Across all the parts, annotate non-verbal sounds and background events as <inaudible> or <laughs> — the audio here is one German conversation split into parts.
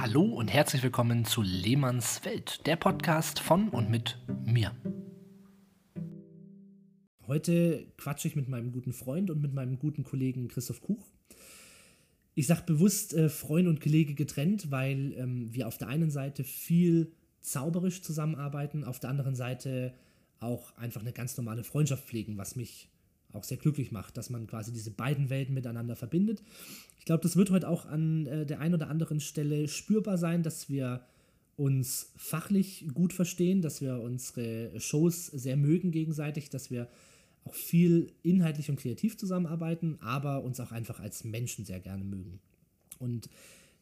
Hallo und herzlich willkommen zu Lehmanns Welt, der Podcast von und mit mir. Heute quatsche ich mit meinem guten Freund und mit meinem guten Kollegen Christoph Kuch. Ich sage bewusst äh, Freund und Kollege getrennt, weil ähm, wir auf der einen Seite viel zauberisch zusammenarbeiten, auf der anderen Seite auch einfach eine ganz normale Freundschaft pflegen, was mich auch sehr glücklich macht, dass man quasi diese beiden Welten miteinander verbindet. Ich glaube, das wird heute auch an äh, der einen oder anderen Stelle spürbar sein, dass wir uns fachlich gut verstehen, dass wir unsere Shows sehr mögen gegenseitig, dass wir auch viel inhaltlich und kreativ zusammenarbeiten, aber uns auch einfach als Menschen sehr gerne mögen. Und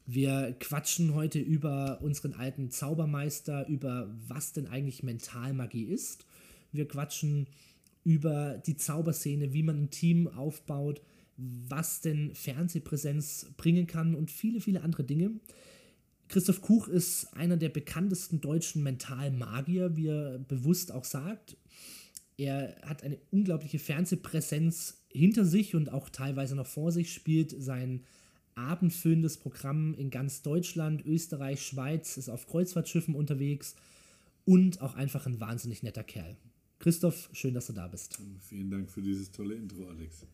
wir quatschen heute über unseren alten Zaubermeister, über was denn eigentlich Mentalmagie ist. Wir quatschen über die Zauberszene, wie man ein Team aufbaut, was denn Fernsehpräsenz bringen kann und viele, viele andere Dinge. Christoph Kuch ist einer der bekanntesten deutschen Mentalmagier, wie er bewusst auch sagt. Er hat eine unglaubliche Fernsehpräsenz hinter sich und auch teilweise noch vor sich, spielt sein abendfüllendes Programm in ganz Deutschland, Österreich, Schweiz, ist auf Kreuzfahrtschiffen unterwegs und auch einfach ein wahnsinnig netter Kerl. Christoph, schön, dass du da bist. Vielen Dank für dieses tolle Intro, Alex.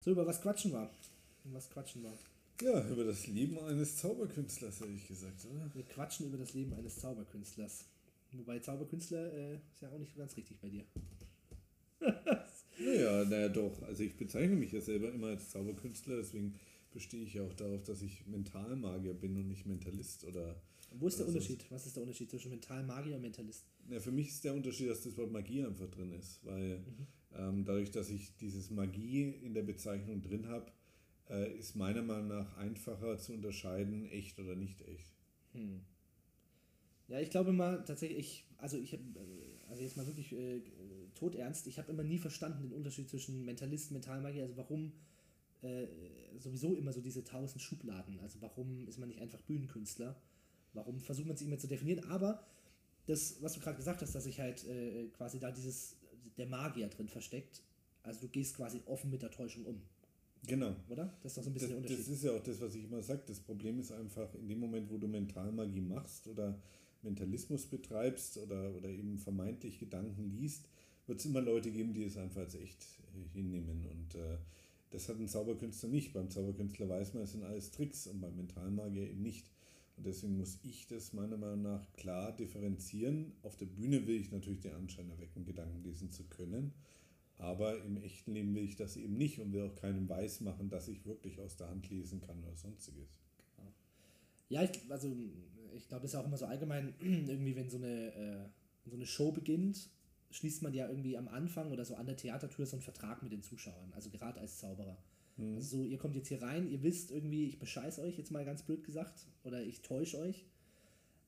So, über was quatschen wir? Was quatschen wir? Ja, über das Leben eines Zauberkünstlers, hätte ich gesagt, oder? Wir quatschen über das Leben eines Zauberkünstlers. Wobei Zauberkünstler äh, ist ja auch nicht ganz richtig bei dir. <laughs> naja, naja, doch. Also ich bezeichne mich ja selber immer als Zauberkünstler, deswegen bestehe ich ja auch darauf, dass ich Mentalmagier bin und nicht Mentalist oder wo ist der also Unterschied? Was ist der Unterschied zwischen Mentalmagier und Mentalist? Ja, für mich ist der Unterschied, dass das Wort Magie einfach drin ist, weil mhm. ähm, dadurch, dass ich dieses Magie in der Bezeichnung drin habe, äh, ist meiner Meinung nach einfacher zu unterscheiden, echt oder nicht echt. Hm. Ja, ich glaube mal tatsächlich, ich, also ich habe, äh, also jetzt mal wirklich äh, todernst, ich habe immer nie verstanden den Unterschied zwischen Mentalist, Mentalmagier, also warum äh, sowieso immer so diese tausend Schubladen, also warum ist man nicht einfach Bühnenkünstler? Warum versucht man es immer zu definieren? Aber das, was du gerade gesagt hast, dass sich halt äh, quasi da dieses, der Magier drin versteckt, also du gehst quasi offen mit der Täuschung um. Genau. Oder? Das ist doch so ein bisschen das, der Unterschied. Das ist ja auch das, was ich immer sage. Das Problem ist einfach, in dem Moment, wo du Mentalmagie machst oder Mentalismus betreibst oder, oder eben vermeintlich Gedanken liest, wird es immer Leute geben, die es einfach als echt äh, hinnehmen. Und äh, das hat ein Zauberkünstler nicht. Beim Zauberkünstler weiß man, es sind alles Tricks und beim Mentalmagier eben nicht. Und deswegen muss ich das meiner Meinung nach klar differenzieren. Auf der Bühne will ich natürlich den Anschein erwecken, Gedanken lesen zu können. Aber im echten Leben will ich das eben nicht und will auch keinem weiß machen, dass ich wirklich aus der Hand lesen kann oder sonstiges. Genau. Ja, ich, also ich glaube, es ist auch immer so allgemein, <clears throat> irgendwie, wenn so eine, äh, so eine Show beginnt, schließt man ja irgendwie am Anfang oder so an der Theatertür so einen Vertrag mit den Zuschauern, also gerade als Zauberer. Mhm. Also so, ihr kommt jetzt hier rein, ihr wisst irgendwie, ich bescheiß euch jetzt mal ganz blöd gesagt oder ich täusche euch,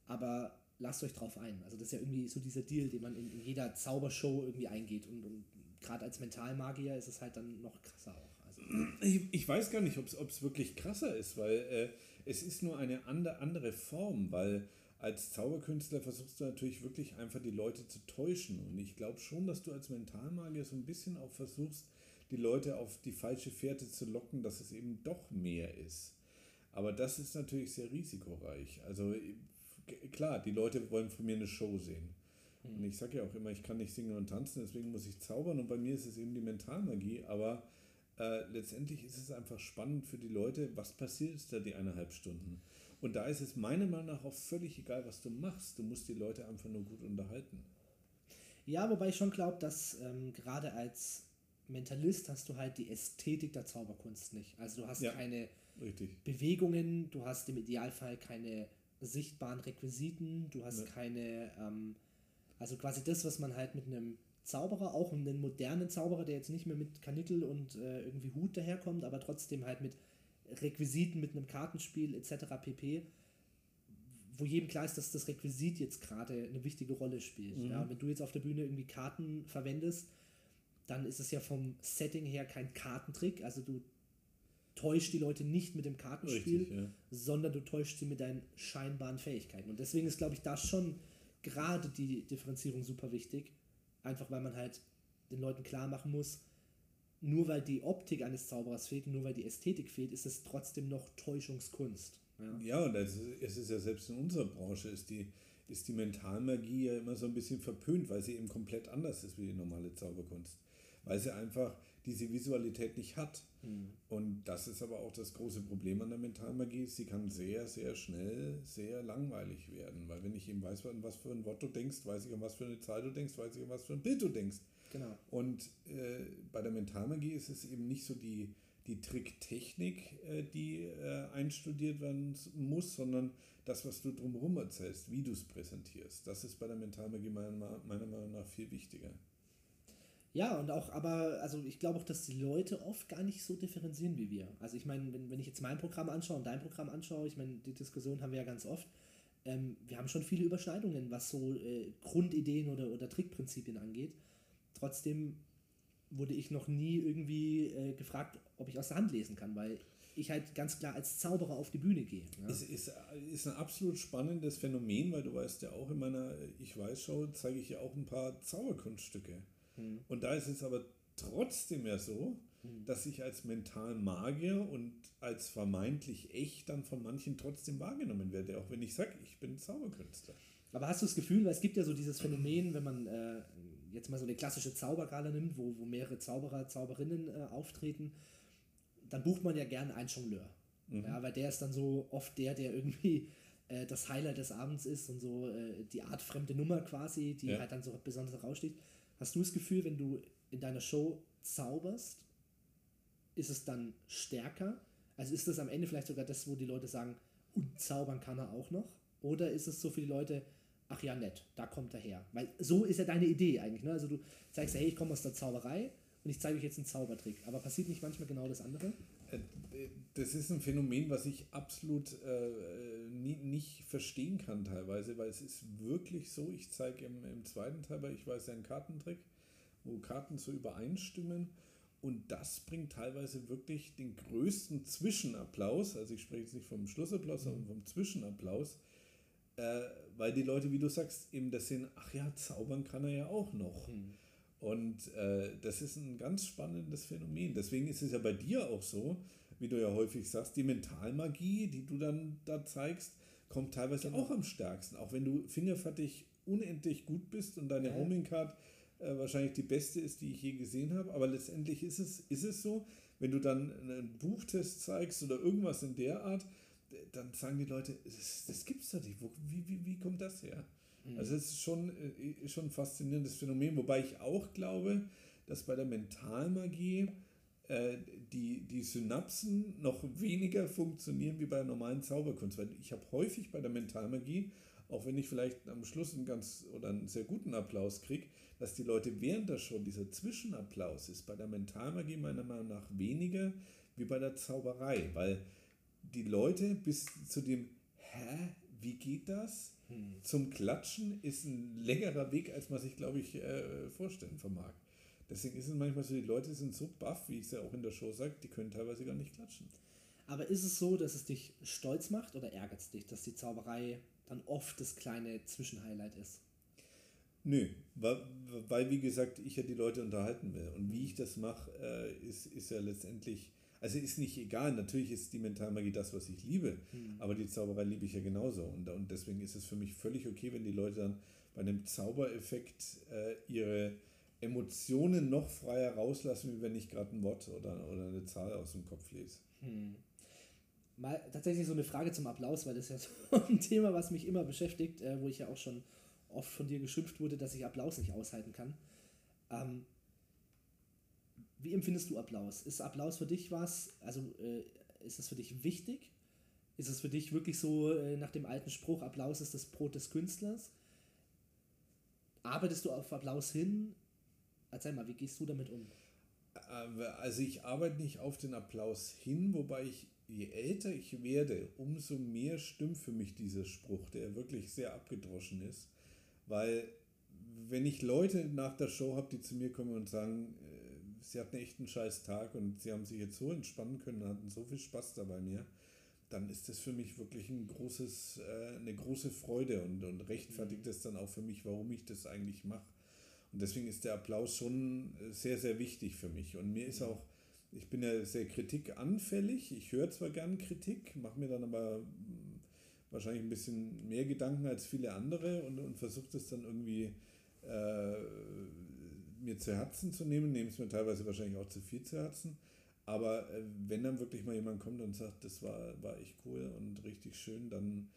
aber lasst euch drauf ein. Also das ist ja irgendwie so dieser Deal, den man in, in jeder Zaubershow irgendwie eingeht und, und gerade als Mentalmagier ist es halt dann noch krasser auch. Also ich, ich weiß gar nicht, ob es wirklich krasser ist, weil äh, es ist nur eine andere, andere Form, weil als Zauberkünstler versuchst du natürlich wirklich einfach die Leute zu täuschen. Und ich glaube schon, dass du als Mentalmagier so ein bisschen auch versuchst, die Leute auf die falsche Fährte zu locken, dass es eben doch mehr ist. Aber das ist natürlich sehr risikoreich. Also klar, die Leute wollen von mir eine Show sehen. Und ich sage ja auch immer, ich kann nicht singen und tanzen, deswegen muss ich zaubern. Und bei mir ist es eben die Mentalmagie. Aber äh, letztendlich ist es einfach spannend für die Leute, was passiert da die eineinhalb Stunden. Und da ist es meiner Meinung nach auch völlig egal, was du machst. Du musst die Leute einfach nur gut unterhalten. Ja, wobei ich schon glaube, dass ähm, gerade als Mentalist hast du halt die Ästhetik der Zauberkunst nicht. Also du hast ja, keine richtig. Bewegungen, du hast im Idealfall keine sichtbaren Requisiten, du hast ja. keine, ähm, also quasi das, was man halt mit einem Zauberer, auch einen modernen Zauberer, der jetzt nicht mehr mit Kanickel und äh, irgendwie Hut daherkommt, aber trotzdem halt mit Requisiten, mit einem Kartenspiel etc. pp., wo jedem klar ist, dass das Requisit jetzt gerade eine wichtige Rolle spielt. Mhm. Ja, wenn du jetzt auf der Bühne irgendwie Karten verwendest, dann ist es ja vom Setting her kein Kartentrick. Also du täuscht die Leute nicht mit dem Kartenspiel, Richtig, ja. sondern du täuscht sie mit deinen scheinbaren Fähigkeiten. Und deswegen ist, glaube ich, da schon gerade die Differenzierung super wichtig. Einfach weil man halt den Leuten klar machen muss, nur weil die Optik eines Zauberers fehlt, nur weil die Ästhetik fehlt, ist es trotzdem noch Täuschungskunst. Ja, ja und ist, es ist ja selbst in unserer Branche, ist die, ist die Mentalmagie ja immer so ein bisschen verpönt, weil sie eben komplett anders ist wie die normale Zauberkunst. Weil sie einfach diese Visualität nicht hat. Mhm. Und das ist aber auch das große Problem an der Mentalmagie. Sie kann sehr, sehr schnell sehr langweilig werden. Weil wenn ich eben weiß, an was für ein Wort du denkst, weiß ich, an was für eine Zahl du denkst, weiß ich, an was für ein Bild du denkst. Genau. Und äh, bei der Mentalmagie ist es eben nicht so die, die Tricktechnik, äh, die äh, einstudiert werden muss, sondern das, was du drumherum erzählst, wie du es präsentierst. Das ist bei der Mentalmagie meiner, meiner Meinung nach viel wichtiger. Ja, und auch, aber, also ich glaube auch, dass die Leute oft gar nicht so differenzieren wie wir. Also ich meine, wenn, wenn ich jetzt mein Programm anschaue und dein Programm anschaue, ich meine, die Diskussion haben wir ja ganz oft, ähm, wir haben schon viele Überschneidungen, was so äh, Grundideen oder, oder Trickprinzipien angeht. Trotzdem wurde ich noch nie irgendwie äh, gefragt, ob ich aus der Hand lesen kann, weil ich halt ganz klar als Zauberer auf die Bühne gehe. Ja. Es ist, ist ein absolut spannendes Phänomen, weil du weißt ja auch in meiner Ich weiß Show zeige ich ja auch ein paar Zauberkunststücke. Hm. Und da ist es aber trotzdem ja so, hm. dass ich als Mentalmagier und als vermeintlich echt dann von manchen trotzdem wahrgenommen werde, auch wenn ich sage, ich bin Zauberkünstler. Aber hast du das Gefühl, weil es gibt ja so dieses Phänomen, wenn man äh, jetzt mal so eine klassische Zaubergala nimmt, wo, wo mehrere Zauberer, Zauberinnen äh, auftreten, dann bucht man ja gerne einen Jongleur. Mhm. Ja, weil der ist dann so oft der, der irgendwie äh, das Highlight des Abends ist und so äh, die artfremde Nummer quasi, die ja. halt dann so besonders heraussteht. Hast du das Gefühl, wenn du in deiner Show zauberst, ist es dann stärker? Also ist das am Ende vielleicht sogar das, wo die Leute sagen, und zaubern kann er auch noch? Oder ist es so für die Leute, ach ja, nett, da kommt er her? Weil so ist ja deine Idee eigentlich. Ne? Also du sagst, hey, ich komme aus der Zauberei und ich zeige euch jetzt einen Zaubertrick. Aber passiert nicht manchmal genau das andere? Das ist ein Phänomen, was ich absolut äh, nie, nicht verstehen kann teilweise, weil es ist wirklich so, ich zeige im, im zweiten Teil, weil ich weiß ja einen Kartentrick, wo Karten so übereinstimmen und das bringt teilweise wirklich den größten Zwischenapplaus, also ich spreche jetzt nicht vom Schlussapplaus, sondern mhm. vom Zwischenapplaus, äh, weil die Leute, wie du sagst, eben das sehen, ach ja, zaubern kann er ja auch noch. Mhm. Und äh, das ist ein ganz spannendes Phänomen. Deswegen ist es ja bei dir auch so, wie du ja häufig sagst, die Mentalmagie, die du dann da zeigst, kommt teilweise genau. auch am stärksten. Auch wenn du fingerfertig unendlich gut bist und deine ja. Homing Card äh, wahrscheinlich die beste ist, die ich je gesehen habe. Aber letztendlich ist es, ist es so, wenn du dann einen Buchtest zeigst oder irgendwas in der Art, dann sagen die Leute, das, das es doch nicht. Wie, wie, wie kommt das her? Mhm. Also es ist schon, äh, schon ein faszinierendes Phänomen, wobei ich auch glaube, dass bei der Mentalmagie äh, die, die Synapsen noch weniger funktionieren wie bei der normalen Zauberkunst. Weil ich habe häufig bei der Mentalmagie, auch wenn ich vielleicht am Schluss einen ganz oder einen sehr guten Applaus kriege, dass die Leute während der Show, dieser Zwischenapplaus ist bei der Mentalmagie meiner Meinung nach weniger wie bei der Zauberei, weil die Leute bis zu dem Hä, wie geht das? Hm. Zum Klatschen ist ein längerer Weg, als man sich, glaube ich, äh, vorstellen vermag. Deswegen ist es manchmal so, die Leute sind so baff, wie ich es ja auch in der Show sage, die können teilweise gar nicht klatschen. Aber ist es so, dass es dich stolz macht oder ärgert es dich, dass die Zauberei dann oft das kleine Zwischenhighlight ist? Nö, weil, weil wie gesagt, ich ja die Leute unterhalten will. Und wie ich das mache, äh, ist, ist ja letztendlich also ist nicht egal, natürlich ist die Mentalmagie das, was ich liebe, mhm. aber die Zauberei liebe ich ja genauso. Und, und deswegen ist es für mich völlig okay, wenn die Leute dann bei einem Zaubereffekt äh, ihre Emotionen noch freier rauslassen, wie wenn ich gerade ein Wort oder, oder eine Zahl aus dem Kopf lese. Mhm. Mal tatsächlich so eine Frage zum Applaus, weil das ist ja <laughs> so ein Thema, was mich immer beschäftigt, äh, wo ich ja auch schon oft von dir geschimpft wurde, dass ich Applaus nicht aushalten kann. Ähm, wie empfindest du Applaus? Ist Applaus für dich was? Also äh, ist es für dich wichtig? Ist es für dich wirklich so äh, nach dem alten Spruch, Applaus ist das Brot des Künstlers? Arbeitest du auf Applaus hin? Erzähl mal, wie gehst du damit um? Äh, also ich arbeite nicht auf den Applaus hin, wobei ich, je älter ich werde, umso mehr stimmt für mich dieser Spruch, der wirklich sehr abgedroschen ist. Weil wenn ich Leute nach der Show habe, die zu mir kommen und sagen, sie hatten echt einen scheiß Tag und sie haben sich jetzt so entspannen können und hatten so viel Spaß dabei mir, dann ist das für mich wirklich ein großes, äh, eine große Freude und, und rechtfertigt mhm. das dann auch für mich, warum ich das eigentlich mache. Und deswegen ist der Applaus schon sehr, sehr wichtig für mich. Und mir ist auch, ich bin ja sehr kritikanfällig. Ich höre zwar gern Kritik, mache mir dann aber hm, wahrscheinlich ein bisschen mehr Gedanken als viele andere und, und versuche das dann irgendwie äh, mir zu Herzen zu nehmen, nehme es mir teilweise wahrscheinlich auch zu viel zu Herzen. Aber äh, wenn dann wirklich mal jemand kommt und sagt, das war, war echt cool und richtig schön, dann,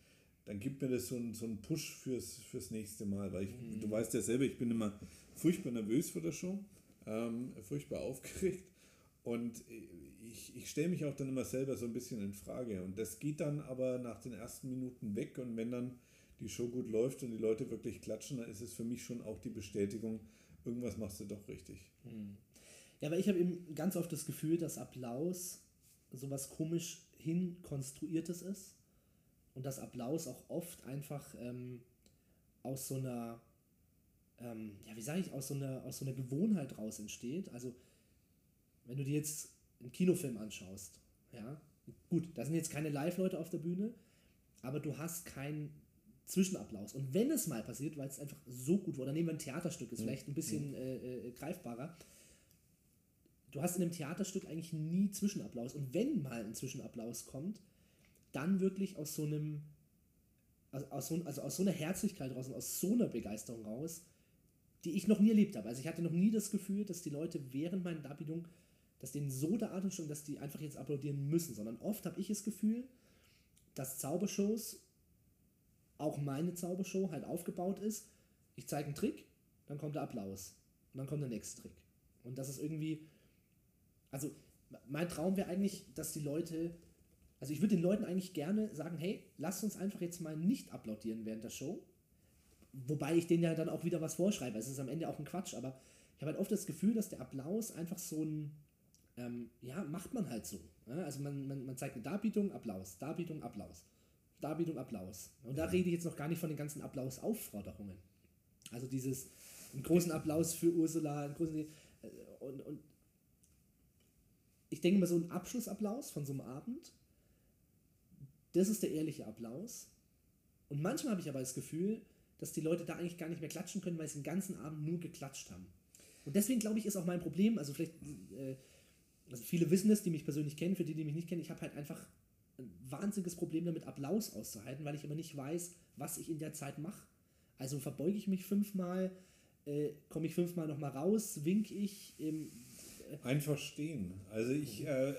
dann gibt mir das so einen so Push fürs, fürs nächste Mal. Weil ich, mhm. du weißt ja selber, ich bin immer furchtbar nervös vor der Show, ähm, furchtbar aufgeregt. Und ich, ich stelle mich auch dann immer selber so ein bisschen in Frage. Und das geht dann aber nach den ersten Minuten weg. Und wenn dann die Show gut läuft und die Leute wirklich klatschen, dann ist es für mich schon auch die Bestätigung, irgendwas machst du doch richtig. Mhm. Ja, aber ich habe eben ganz oft das Gefühl, dass Applaus sowas komisch hinkonstruiertes ist und dass Applaus auch oft einfach ähm, aus so einer, ähm, ja, wie sage ich, aus so, einer, aus so einer Gewohnheit raus entsteht. Also, wenn du dir jetzt einen Kinofilm anschaust, ja, gut, da sind jetzt keine Live-Leute auf der Bühne, aber du hast keinen Zwischenapplaus. Und wenn es mal passiert, weil es einfach so gut war, dann nehmen wir ein Theaterstück, ist mhm. vielleicht ein bisschen äh, äh, greifbarer, du hast in einem Theaterstück eigentlich nie Zwischenapplaus. Und wenn mal ein Zwischenapplaus kommt, dann wirklich aus so einem, also aus so, also aus so einer Herzlichkeit raus und aus so einer Begeisterung raus, die ich noch nie erlebt habe. Also ich hatte noch nie das Gefühl, dass die Leute während meiner Darbietung, dass denen so der Atem schon, dass die einfach jetzt applaudieren müssen, sondern oft habe ich das Gefühl, dass Zaubershows, auch meine Zaubershow, halt aufgebaut ist. Ich zeige einen Trick, dann kommt der Applaus und dann kommt der nächste Trick. Und das ist irgendwie, also mein Traum wäre eigentlich, dass die Leute, also ich würde den Leuten eigentlich gerne sagen, hey, lasst uns einfach jetzt mal nicht applaudieren während der Show. Wobei ich denen ja dann auch wieder was vorschreibe. Es ist am Ende auch ein Quatsch, aber ich habe halt oft das Gefühl, dass der Applaus einfach so ein, ähm, ja, macht man halt so. Ja? Also man, man, man zeigt eine Darbietung, Applaus, Darbietung, Applaus, Darbietung, Applaus. Und da rede ich jetzt noch gar nicht von den ganzen Applausaufforderungen. Also dieses, einen großen Applaus für Ursula, einen großen, und, und ich denke mal, so ein Abschlussapplaus von so einem Abend, das ist der ehrliche Applaus. Und manchmal habe ich aber das Gefühl, dass die Leute da eigentlich gar nicht mehr klatschen können, weil sie den ganzen Abend nur geklatscht haben. Und deswegen glaube ich, ist auch mein Problem, also vielleicht, äh, also viele wissen es, die mich persönlich kennen, für die, die mich nicht kennen, ich habe halt einfach ein wahnsinniges Problem damit, Applaus auszuhalten, weil ich immer nicht weiß, was ich in der Zeit mache. Also verbeuge ich mich fünfmal, äh, komme ich fünfmal nochmal raus, wink ich, ähm, Einfach stehen. Also ich, äh, äh,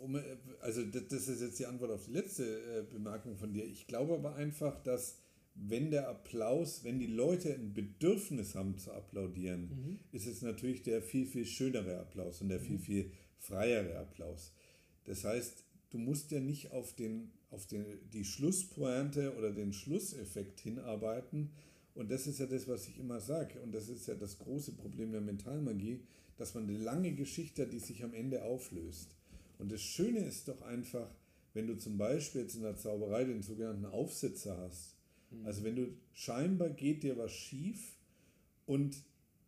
um, also das ist jetzt die Antwort auf die letzte äh, Bemerkung von dir. Ich glaube aber einfach, dass wenn der Applaus, wenn die Leute ein Bedürfnis haben zu applaudieren, mhm. ist es natürlich der viel, viel schönere Applaus und der mhm. viel, viel freiere Applaus. Das heißt, du musst ja nicht auf, den, auf den, die Schlusspointe oder den Schlusseffekt hinarbeiten. Und das ist ja das, was ich immer sage. Und das ist ja das große Problem der Mentalmagie dass man eine lange Geschichte hat, die sich am Ende auflöst. Und das Schöne ist doch einfach, wenn du zum Beispiel jetzt in der Zauberei den sogenannten Aufsitzer hast. Mhm. Also wenn du scheinbar geht dir was schief und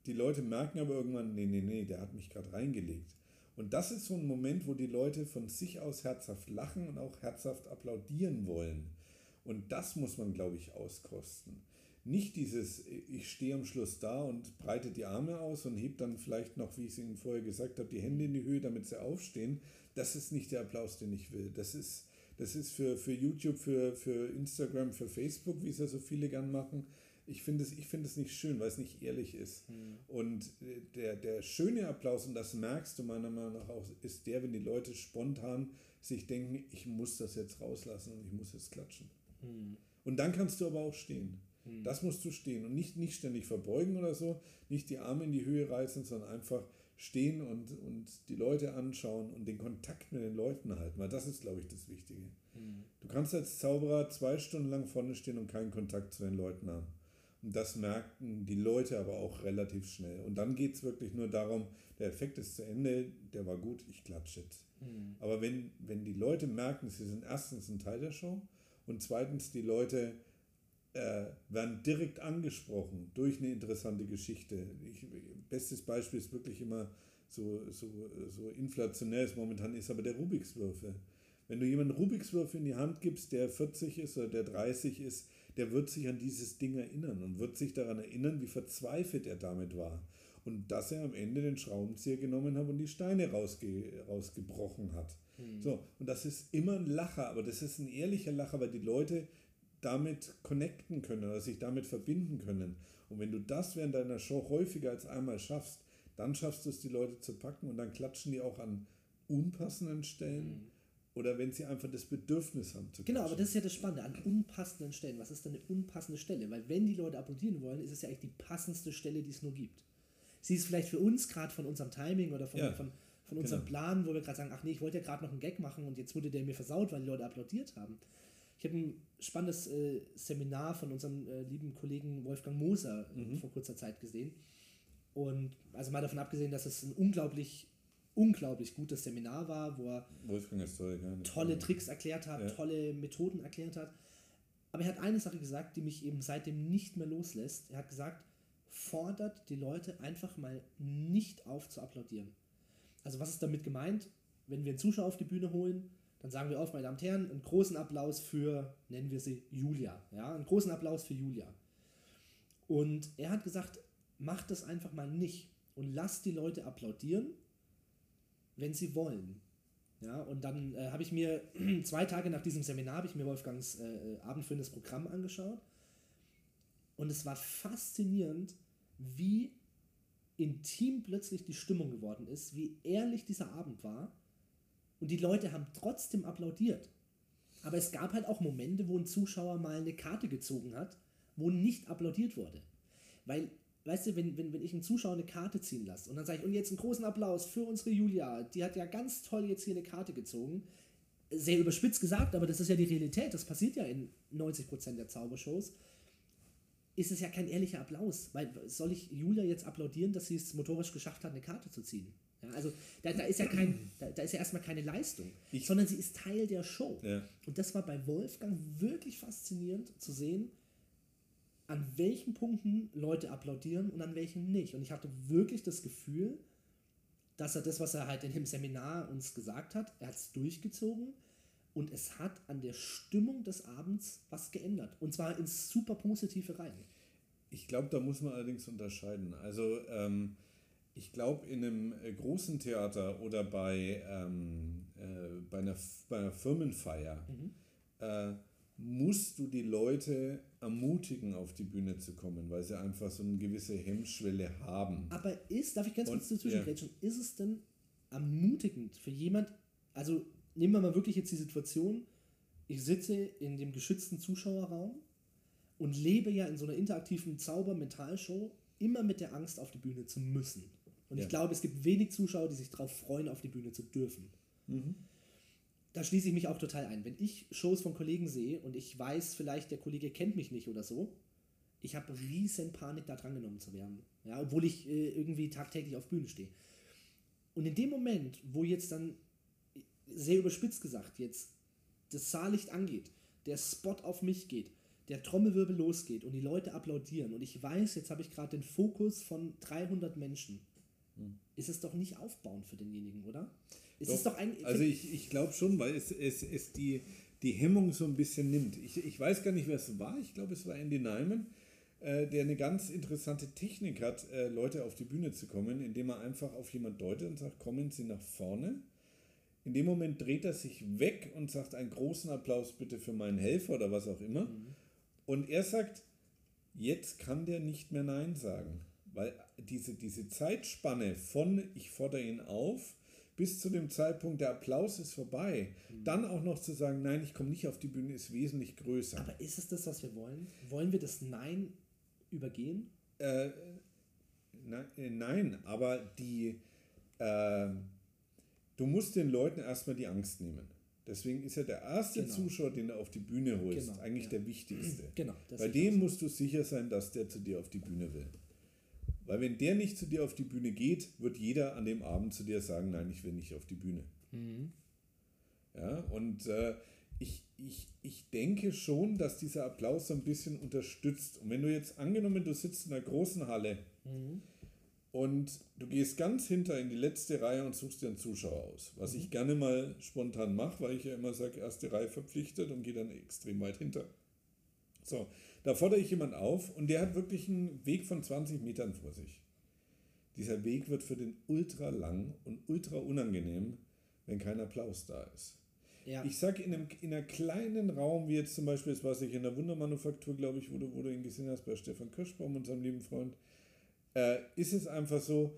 die Leute merken aber irgendwann, nee, nee, nee, der hat mich gerade reingelegt. Und das ist so ein Moment, wo die Leute von sich aus herzhaft lachen und auch herzhaft applaudieren wollen. Und das muss man, glaube ich, auskosten nicht dieses, ich stehe am Schluss da und breite die Arme aus und heb dann vielleicht noch, wie ich es Ihnen vorher gesagt habe, die Hände in die Höhe, damit sie aufstehen. Das ist nicht der Applaus, den ich will. Das ist, das ist für, für YouTube, für, für Instagram, für Facebook, wie es ja so viele gern machen. Ich finde es find nicht schön, weil es nicht ehrlich ist. Mhm. Und äh, der, der schöne Applaus, und das merkst du meiner Meinung nach auch, ist der, wenn die Leute spontan sich denken, ich muss das jetzt rauslassen und ich muss jetzt klatschen. Mhm. Und dann kannst du aber auch stehen. Hm. Das musst du stehen und nicht, nicht ständig verbeugen oder so, nicht die Arme in die Höhe reißen, sondern einfach stehen und, und die Leute anschauen und den Kontakt mit den Leuten halten, weil das ist, glaube ich, das Wichtige. Mhm. Du kannst als Zauberer zwei Stunden lang vorne stehen und keinen Kontakt zu den Leuten haben. Das merken die Leute aber auch relativ schnell. Und dann geht es wirklich nur darum, der Effekt ist zu Ende, der war gut, ich klatsche jetzt. Mhm. Aber wenn, wenn die Leute merken, sie sind erstens ein Teil der Show und zweitens die Leute äh, werden direkt angesprochen durch eine interessante Geschichte. Ich, bestes Beispiel ist wirklich immer so, so, so inflationär ist momentan ist, aber der Rubikswürfel. Wenn du jemanden Rubikswürfel in die Hand gibst, der 40 ist oder der 30 ist, der wird sich an dieses Ding erinnern und wird sich daran erinnern, wie verzweifelt er damit war. Und dass er am Ende den Schraubenzieher genommen hat und die Steine rausge rausgebrochen hat. Mhm. So, und das ist immer ein Lacher, aber das ist ein ehrlicher Lacher, weil die Leute damit connecten können oder sich damit verbinden können. Und wenn du das während deiner Show häufiger als einmal schaffst, dann schaffst du es, die Leute zu packen und dann klatschen die auch an unpassenden Stellen. Mhm. Oder wenn sie einfach das Bedürfnis haben zu Genau, aber das ist ja das Spannende an unpassenden Stellen. Was ist denn eine unpassende Stelle? Weil wenn die Leute applaudieren wollen, ist es ja eigentlich die passendste Stelle, die es nur gibt. Sie ist vielleicht für uns gerade von unserem Timing oder von, ja, von, von unserem genau. Plan, wo wir gerade sagen, ach nee, ich wollte ja gerade noch einen Gag machen und jetzt wurde der mir versaut, weil die Leute applaudiert haben. Ich habe ein spannendes äh, Seminar von unserem äh, lieben Kollegen Wolfgang Moser äh, mhm. vor kurzer Zeit gesehen. Und also mal davon abgesehen, dass es ein unglaublich, unglaublich gutes Seminar war, wo er toll, tolle Tricks erklärt hat, ja. tolle Methoden erklärt hat. Aber er hat eine Sache gesagt, die mich eben seitdem nicht mehr loslässt. Er hat gesagt, fordert die Leute einfach mal nicht auf zu applaudieren. Also was ist damit gemeint? Wenn wir einen Zuschauer auf die Bühne holen, dann sagen wir auf, meine Damen und Herren, einen großen Applaus für, nennen wir sie Julia. Ja, einen großen Applaus für Julia. Und er hat gesagt, macht das einfach mal nicht und lasst die Leute applaudieren, wenn sie wollen. Ja, und dann äh, habe ich mir <clears throat> zwei Tage nach diesem Seminar habe ich mir Wolfgangs äh, äh abendfüllendes Programm angeschaut und es war faszinierend, wie intim plötzlich die Stimmung geworden ist, wie ehrlich dieser Abend war und die Leute haben trotzdem applaudiert. Aber es gab halt auch Momente, wo ein Zuschauer mal eine Karte gezogen hat, wo nicht applaudiert wurde. Weil, weißt du, wenn, wenn, wenn ich einen Zuschauer eine Karte ziehen lasse und dann sage ich, und jetzt einen großen Applaus für unsere Julia, die hat ja ganz toll jetzt hier eine Karte gezogen. Sehr überspitzt gesagt, aber das ist ja die Realität, das passiert ja in 90% der Zaubershows. Ist es ja kein ehrlicher Applaus, weil soll ich Julia jetzt applaudieren, dass sie es motorisch geschafft hat, eine Karte zu ziehen? Ja, also da, da, ist ja kein, da, da ist ja erstmal keine Leistung, ich, sondern sie ist Teil der Show. Ja. Und das war bei Wolfgang wirklich faszinierend zu sehen, an welchen Punkten Leute applaudieren und an welchen nicht. Und ich hatte wirklich das Gefühl, dass er das, was er halt in dem Seminar uns gesagt hat, er hat es durchgezogen und es hat an der Stimmung des Abends was geändert. Und zwar ins super positive rein. Ich glaube, da muss man allerdings unterscheiden. Also ähm, ich glaube, in einem äh, großen Theater oder bei, ähm, äh, bei, einer, bei einer Firmenfeier mhm. äh, musst du die Leute ermutigen, auf die Bühne zu kommen, weil sie einfach so eine gewisse Hemmschwelle haben. Aber ist, darf ich ganz kurz dazwischen ja. ist es denn ermutigend für jemand, also nehmen wir mal wirklich jetzt die Situation, ich sitze in dem geschützten Zuschauerraum und lebe ja in so einer interaktiven Zauber-Mentalshow immer mit der Angst, auf die Bühne zu müssen. Und ja. ich glaube, es gibt wenig Zuschauer, die sich darauf freuen, auf die Bühne zu dürfen. Mhm. Da schließe ich mich auch total ein. Wenn ich Shows von Kollegen sehe und ich weiß, vielleicht der Kollege kennt mich nicht oder so, ich habe riesen Panik, da drangenommen zu werden. Ja, obwohl ich äh, irgendwie tagtäglich auf Bühne stehe. Und in dem Moment, wo jetzt dann, sehr überspitzt gesagt, jetzt das Saallicht angeht, der Spot auf mich geht, der Trommelwirbel losgeht und die Leute applaudieren und ich weiß, jetzt habe ich gerade den Fokus von 300 Menschen hm. ist es doch nicht aufbauend für denjenigen, oder? Ist doch, es doch ein, also ich, ich glaube schon, weil es, es, es die, die Hemmung so ein bisschen nimmt. Ich, ich weiß gar nicht, wer es war. Ich glaube, es war Andy Nyman, äh, der eine ganz interessante Technik hat, äh, Leute auf die Bühne zu kommen, indem er einfach auf jemand deutet und sagt, kommen Sie nach vorne. In dem Moment dreht er sich weg und sagt einen großen Applaus bitte für meinen Helfer oder was auch immer. Mhm. Und er sagt, jetzt kann der nicht mehr Nein sagen. Weil diese, diese Zeitspanne von ich fordere ihn auf bis zu dem Zeitpunkt, der Applaus ist vorbei, mhm. dann auch noch zu sagen, nein, ich komme nicht auf die Bühne, ist wesentlich größer. Aber ist es das, was wir wollen? Wollen wir das Nein übergehen? Äh, na, äh, nein, aber die, äh, du musst den Leuten erstmal die Angst nehmen. Deswegen ist ja der erste genau. Zuschauer, den du auf die Bühne holst, genau, eigentlich ja. der wichtigste. Genau, Bei dem musst du sicher sein, dass der zu dir auf die Bühne will. Weil wenn der nicht zu dir auf die Bühne geht, wird jeder an dem Abend zu dir sagen, nein, ich will nicht auf die Bühne. Mhm. Ja, und äh, ich, ich, ich denke schon, dass dieser Applaus so ein bisschen unterstützt. Und wenn du jetzt angenommen, du sitzt in einer großen Halle mhm. und du gehst ganz hinter in die letzte Reihe und suchst dir einen Zuschauer aus, was mhm. ich gerne mal spontan mache, weil ich ja immer sage, erste Reihe verpflichtet und gehe dann extrem weit hinter. So, da fordere ich jemand auf und der hat wirklich einen Weg von 20 Metern vor sich. Dieser Weg wird für den ultra lang und ultra unangenehm, wenn kein Applaus da ist. Ja. Ich sage, in einem, in einem kleinen Raum, wie jetzt zum Beispiel, das war ich in der Wundermanufaktur, glaube ich, wo du, wo du ihn gesehen hast, bei Stefan Kirschbaum, unserem lieben Freund, äh, ist es einfach so,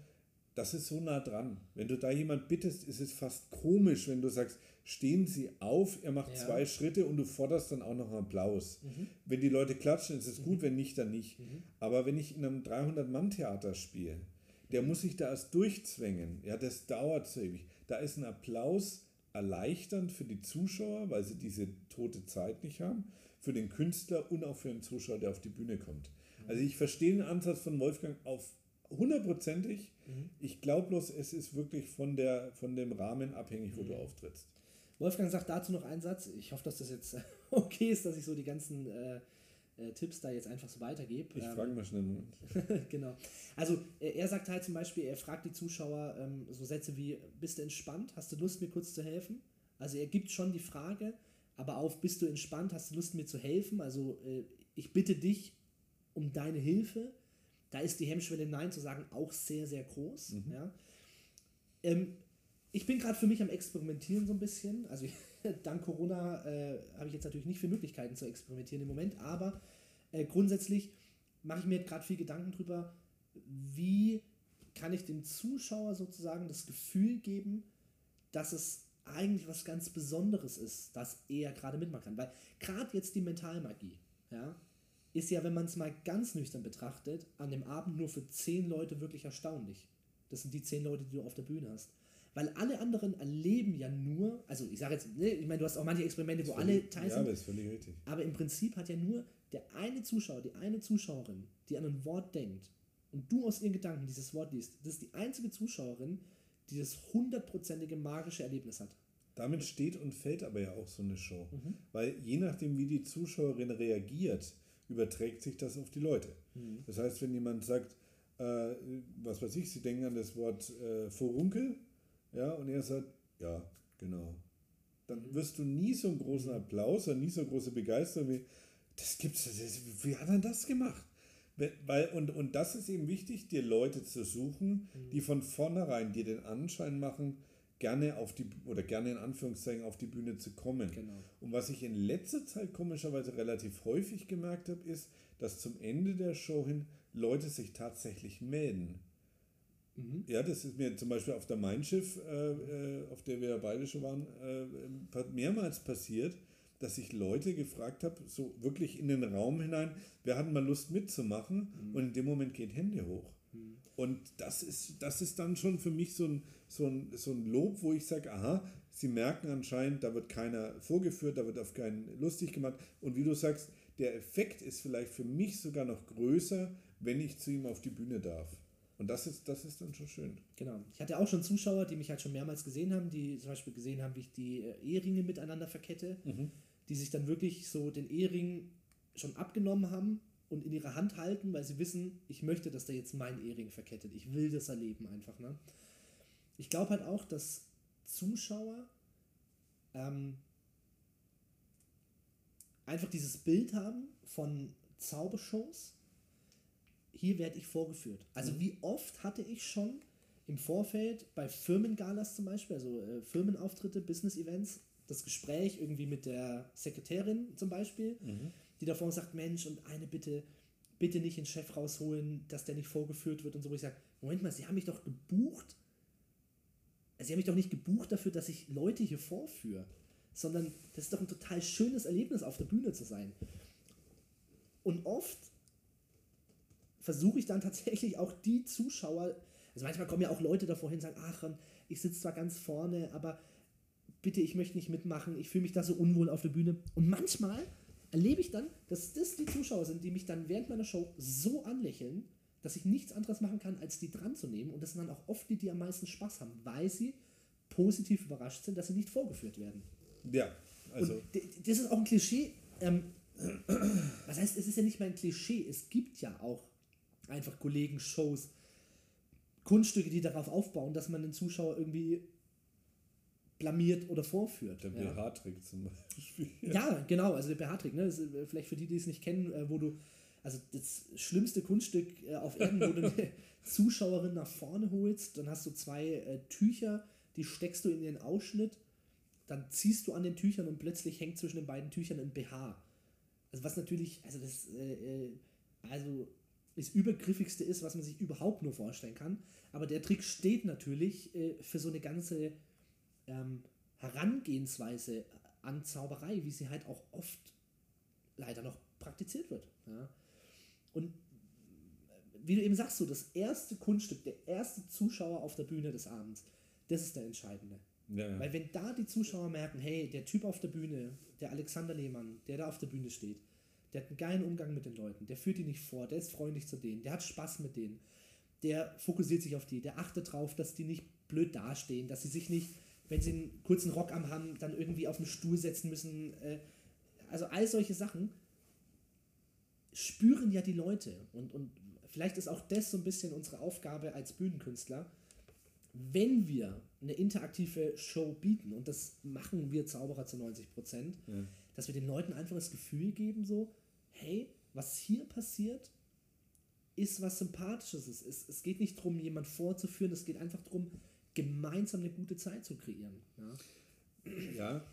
das ist so nah dran. Wenn du da jemand bittest, ist es fast komisch, wenn du sagst, stehen Sie auf, er macht ja. zwei Schritte und du forderst dann auch noch einen Applaus. Mhm. Wenn die Leute klatschen, ist es gut, mhm. wenn nicht, dann nicht. Mhm. Aber wenn ich in einem 300-Mann-Theater spiele, der muss sich da erst durchzwängen. Ja, das dauert so ewig. Da ist ein Applaus erleichternd für die Zuschauer, weil sie diese tote Zeit nicht haben, für den Künstler und auch für den Zuschauer, der auf die Bühne kommt. Mhm. Also ich verstehe den Ansatz von Wolfgang auf hundertprozentig. Mhm. Ich glaube bloß, es ist wirklich von, der, von dem Rahmen abhängig, wo mhm. du auftrittst. Wolfgang sagt dazu noch einen Satz. Ich hoffe, dass das jetzt <laughs> okay ist, dass ich so die ganzen äh, äh, Tipps da jetzt einfach so weitergebe. Ich ähm, frage mal schnell <laughs> genau. Also äh, er sagt halt zum Beispiel, er fragt die Zuschauer ähm, so Sätze wie, bist du entspannt? Hast du Lust, mir kurz zu helfen? Also er gibt schon die Frage, aber auf, bist du entspannt? Hast du Lust, mir zu helfen? Also äh, ich bitte dich um deine Hilfe. Da ist die Hemmschwelle Nein zu sagen auch sehr, sehr groß. Mhm. Ja. Ähm, ich bin gerade für mich am Experimentieren so ein bisschen. Also <laughs> dank Corona äh, habe ich jetzt natürlich nicht viele Möglichkeiten zu experimentieren im Moment, aber äh, grundsätzlich mache ich mir gerade viel Gedanken drüber, wie kann ich dem Zuschauer sozusagen das Gefühl geben, dass es eigentlich was ganz Besonderes ist, dass er gerade mitmachen kann. Weil gerade jetzt die Mentalmagie, ja, ist ja, wenn man es mal ganz nüchtern betrachtet, an dem Abend nur für zehn Leute wirklich erstaunlich. Das sind die zehn Leute, die du auf der Bühne hast. Weil alle anderen erleben ja nur, also ich sage jetzt, ne, ich meine, du hast auch manche Experimente, wo alle teil sind. Ja, das ist völlig richtig. Aber im Prinzip hat ja nur der eine Zuschauer, die eine Zuschauerin, die an ein Wort denkt und du aus ihren Gedanken dieses Wort liest, das ist die einzige Zuschauerin, die das hundertprozentige magische Erlebnis hat. Damit steht und fällt aber ja auch so eine Show. Mhm. Weil je nachdem, wie die Zuschauerin reagiert, überträgt sich das auf die Leute. Mhm. Das heißt, wenn jemand sagt, äh, was weiß ich, sie denken an das Wort äh, Vorunkel, ja, und er sagt, ja, genau. Dann wirst du nie so einen großen Applaus oder nie so große Begeisterung wie, das gibt's, das, wie hat er das gemacht? Weil, und, und das ist eben wichtig, dir Leute zu suchen, mhm. die von vornherein dir den Anschein machen, gerne auf die oder gerne in Anführungszeichen auf die Bühne zu kommen. Genau. Und was ich in letzter Zeit komischerweise relativ häufig gemerkt habe, ist, dass zum Ende der Show hin Leute sich tatsächlich melden. Mhm. Ja, das ist mir zum Beispiel auf der Mein Schiff, äh, äh auf der wir beide schon waren, äh, mehrmals passiert, dass ich Leute gefragt habe, so wirklich in den Raum hinein, wer hat mal Lust mitzumachen? Mhm. Und in dem Moment geht Hände hoch. Mhm. Und das ist, das ist dann schon für mich so ein, so ein, so ein Lob, wo ich sage, aha, sie merken anscheinend, da wird keiner vorgeführt, da wird auf keinen lustig gemacht. Und wie du sagst, der Effekt ist vielleicht für mich sogar noch größer, wenn ich zu ihm auf die Bühne darf. Und das ist, das ist dann schon schön. Genau. Ich hatte auch schon Zuschauer, die mich halt schon mehrmals gesehen haben, die zum Beispiel gesehen haben, wie ich die äh, Eheringe miteinander verkette, mhm. die sich dann wirklich so den Ehering schon abgenommen haben und in ihrer Hand halten, weil sie wissen, ich möchte, dass der jetzt mein Ehering verkettet. Ich will das erleben einfach. Ne? Ich glaube halt auch, dass Zuschauer ähm, einfach dieses Bild haben von Zaubershows hier werde ich vorgeführt. Also mhm. wie oft hatte ich schon im Vorfeld bei Firmengalas zum Beispiel, also äh, Firmenauftritte, Business-Events, das Gespräch irgendwie mit der Sekretärin zum Beispiel, mhm. die davor sagt, Mensch, und eine bitte, bitte nicht den Chef rausholen, dass der nicht vorgeführt wird und so, wo ich sage, Moment mal, Sie haben mich doch gebucht. Sie haben mich doch nicht gebucht dafür, dass ich Leute hier vorführe, sondern das ist doch ein total schönes Erlebnis, auf der Bühne zu sein. Und oft versuche ich dann tatsächlich auch die Zuschauer, also manchmal kommen ja auch Leute davor hin und sagen, ach, ich sitze zwar ganz vorne, aber bitte, ich möchte nicht mitmachen, ich fühle mich da so unwohl auf der Bühne. Und manchmal erlebe ich dann, dass das die Zuschauer sind, die mich dann während meiner Show so anlächeln, dass ich nichts anderes machen kann, als die dran zu nehmen. Und das sind dann auch oft die, die am meisten Spaß haben, weil sie positiv überrascht sind, dass sie nicht vorgeführt werden. Ja, also. Und das ist auch ein Klischee. Ähm, <clears throat> was heißt, es ist ja nicht mein Klischee. Es gibt ja auch einfach Kollegen, Shows, Kunststücke, die darauf aufbauen, dass man den Zuschauer irgendwie blamiert oder vorführt. Der ja. BH-Trick zum Beispiel. Ja, genau, also der BH-Trick, ne? Ist, äh, vielleicht für die, die es nicht kennen, äh, wo du, also das schlimmste Kunststück äh, auf Erden, wo du <laughs> eine Zuschauerin nach vorne holst, dann hast du zwei äh, Tücher, die steckst du in den Ausschnitt, dann ziehst du an den Tüchern und plötzlich hängt zwischen den beiden Tüchern ein BH. Also was natürlich, also das, äh, also das übergriffigste ist, was man sich überhaupt nur vorstellen kann. Aber der Trick steht natürlich äh, für so eine ganze ähm, Herangehensweise an Zauberei, wie sie halt auch oft leider noch praktiziert wird. Ja. Und wie du eben sagst, so das erste Kunststück, der erste Zuschauer auf der Bühne des Abends, das ist der Entscheidende. Ja, ja. Weil wenn da die Zuschauer merken, hey, der Typ auf der Bühne, der Alexander Lehmann, der da auf der Bühne steht, der hat einen geilen Umgang mit den Leuten, der führt die nicht vor, der ist freundlich zu denen, der hat Spaß mit denen, der fokussiert sich auf die, der achtet darauf, dass die nicht blöd dastehen, dass sie sich nicht, wenn sie einen kurzen Rock am haben, dann irgendwie auf den Stuhl setzen müssen. äh, Also all solche Sachen spüren ja die Leute. Und, und vielleicht ist auch das so ein bisschen unsere Aufgabe als Bühnenkünstler, wenn wir eine interaktive Show bieten, und das machen wir Zauberer zu 90 Prozent, Ja. dass wir den Leuten einfach das Gefühl geben, so, hey, was hier passiert, ist was Sympathisches. Es, es, es geht nicht darum, jemand vorzuführen, es geht einfach darum, gemeinsam eine gute Zeit zu kreieren. Ja? Ja,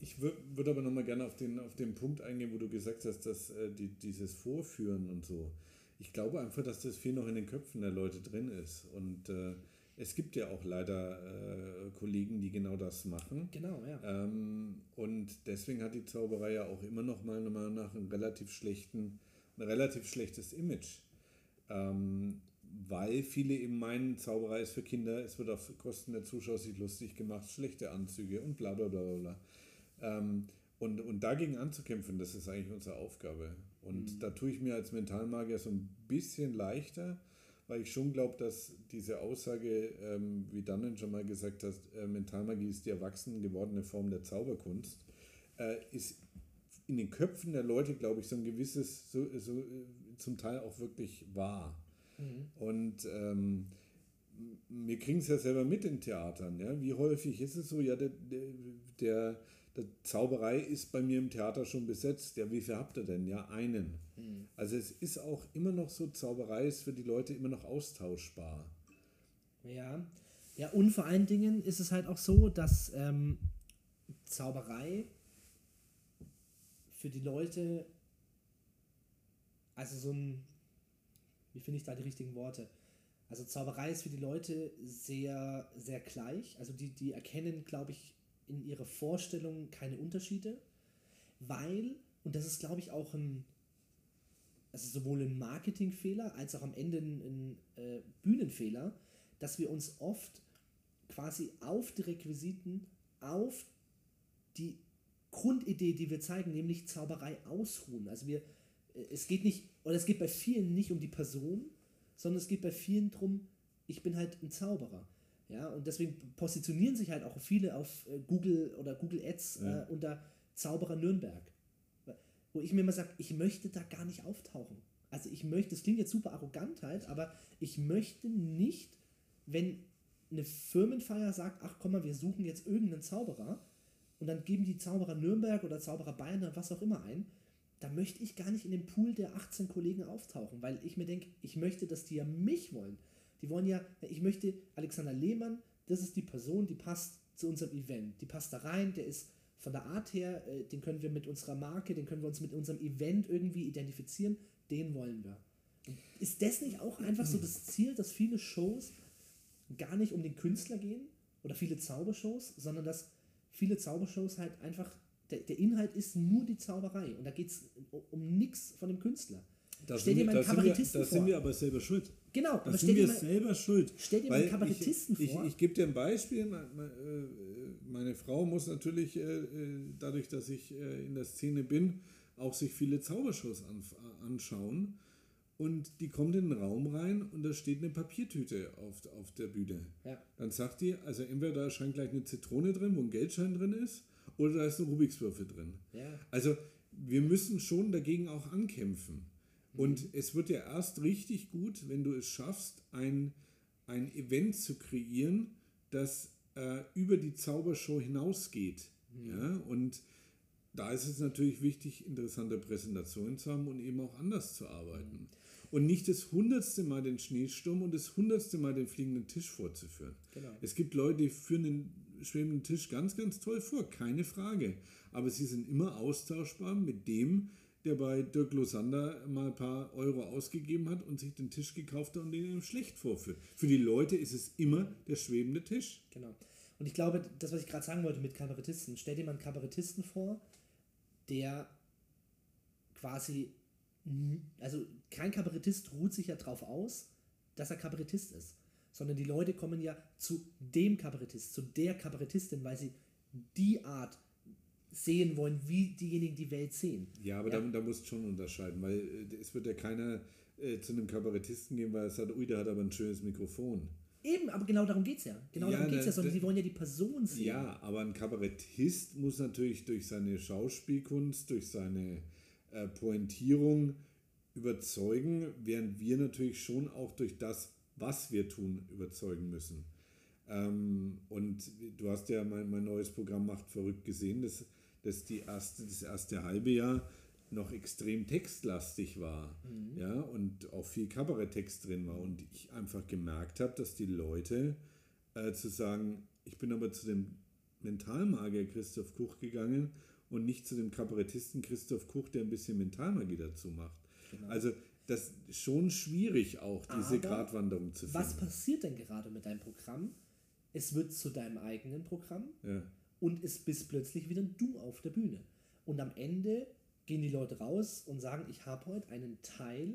ich würde würd aber nochmal gerne auf den, auf den Punkt eingehen, wo du gesagt hast, dass äh, die, dieses Vorführen und so. Ich glaube einfach, dass das viel noch in den Köpfen der Leute drin ist. Und äh, es gibt ja auch leider äh, Kollegen, die genau das machen. Genau, ja. Ähm, und deswegen hat die Zauberei ja auch immer noch meiner Meinung nach einen relativ schlechten, ein relativ schlechtes Image. Ähm, weil viele eben meinen, Zauberei ist für Kinder, es wird auf Kosten der Zuschauer sich lustig gemacht, schlechte Anzüge und bla bla bla bla. bla. Ähm, und, und dagegen anzukämpfen, das ist eigentlich unsere Aufgabe. Und da tue ich mir als Mentalmagier so ein bisschen leichter, weil ich schon glaube, dass diese Aussage, ähm, wie Dannen schon mal gesagt hat, äh, Mentalmagie ist die erwachsen gewordene Form der Zauberkunst, äh, ist in den Köpfen der Leute, glaube ich, so ein gewisses, so, so äh, zum Teil auch wirklich wahr. Und ähm, wir kriegen es ja selber mit in Theatern. Ja? Wie häufig ist es so, ja, der, der, der Zauberei ist bei mir im Theater schon besetzt. Ja, wie viel habt ihr denn? Ja, einen. Also es ist auch immer noch so, Zauberei ist für die Leute immer noch austauschbar. Ja. Ja, und vor allen Dingen ist es halt auch so, dass ähm, Zauberei für die Leute, also so ein, wie finde ich da die richtigen Worte? Also Zauberei ist für die Leute sehr, sehr gleich. Also die, die erkennen, glaube ich, in ihrer Vorstellung keine Unterschiede, weil, und das ist, glaube ich, auch ein, also sowohl ein Marketingfehler als auch am Ende ein, ein äh, Bühnenfehler, dass wir uns oft quasi auf die Requisiten, auf die Grundidee, die wir zeigen, nämlich Zauberei ausruhen. Also wir, äh, es geht nicht, oder es geht bei vielen nicht um die Person, sondern es geht bei vielen darum, ich bin halt ein Zauberer. Ja, und deswegen positionieren sich halt auch viele auf äh, Google oder Google Ads Ja. äh, unter Zauberer Nürnberg. Wo ich mir immer sage, ich möchte da gar nicht auftauchen. Also ich möchte, das klingt jetzt super arrogant halt, aber ich möchte nicht, wenn eine Firmenfeier sagt, ach komm mal, wir suchen jetzt irgendeinen Zauberer und dann geben die Zauberer Nürnberg oder Zauberer Bayern oder was auch immer ein, da möchte ich gar nicht in dem Pool der 18 Kollegen auftauchen, weil ich mir denke, ich möchte, dass die ja mich wollen. Die wollen ja, ich möchte Alexander Lehmann, das ist die Person, die passt zu unserem Event. Die passt da rein, der ist von der Art her, äh, den können wir mit unserer Marke, den können wir uns mit unserem Event irgendwie identifizieren, den wollen wir. Ist das nicht auch einfach so das Ziel, dass viele Shows gar nicht um den Künstler gehen oder viele Zaubershows, sondern dass viele Zaubershows halt einfach, der, der Inhalt ist nur die Zauberei und da geht es um, um nichts von dem Künstler. Da Stell sind, dir wir, mal einen da, wir, Kabarettisten da vor. sind wir aber selber schuld. Genau, Da aber sind wir mal, selber schuld. stell dir mal einen Kabarettisten ich, vor. Ich, ich gebe dir ein Beispiel. Äh, Meine Frau muss natürlich, äh, äh, dadurch, dass ich in der Szene bin, auch sich viele Zaubershows anschauen. Und die kommt in den Raum rein und da steht eine Papiertüte auf, auf der Bühne. ja. Dann sagt die, also entweder da scheint gleich eine Zitrone drin, wo ein Geldschein drin ist, oder da ist ein Rubikswürfel drin. Ja. Also wir müssen schon dagegen auch ankämpfen. Und es wird ja erst richtig gut, wenn du es schaffst, ein, ein Event zu kreieren, das äh, über die Zaubershow hinausgeht. Mhm. Ja? Und da ist es natürlich wichtig, interessante Präsentationen zu haben und eben auch anders zu arbeiten. Mhm. Und nicht das hundertste Mal den Schneesturm und das hundertste Mal den fliegenden Tisch vorzuführen. Genau. Es gibt Leute, die führen den schwebenden Tisch ganz, ganz toll vor, keine Frage. Aber sie sind immer austauschbar mit dem, der bei Dirk Losander mal ein paar Euro ausgegeben hat und sich den Tisch gekauft hat und den ihm schlecht vorführt. Für die Leute ist es immer der schwebende Tisch. Genau. Und ich glaube, das, was ich gerade sagen wollte mit Kabarettisten, stell dir mal einen Kabarettisten vor, der quasi, also kein Kabarettist ruht sich ja drauf aus, dass er Kabarettist ist, sondern die Leute kommen ja zu dem Kabarettist, zu der Kabarettistin, weil sie die Art sehen wollen, wie diejenigen die Welt sehen. Ja, aber ja. Da, da musst du schon unterscheiden, weil äh, es wird ja keiner äh, zu einem Kabarettisten gehen, weil er sagt, ui, der hat aber ein schönes Mikrofon. Eben, aber genau darum geht es ja. Genau ja, darum geht es ja, sondern sie wollen ja die Person sehen. Ja, aber ein Kabarettist muss natürlich durch seine Schauspielkunst, durch seine äh, Pointierung überzeugen, während wir natürlich schon auch durch das, was wir tun, überzeugen müssen. Ähm, und du hast ja mein, mein neues Programm Macht verrückt gesehen. Das dass die erste, das erste halbe Jahr noch extrem textlastig war mhm. ja, und auch viel Kabaretttext drin war und ich einfach gemerkt habe, dass die Leute äh, zu sagen, ich bin aber zu dem Mentalmagier Christoph Kuch gegangen und nicht zu dem Kabarettisten Christoph Kuch, der ein bisschen Mentalmagie dazu macht. Genau. Also das ist schon schwierig auch, diese aber Gratwanderung zu finden. Was passiert denn gerade mit deinem Programm? Es wird zu deinem eigenen Programm. Ja und es bist plötzlich wieder du auf der Bühne. Und am Ende gehen die Leute raus und sagen, ich habe heute einen Teil,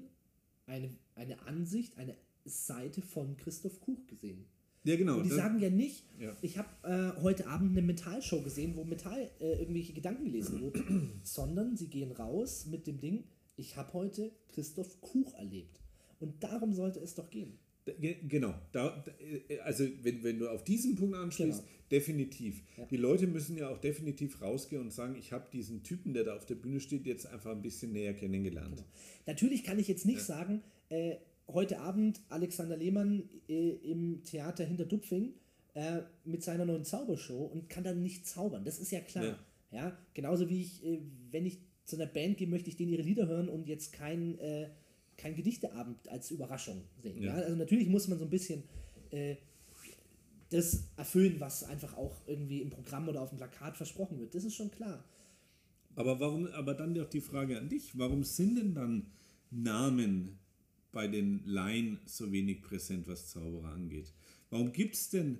eine, eine Ansicht, eine Seite von Christoph Kuch gesehen. Ja, genau. Und die sagen ja nicht, ja. ich habe äh, heute Abend eine Metallshow gesehen, wo Metall äh, irgendwelche Gedanken gelesen wurde, <clears throat> sondern sie gehen raus mit dem Ding, ich habe heute Christoph Kuch erlebt. Und darum sollte es doch gehen. Genau, da, äh, also wenn, wenn du auf diesen Punkt ansprichst, genau. definitiv. Ja. Die Leute müssen ja auch definitiv rausgehen und sagen, ich habe diesen Typen, der da auf der Bühne steht, jetzt einfach ein bisschen näher kennengelernt. Genau. Natürlich kann ich jetzt nicht ja. sagen, äh, heute Abend Alexander Lehmann äh, im Theater hinter Dupfing äh, mit seiner neuen Zaubershow und kann dann nicht zaubern. Das ist ja klar. Ja, ja? genauso wie ich, äh, wenn ich zu einer Band gehe, möchte ich denen ihre Lieder hören und jetzt kein äh, kein Gedichteabend als Überraschung sehen. Ja. ja? Also natürlich muss man so ein bisschen äh, das erfüllen, was einfach auch irgendwie im Programm oder auf dem Plakat versprochen wird. Das ist schon klar. Aber warum, aber dann doch die Frage an dich, warum sind denn dann Namen bei den Laien so wenig präsent, was Zauberer angeht? Warum gibt es denn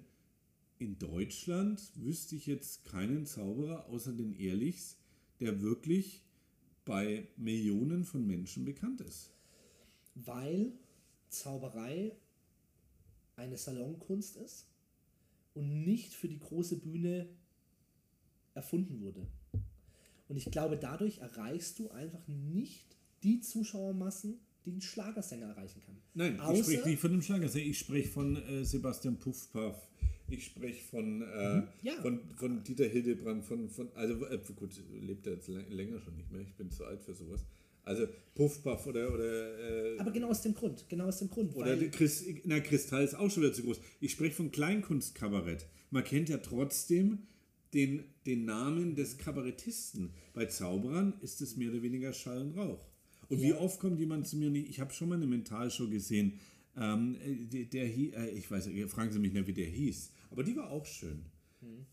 in Deutschland, wüsste ich jetzt keinen Zauberer außer den Ehrlichs, der wirklich bei Millionen von Menschen bekannt ist? Weil Zauberei eine Salonkunst ist und nicht für die große Bühne erfunden wurde. Und ich glaube, dadurch erreichst du einfach nicht die Zuschauermassen, die ein Schlagersänger erreichen kann. Nein, Außer, ich spreche nicht von einem Schlagersänger, ich spreche von äh, Sebastian Puffpaff, ich spreche von, äh, mhm, ja. von, von Dieter Hildebrand, von, von also äh, gut, lebt er jetzt länger schon nicht mehr, ich bin zu alt für sowas. Also Puffpuff oder. oder äh, Aber genau aus dem Grund. Genau aus dem Grund. Oder Chris, na, Kristall ist auch schon wieder zu groß. Ich spreche von Kleinkunstkabarett. Man kennt ja trotzdem den, den Namen des Kabarettisten. Bei Zauberern ist es mehr oder weniger Schall und Rauch. Und ja. wie oft kommt jemand zu mir, ich habe schon mal eine Mentalshow gesehen, ähm, der, der äh, ich weiß, fragen Sie mich nicht, wie der hieß, aber die war auch schön. Hm.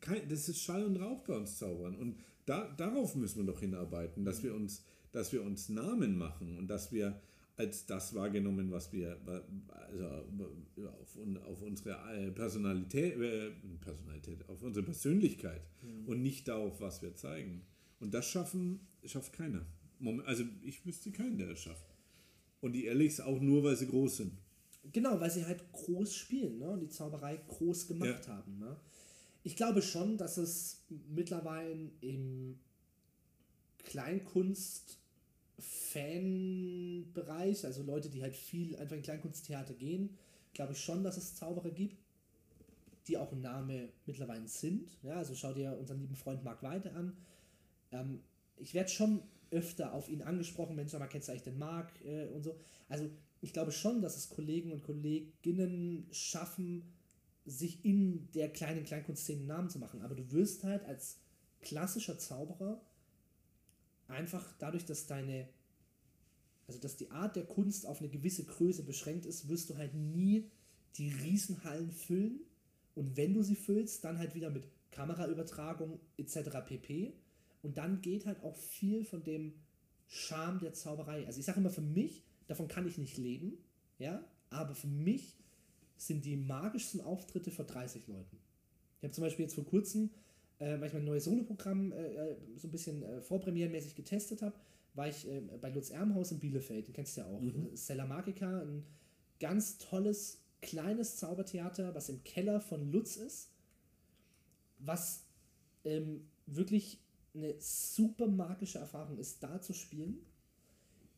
Kein, das ist Schall und Rauch bei uns Zaubern. Und da, darauf müssen wir doch hinarbeiten, dass wir uns dass wir uns Namen machen und dass wir als das wahrgenommen, was wir also auf, auf unsere äh, Personalität, äh, Personalität, auf unsere Persönlichkeit mhm. und nicht darauf, was wir zeigen. Und das schaffen, schafft keiner. Also ich wüsste keinen, der das schafft. Und die Ehrlichs auch nur, weil sie groß sind. Genau, weil sie halt groß spielen ne? und die Zauberei groß gemacht ja. haben. Ne? Ich glaube schon, dass es mittlerweile im Kleinkunst Fanbereich, also Leute, die halt viel einfach in Kleinkunsttheater gehen, glaube ich schon, dass es Zauberer gibt, die auch ein Name mittlerweile sind. Ja, also schau dir unseren lieben Freund Marc Weide an. Ähm, ich werde schon öfter auf ihn angesprochen, Mensch, mal kennst du eigentlich den Marc äh, und so. Also ich glaube schon, dass es Kollegen und Kolleginnen schaffen, sich in der kleinen Kleinkunstszene einen Namen zu machen. Aber du wirst halt als klassischer Zauberer einfach dadurch, dass deine, also dass die Art der Kunst auf eine gewisse Größe beschränkt ist, wirst du halt nie die Riesenhallen füllen. Und wenn du sie füllst, dann halt wieder mit Kameraübertragung etc. pp. Und dann geht halt auch viel von dem Charme der Zauberei. Also ich sage immer für mich, davon kann ich nicht leben, ja, aber für mich sind die magischsten Auftritte vor 30 Leuten. Ich habe zum Beispiel jetzt vor kurzem, äh, weil ich mein neues Soloprogramm äh, äh, so ein bisschen äh, vorpremierenmäßig getestet habe, war ich äh, bei Lutz Ermhaus in Bielefeld, den kennst du ja auch. Mhm. Stella Magica, ein ganz tolles, kleines Zaubertheater, was im Keller von Lutz ist, was ähm, wirklich eine super magische Erfahrung ist, da zu spielen,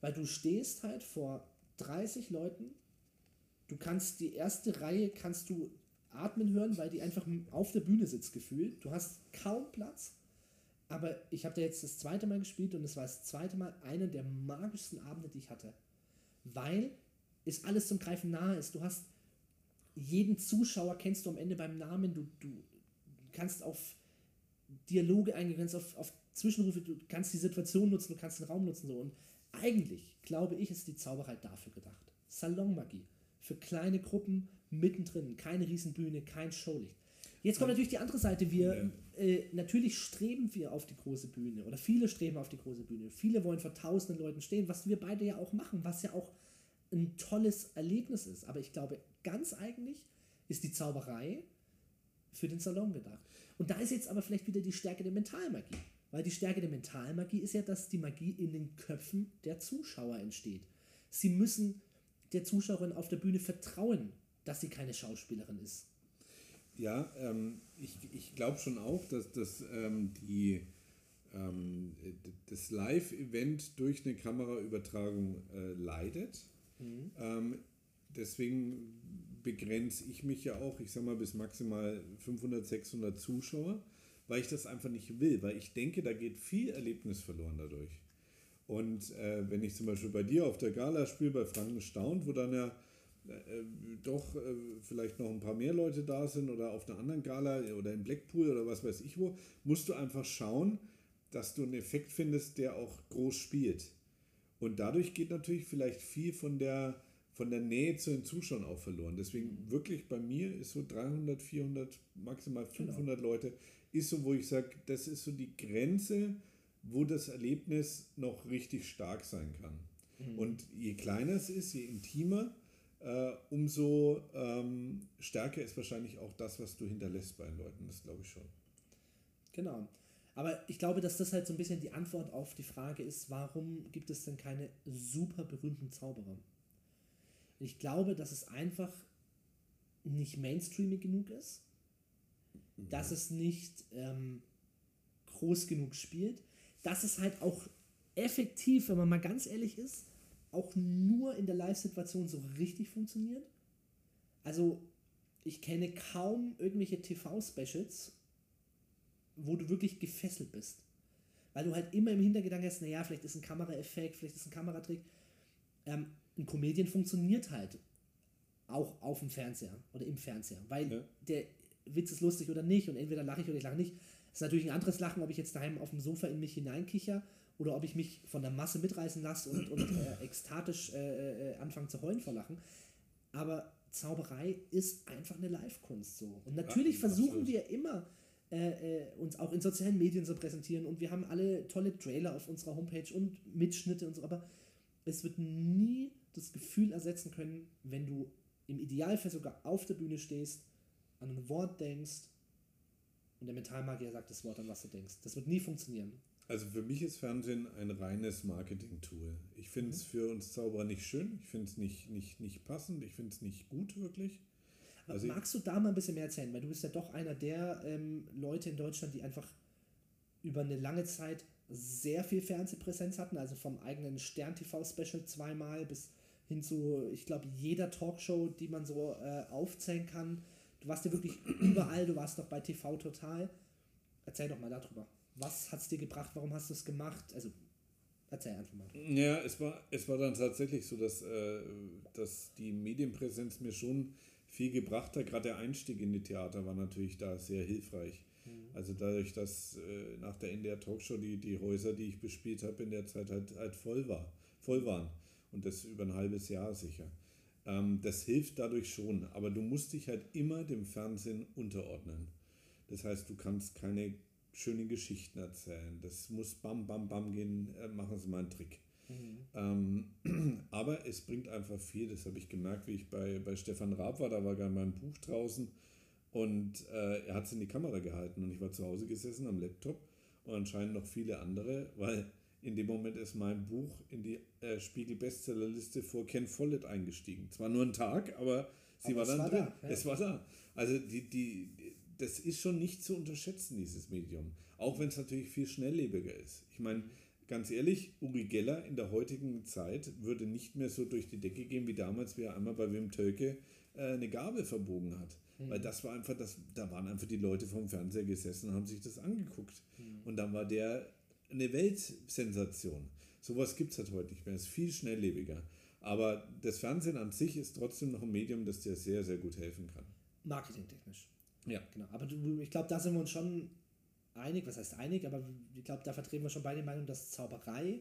weil du stehst halt vor 30 Leuten, du kannst die erste Reihe kannst du atmen hören, weil die einfach auf der Bühne sitzt gefühlt. Du hast kaum Platz. Aber ich habe da jetzt das zweite Mal gespielt und es war das zweite Mal einer der magischsten Abende, die ich hatte. Weil es alles zum Greifen nahe ist. Du hast jeden Zuschauer kennst du am Ende beim Namen. Du, du kannst auf Dialoge eingehen, kannst auf, auf Zwischenrufe, du kannst die Situation nutzen, du kannst den Raum nutzen. So. Und eigentlich, glaube ich, ist die Zauberei dafür gedacht. Salonmagie für kleine Gruppen mittendrin, keine Riesenbühne, kein Showlicht. Jetzt kommt natürlich die andere Seite. Wir äh, natürlich streben wir auf die große Bühne oder viele streben auf die große Bühne. Viele wollen vor tausenden Leuten stehen, was wir beide ja auch machen, was ja auch ein tolles Erlebnis ist. Aber ich glaube, ganz eigentlich ist die Zauberei für den Salon gedacht. Und da ist jetzt aber vielleicht wieder die Stärke der Mentalmagie. Weil die Stärke der Mentalmagie ist ja, dass die Magie in den Köpfen der Zuschauer entsteht. Sie müssen der Zuschauerin auf der Bühne vertrauen, dass sie keine Schauspielerin ist. Ja, ähm, ich, ich glaube schon auch, dass, dass ähm, die, ähm, das Live-Event durch eine Kameraübertragung äh, leidet. Mhm. Ähm, deswegen begrenze ich mich ja auch, ich sag mal, bis maximal 500, 600 Zuschauer, weil ich das einfach nicht will, weil ich denke, da geht viel Erlebnis verloren dadurch. Und äh, wenn ich zum Beispiel bei dir auf der Gala spiele, bei Franken Staunt, wo dann ja doch äh, vielleicht noch ein paar mehr Leute da sind oder auf einer anderen Gala oder in Blackpool oder was weiß ich wo, musst du einfach schauen, dass du einen Effekt findest, der auch groß spielt. Und dadurch geht natürlich vielleicht viel von der, von der Nähe zu den Zuschauern auch verloren. Deswegen wirklich bei mir ist so 300, 400, maximal 500 genau. Leute, ist so, wo ich sage, das ist so die Grenze, wo das Erlebnis noch richtig stark sein kann. Mhm. Und je kleiner es ist, je intimer, äh, umso ähm, stärker ist wahrscheinlich auch das, was du hinterlässt bei den Leuten. Das glaube ich schon. Genau. Aber ich glaube, dass das halt so ein bisschen die Antwort auf die Frage ist, warum gibt es denn keine super berühmten Zauberer? Ich glaube, dass es einfach nicht mainstreamig genug ist, mhm. dass es nicht ähm, groß genug spielt dass es halt auch effektiv, wenn man mal ganz ehrlich ist, auch nur in der Live-Situation so richtig funktioniert. Also ich kenne kaum irgendwelche TV-Specials, wo du wirklich gefesselt bist. Weil du halt immer im Hintergedanken hast, naja, vielleicht ist ein Kameraeffekt, vielleicht ist ein Kameratrick. Ähm, ein Comedian funktioniert halt auch auf dem Fernseher oder im Fernseher, weil ja. der Witz ist lustig oder nicht und entweder lache ich oder ich lache nicht. Das ist natürlich ein anderes Lachen, ob ich jetzt daheim auf dem Sofa in mich hineinkicher oder ob ich mich von der Masse mitreißen lasse und, und äh, ekstatisch äh, äh, anfange zu heulen vor Lachen. Aber Zauberei ist einfach eine Live-Kunst so. Und natürlich ja, versuchen wir immer, äh, äh, uns auch in sozialen Medien zu präsentieren und wir haben alle tolle Trailer auf unserer Homepage und Mitschnitte und so, aber es wird nie das Gefühl ersetzen können, wenn du im Idealfall sogar auf der Bühne stehst, an ein Wort denkst und der Metallmagier sagt das Wort, an was du denkst. Das wird nie funktionieren. Also für mich ist Fernsehen ein reines Marketing-Tool. Ich finde es mhm. für uns Zauberer nicht schön, ich finde es nicht, nicht, nicht passend, ich finde es nicht gut wirklich. Also Magst du da mal ein bisschen mehr erzählen? Weil du bist ja doch einer der ähm, Leute in Deutschland, die einfach über eine lange Zeit sehr viel Fernsehpräsenz hatten, also vom eigenen Stern-TV-Special zweimal bis hin zu, ich glaube, jeder Talkshow, die man so äh, aufzählen kann. Du warst ja wirklich überall, du warst noch bei TV Total. Erzähl doch mal darüber. Was hat es dir gebracht? Warum hast du es gemacht? Also, erzähl einfach mal. Ja, es war, es war dann tatsächlich so, dass, äh, dass die Medienpräsenz mir schon viel gebracht hat. Gerade der Einstieg in die Theater war natürlich da sehr hilfreich. Mhm. Also dadurch, dass äh, nach der NDR Talkshow die, die Häuser, die ich bespielt habe, in der Zeit halt, halt voll, war, voll waren. Und das über ein halbes Jahr sicher. Ähm, das hilft dadurch schon, aber du musst dich halt immer dem Fernsehen unterordnen. Das heißt, du kannst keine schönen Geschichten erzählen. Das muss bam, bam, bam gehen, äh, machen Sie mal einen Trick. Mhm. Ähm, <clears throat> aber es bringt einfach viel, das habe ich gemerkt, wie ich bei, bei Stefan Raab war, da war gerade mein Buch draußen und äh, er hat es in die Kamera gehalten und ich war zu Hause gesessen am Laptop und anscheinend noch viele andere, weil in dem Moment ist mein Buch in die äh, Spiegel-Bestsellerliste vor Ken Follett eingestiegen. Zwar nur ein Tag, aber sie aber war dann war drin. Da, ja. Es war da. Also die, die, das ist schon nicht zu unterschätzen, dieses Medium. Auch wenn es natürlich viel schnelllebiger ist. Ich meine, ganz ehrlich, Uri Geller in der heutigen Zeit würde nicht mehr so durch die Decke gehen wie damals, wie er einmal bei Wim Tölke äh, eine Gabel verbogen hat. Mhm. Weil das war einfach, das, da waren einfach die Leute vom Fernseher gesessen und haben sich das angeguckt. Mhm. Und dann war der eine Weltsensation. Sowas gibt es halt heute nicht mehr. Es ist viel schnelllebiger. Aber das Fernsehen an sich ist trotzdem noch ein Medium, das dir sehr, sehr gut helfen kann. Marketingtechnisch. Ja. Genau. Aber du, ich glaube, da sind wir uns schon einig. Was heißt einig? Aber ich glaube, da vertreten wir schon beide die Meinung, dass Zauberei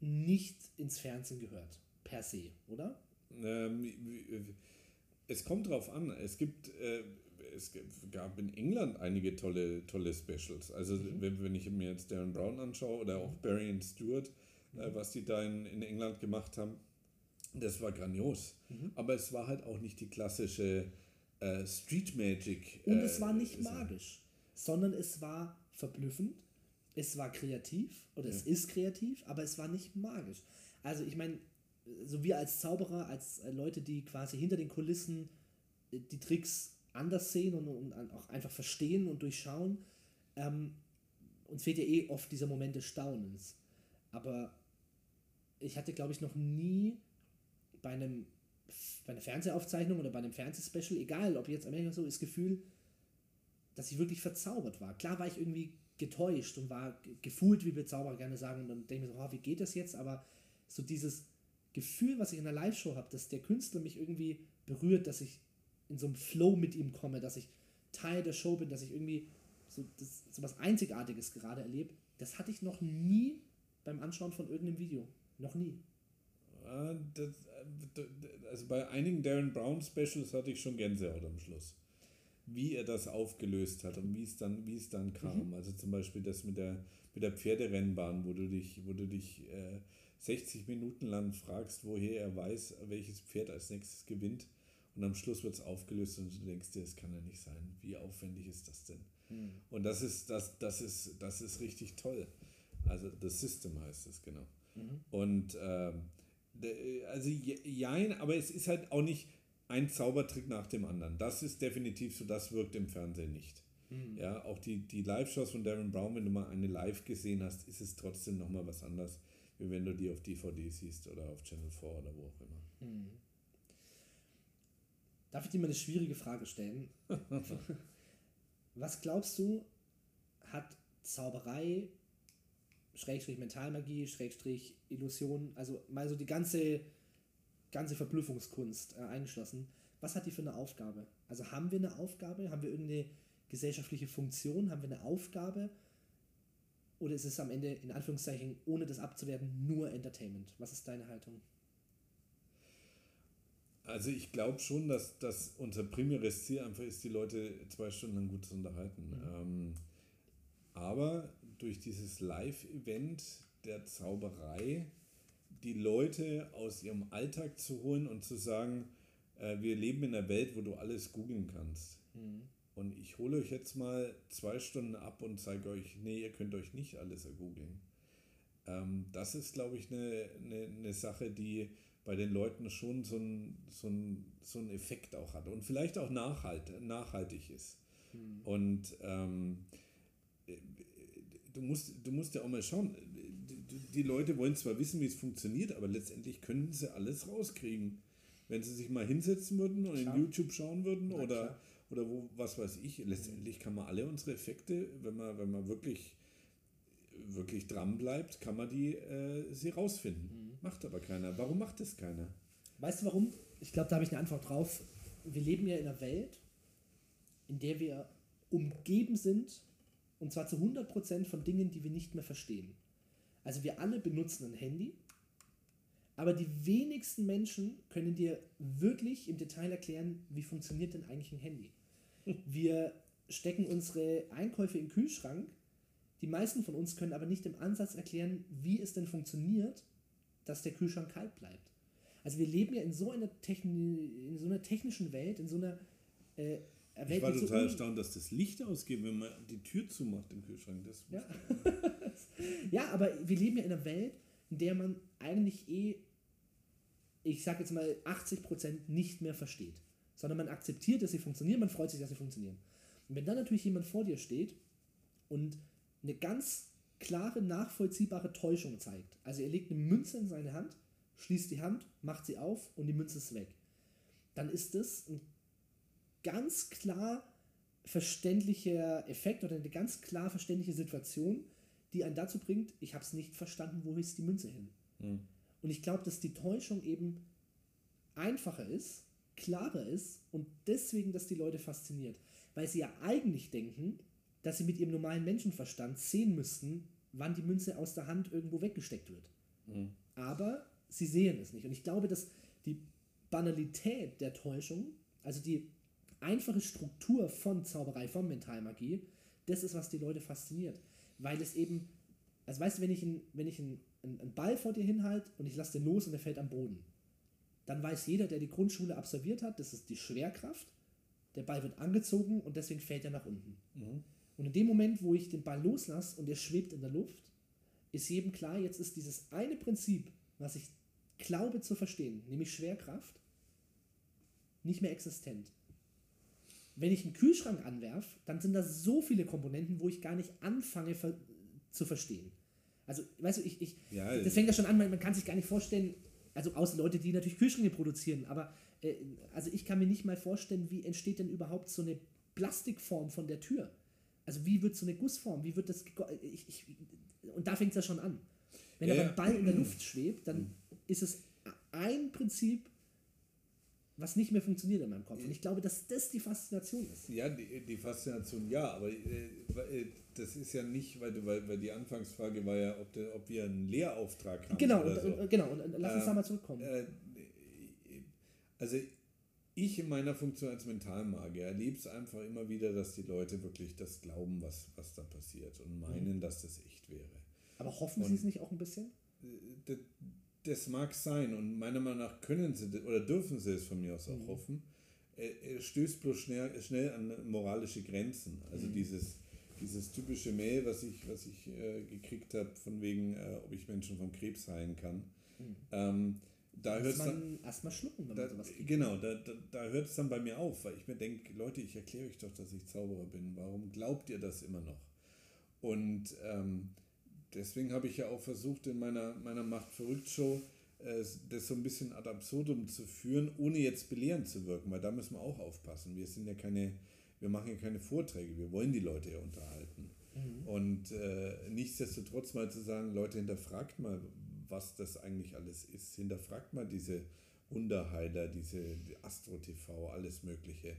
nicht ins Fernsehen gehört. Per se, oder? Ähm, es kommt drauf an. Es gibt. Äh, es gab in England einige tolle, tolle Specials. Also mhm. wenn, wenn ich mir jetzt Darren Brown anschaue oder auch Barry und Stewart, äh, mhm. äh, was die da in, in England gemacht haben, das war grandios. Mhm. Aber es war halt auch nicht die klassische äh, Street Magic. Und es war äh, nicht magisch, sondern es war verblüffend, es war kreativ oder ja. es ist kreativ, aber es war nicht magisch. Also ich meine, so wir als Zauberer, als äh, Leute, die quasi hinter den Kulissen äh, die Tricks anders sehen und, und auch einfach verstehen und durchschauen, ähm, uns fehlt ja eh oft dieser Moment des Staunens. Aber ich hatte, glaube ich, noch nie bei einem bei einer Fernsehaufzeichnung oder bei einem Fernsehspecial, egal ob jetzt Amerika so, das Gefühl, dass ich wirklich verzaubert war. Klar war ich irgendwie getäuscht und war gefühlt, wie wir Zauberer gerne sagen, und dann denke ich mir so, oh, wie geht das jetzt? Aber so dieses Gefühl, was ich in der Live-Show habe, dass der Künstler mich irgendwie berührt, dass ich in so einem Flow mit ihm komme, dass ich Teil der Show bin, dass ich irgendwie so, das, so was Einzigartiges gerade erlebe, das hatte ich noch nie beim Anschauen von irgendeinem Video. Noch nie. Ah, das, äh, also bei einigen Darren Brown Specials hatte ich schon Gänsehaut am Schluss. Wie er das aufgelöst hat und wie es dann, wie es dann kam. Mhm. Also zum Beispiel das mit der, mit der Pferderennbahn, wo du dich, wo du dich äh, 60 Minuten lang fragst, woher er weiß, welches Pferd als nächstes gewinnt. Und am Schluss wird es aufgelöst und du denkst dir, das kann ja nicht sein. Wie aufwendig ist das denn? Mhm. Und das ist, das, das, ist, das ist richtig toll. Also das System heißt es, genau. Mhm. Und ähm, also jein, aber es ist halt auch nicht ein Zaubertrick nach dem anderen. Das ist definitiv so, das wirkt im Fernsehen nicht. Mhm. Ja, auch die, die Live-Shows von Darren Brown, wenn du mal eine live gesehen hast, ist es trotzdem nochmal was anderes, wie wenn du die auf DVD siehst oder auf Channel 4 oder wo auch immer. Mhm. Darf ich dir mal eine schwierige Frage stellen? <laughs> was glaubst du, hat Zauberei Schrägstrich Mentalmagie, Schrägstrich Illusion, also mal so die ganze, ganze Verblüffungskunst äh, eingeschlossen. Was hat die für eine Aufgabe? Also haben wir eine Aufgabe? Haben wir irgendeine gesellschaftliche Funktion? Haben wir eine Aufgabe? Oder ist es am Ende, in Anführungszeichen, ohne das abzuwerten, nur Entertainment? Was ist deine Haltung? Also ich glaube schon, dass, dass unser primäres Ziel einfach ist, die Leute zwei Stunden lang gut zu unterhalten. Mhm. Ähm, aber durch dieses Live-Event der Zauberei die Leute aus ihrem Alltag zu holen und zu sagen, äh, wir leben in einer Welt, wo du alles googeln kannst. Mhm. Und ich hole euch jetzt mal zwei Stunden ab und zeige euch, nee, ihr könnt euch nicht alles ergoogeln. Ähm, das ist, glaube ich, eine, eine, eine Sache, die bei den Leuten schon so einen so so ein Effekt auch hat und vielleicht auch nachhalt, nachhaltig ist. Mhm. Und ähm, du musst, du musst ja auch mal schauen, die Leute wollen zwar wissen, wie es funktioniert, aber letztendlich können sie alles rauskriegen. Wenn sie sich mal hinsetzen würden und klar. in YouTube schauen würden Na, oder, oder wo, was weiß ich, letztendlich kann man alle unsere Effekte, wenn man, wenn man wirklich, wirklich dran bleibt, kann man die äh, sie rausfinden. Mhm. Macht aber keiner. Warum macht das keiner? Weißt du warum? Ich glaube, da habe ich eine Antwort drauf. wir leben ja in einer Welt, in der wir umgeben sind, und zwar zu 100% von Dingen, die wir nicht mehr verstehen. Also wir alle benutzen ein Handy, aber die wenigsten Menschen können dir wirklich im Detail erklären, wie funktioniert denn eigentlich ein Handy. Wir stecken unsere Einkäufe in den Kühlschrank. Die meisten von uns können aber nicht im Ansatz erklären, wie es denn funktioniert, dass der Kühlschrank kalt bleibt. Also wir leben ja in so einer, Techni in so einer technischen Welt, in so einer äh. Ich war total un- erstaunt, dass das Licht ausgeht, wenn man die Tür zumacht im Kühlschrank. Das Ja. <laughs> ja, aber wir leben ja in einer Welt, in der man eigentlich eh, ich sag jetzt mal, 80% nicht mehr versteht. Sondern man akzeptiert, dass sie funktionieren, man freut sich, dass sie funktionieren. Und wenn dann natürlich jemand vor dir steht und eine ganz klare, nachvollziehbare Täuschung zeigt, also er legt eine Münze in seine Hand, schließt die Hand, macht sie auf und die Münze ist weg, dann ist das ein ganz klar verständlicher Effekt oder eine ganz klar verständliche Situation, die einen dazu bringt, ich habe es nicht verstanden, wo ist die Münze hin. Hm. Und ich glaube, dass die Täuschung eben einfacher ist, klarer ist und deswegen, dass die Leute fasziniert. Weil sie ja eigentlich denken, dass sie mit ihrem normalen Menschenverstand sehen müssten, wann die Münze aus der Hand irgendwo weggesteckt wird. Hm. Aber sie sehen es nicht. Und ich glaube, dass die Banalität der Täuschung, also die einfache Struktur von Zauberei, von Mentalmagie, das ist, was die Leute fasziniert. Weil es eben, also weißt du, wenn ich, ein, wenn ich einen, einen einen Ball vor dir hinhalte und ich lasse den los und der fällt am Boden, dann weiß jeder, der die Grundschule absolviert hat, das ist die Schwerkraft, der Ball wird angezogen und deswegen fällt er nach unten. Mhm. Und in dem Moment, wo ich den Ball loslasse und er schwebt in der Luft, ist jedem klar, jetzt ist dieses eine Prinzip, was ich glaube zu verstehen, nämlich Schwerkraft, nicht mehr existent. Wenn ich einen Kühlschrank anwerfe, dann sind da so viele Komponenten, wo ich gar nicht anfange ver zu verstehen. Also, weißt du, ich, ich, Ja, das fängt ja schon an, man, man kann sich gar nicht vorstellen, also außer Leute, die natürlich Kühlschränke produzieren, aber äh, also ich kann mir nicht mal vorstellen, wie entsteht denn überhaupt so eine Plastikform von der Tür? Also wie wird so eine Gussform, wie wird das, ich, ich, und da fängt es ja schon an. Wenn Ja, aber ein Ball in der Luft schwebt, dann ist es ein Prinzip, was nicht mehr funktioniert in meinem Kopf. Und ich glaube, dass das die Faszination ist. Ja, die, die Faszination ja, aber äh, äh, das ist ja nicht, weil, du, weil, weil die Anfangsfrage war ja, ob, der, ob wir einen Lehrauftrag haben. Genau, oder und, so. und, genau, und, lass uns Äh, da mal zurückkommen. Äh, also ich in meiner Funktion als Mentalmagier erlebe es einfach immer wieder, dass die Leute wirklich das glauben, was, was da passiert und meinen, dass das echt wäre. aber hoffen und- Sie es nicht auch ein bisschen? Das mag sein und meiner Meinung nach können sie oder dürfen sie es von mir aus auch Mhm. hoffen. Er, stößt bloß schnell, schnell an moralische Grenzen. Also Mhm. dieses, dieses typische Mail, was ich, was ich äh, gekriegt habe, von wegen, äh, ob ich Menschen vom Krebs heilen kann. Mhm. Ähm, da hört es dann, erstmal schlucken, wenn da, man sowas kriegt. genau, da, da, da hört es dann bei mir auf, weil ich mir denke, Leute, ich erkläre euch doch, dass ich Zauberer bin. Warum glaubt ihr das immer noch? Und ähm, deswegen habe ich ja auch versucht, in meiner, meiner Macht verrückt Show äh, das so ein bisschen ad absurdum zu führen, ohne jetzt belehrend zu wirken, weil da müssen wir auch aufpassen. Wir sind ja keine, wir machen ja keine Vorträge, wir wollen die Leute ja unterhalten. Mhm. Und äh, nichtsdestotrotz mal zu sagen, Leute, hinterfragt mal, was das eigentlich alles ist. Hinterfragt mal diese Wunderheiler, diese die Astro TV, alles Mögliche.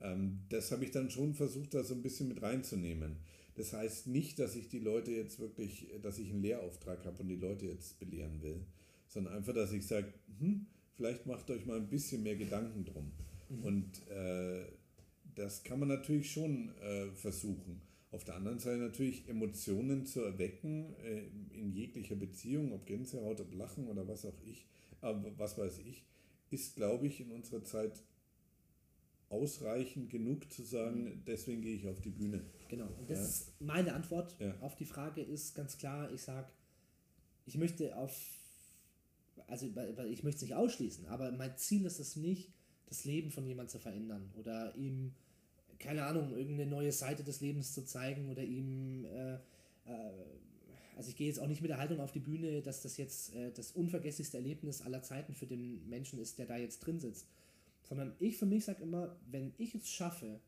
Ähm, das habe ich dann schon versucht, da so ein bisschen mit reinzunehmen. Das heißt nicht, dass ich die Leute jetzt wirklich, dass ich einen Lehrauftrag habe und die Leute jetzt belehren will, sondern einfach, dass ich sage, hm, vielleicht macht euch mal ein bisschen mehr Gedanken drum. Und äh, das kann man natürlich schon äh, versuchen. Auf der anderen Seite natürlich Emotionen zu erwecken äh, in jeglicher Beziehung, ob Gänsehaut, ob Lachen oder was auch ich, aber was weiß ich, ist, glaube ich, in unserer Zeit ausreichend genug zu sagen, deswegen gehe ich auf die Bühne. Genau. Und das Ja. ist meine Antwort Ja. auf die Frage ist ganz klar, ich sage, ich möchte auf, also ich möchte es nicht ausschließen, aber mein Ziel ist es nicht, das Leben von jemandem zu verändern oder ihm, keine Ahnung, irgendeine neue Seite des Lebens zu zeigen oder ihm, äh, äh, also ich gehe jetzt auch nicht mit der Haltung auf die Bühne, dass das jetzt äh, das unvergesslichste Erlebnis aller Zeiten für den Menschen ist, der da jetzt drin sitzt. Sondern ich für mich sage immer, wenn ich es schaffe,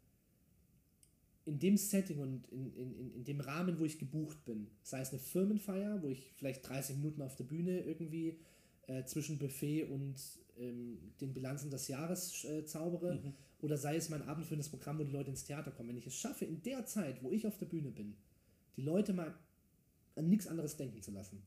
in dem Setting und in, in, in, dem Rahmen, wo ich gebucht bin, sei es eine Firmenfeier, wo ich vielleicht 30 Minuten auf der Bühne irgendwie äh, zwischen Buffet und ähm, den Bilanzen des Jahres äh, zaubere Mhm. oder sei es mein abendfüllendes Programm, wo die Leute ins Theater kommen. Wenn ich es schaffe, in der Zeit, wo ich auf der Bühne bin, die Leute mal an nichts anderes denken zu lassen,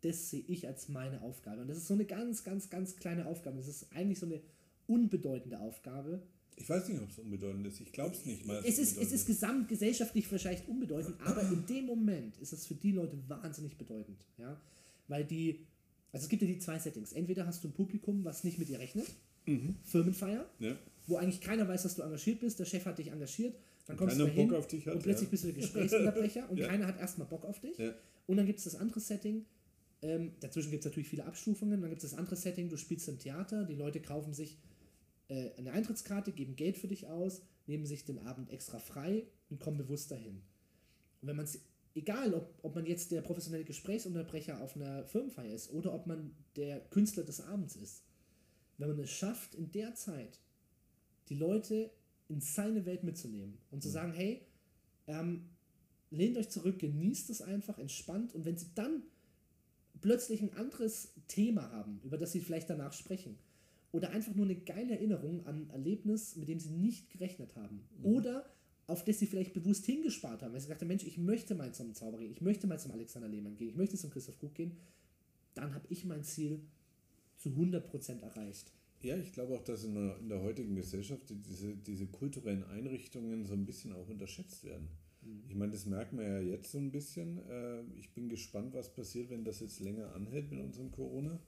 das sehe ich als meine Aufgabe. Und das ist so eine ganz, ganz, ganz kleine Aufgabe. Das ist eigentlich so eine unbedeutende Aufgabe. Ich weiß nicht, ob es unbedeutend ist. Ich glaube es nicht mal. Es ist, es ist gesamtgesellschaftlich vielleicht unbedeutend, <clears throat> aber in dem Moment ist es für die Leute wahnsinnig bedeutend. Ja? Weil die, also es gibt ja die zwei Settings. Entweder hast du ein Publikum, was nicht mit dir rechnet, Mhm. Firmenfeier, Ja. wo eigentlich keiner weiß, dass du engagiert bist, der Chef hat dich engagiert, dann kommst du dich hat, und plötzlich ja. bist du der Gesprächsunterbrecher <laughs> und Ja. keiner hat erstmal Bock auf dich. Und dann gibt es das andere Setting, ähm, dazwischen gibt es natürlich viele Abstufungen, dann gibt es das andere Setting, du spielst im Theater, die Leute kaufen sich äh, eine Eintrittskarte, geben Geld für dich aus, nehmen sich den Abend extra frei und kommen bewusst dahin. Und wenn man es, egal ob, ob man jetzt der professionelle Gesprächsunterbrecher auf einer Firmenfeier ist oder ob man der Künstler des Abends ist, wenn man es schafft, in der Zeit die Leute in seine Welt mitzunehmen und zu sagen, hey, ähm, lehnt euch zurück, genießt es einfach, entspannt und wenn sie dann plötzlich ein anderes Thema haben, über das sie vielleicht danach sprechen, oder einfach nur eine geile Erinnerung an ein Erlebnis, mit dem sie nicht gerechnet haben, oder auf das sie vielleicht bewusst hingespart haben, weil sie gesagt haben, Mensch, ich möchte mal zum Zauberer gehen, ich möchte mal zum Alexander Lehmann gehen, ich möchte zum Christoph Krug gehen, dann habe ich mein Ziel zu 100% erreicht. Ja, ich glaube auch, dass in der, in der heutigen Gesellschaft die- diese, diese kulturellen Einrichtungen so ein bisschen auch unterschätzt werden. Ich meine, das merken wir ja jetzt so ein bisschen. Äh, Ich bin gespannt, was passiert, wenn das jetzt länger anhält mit unserem Corona.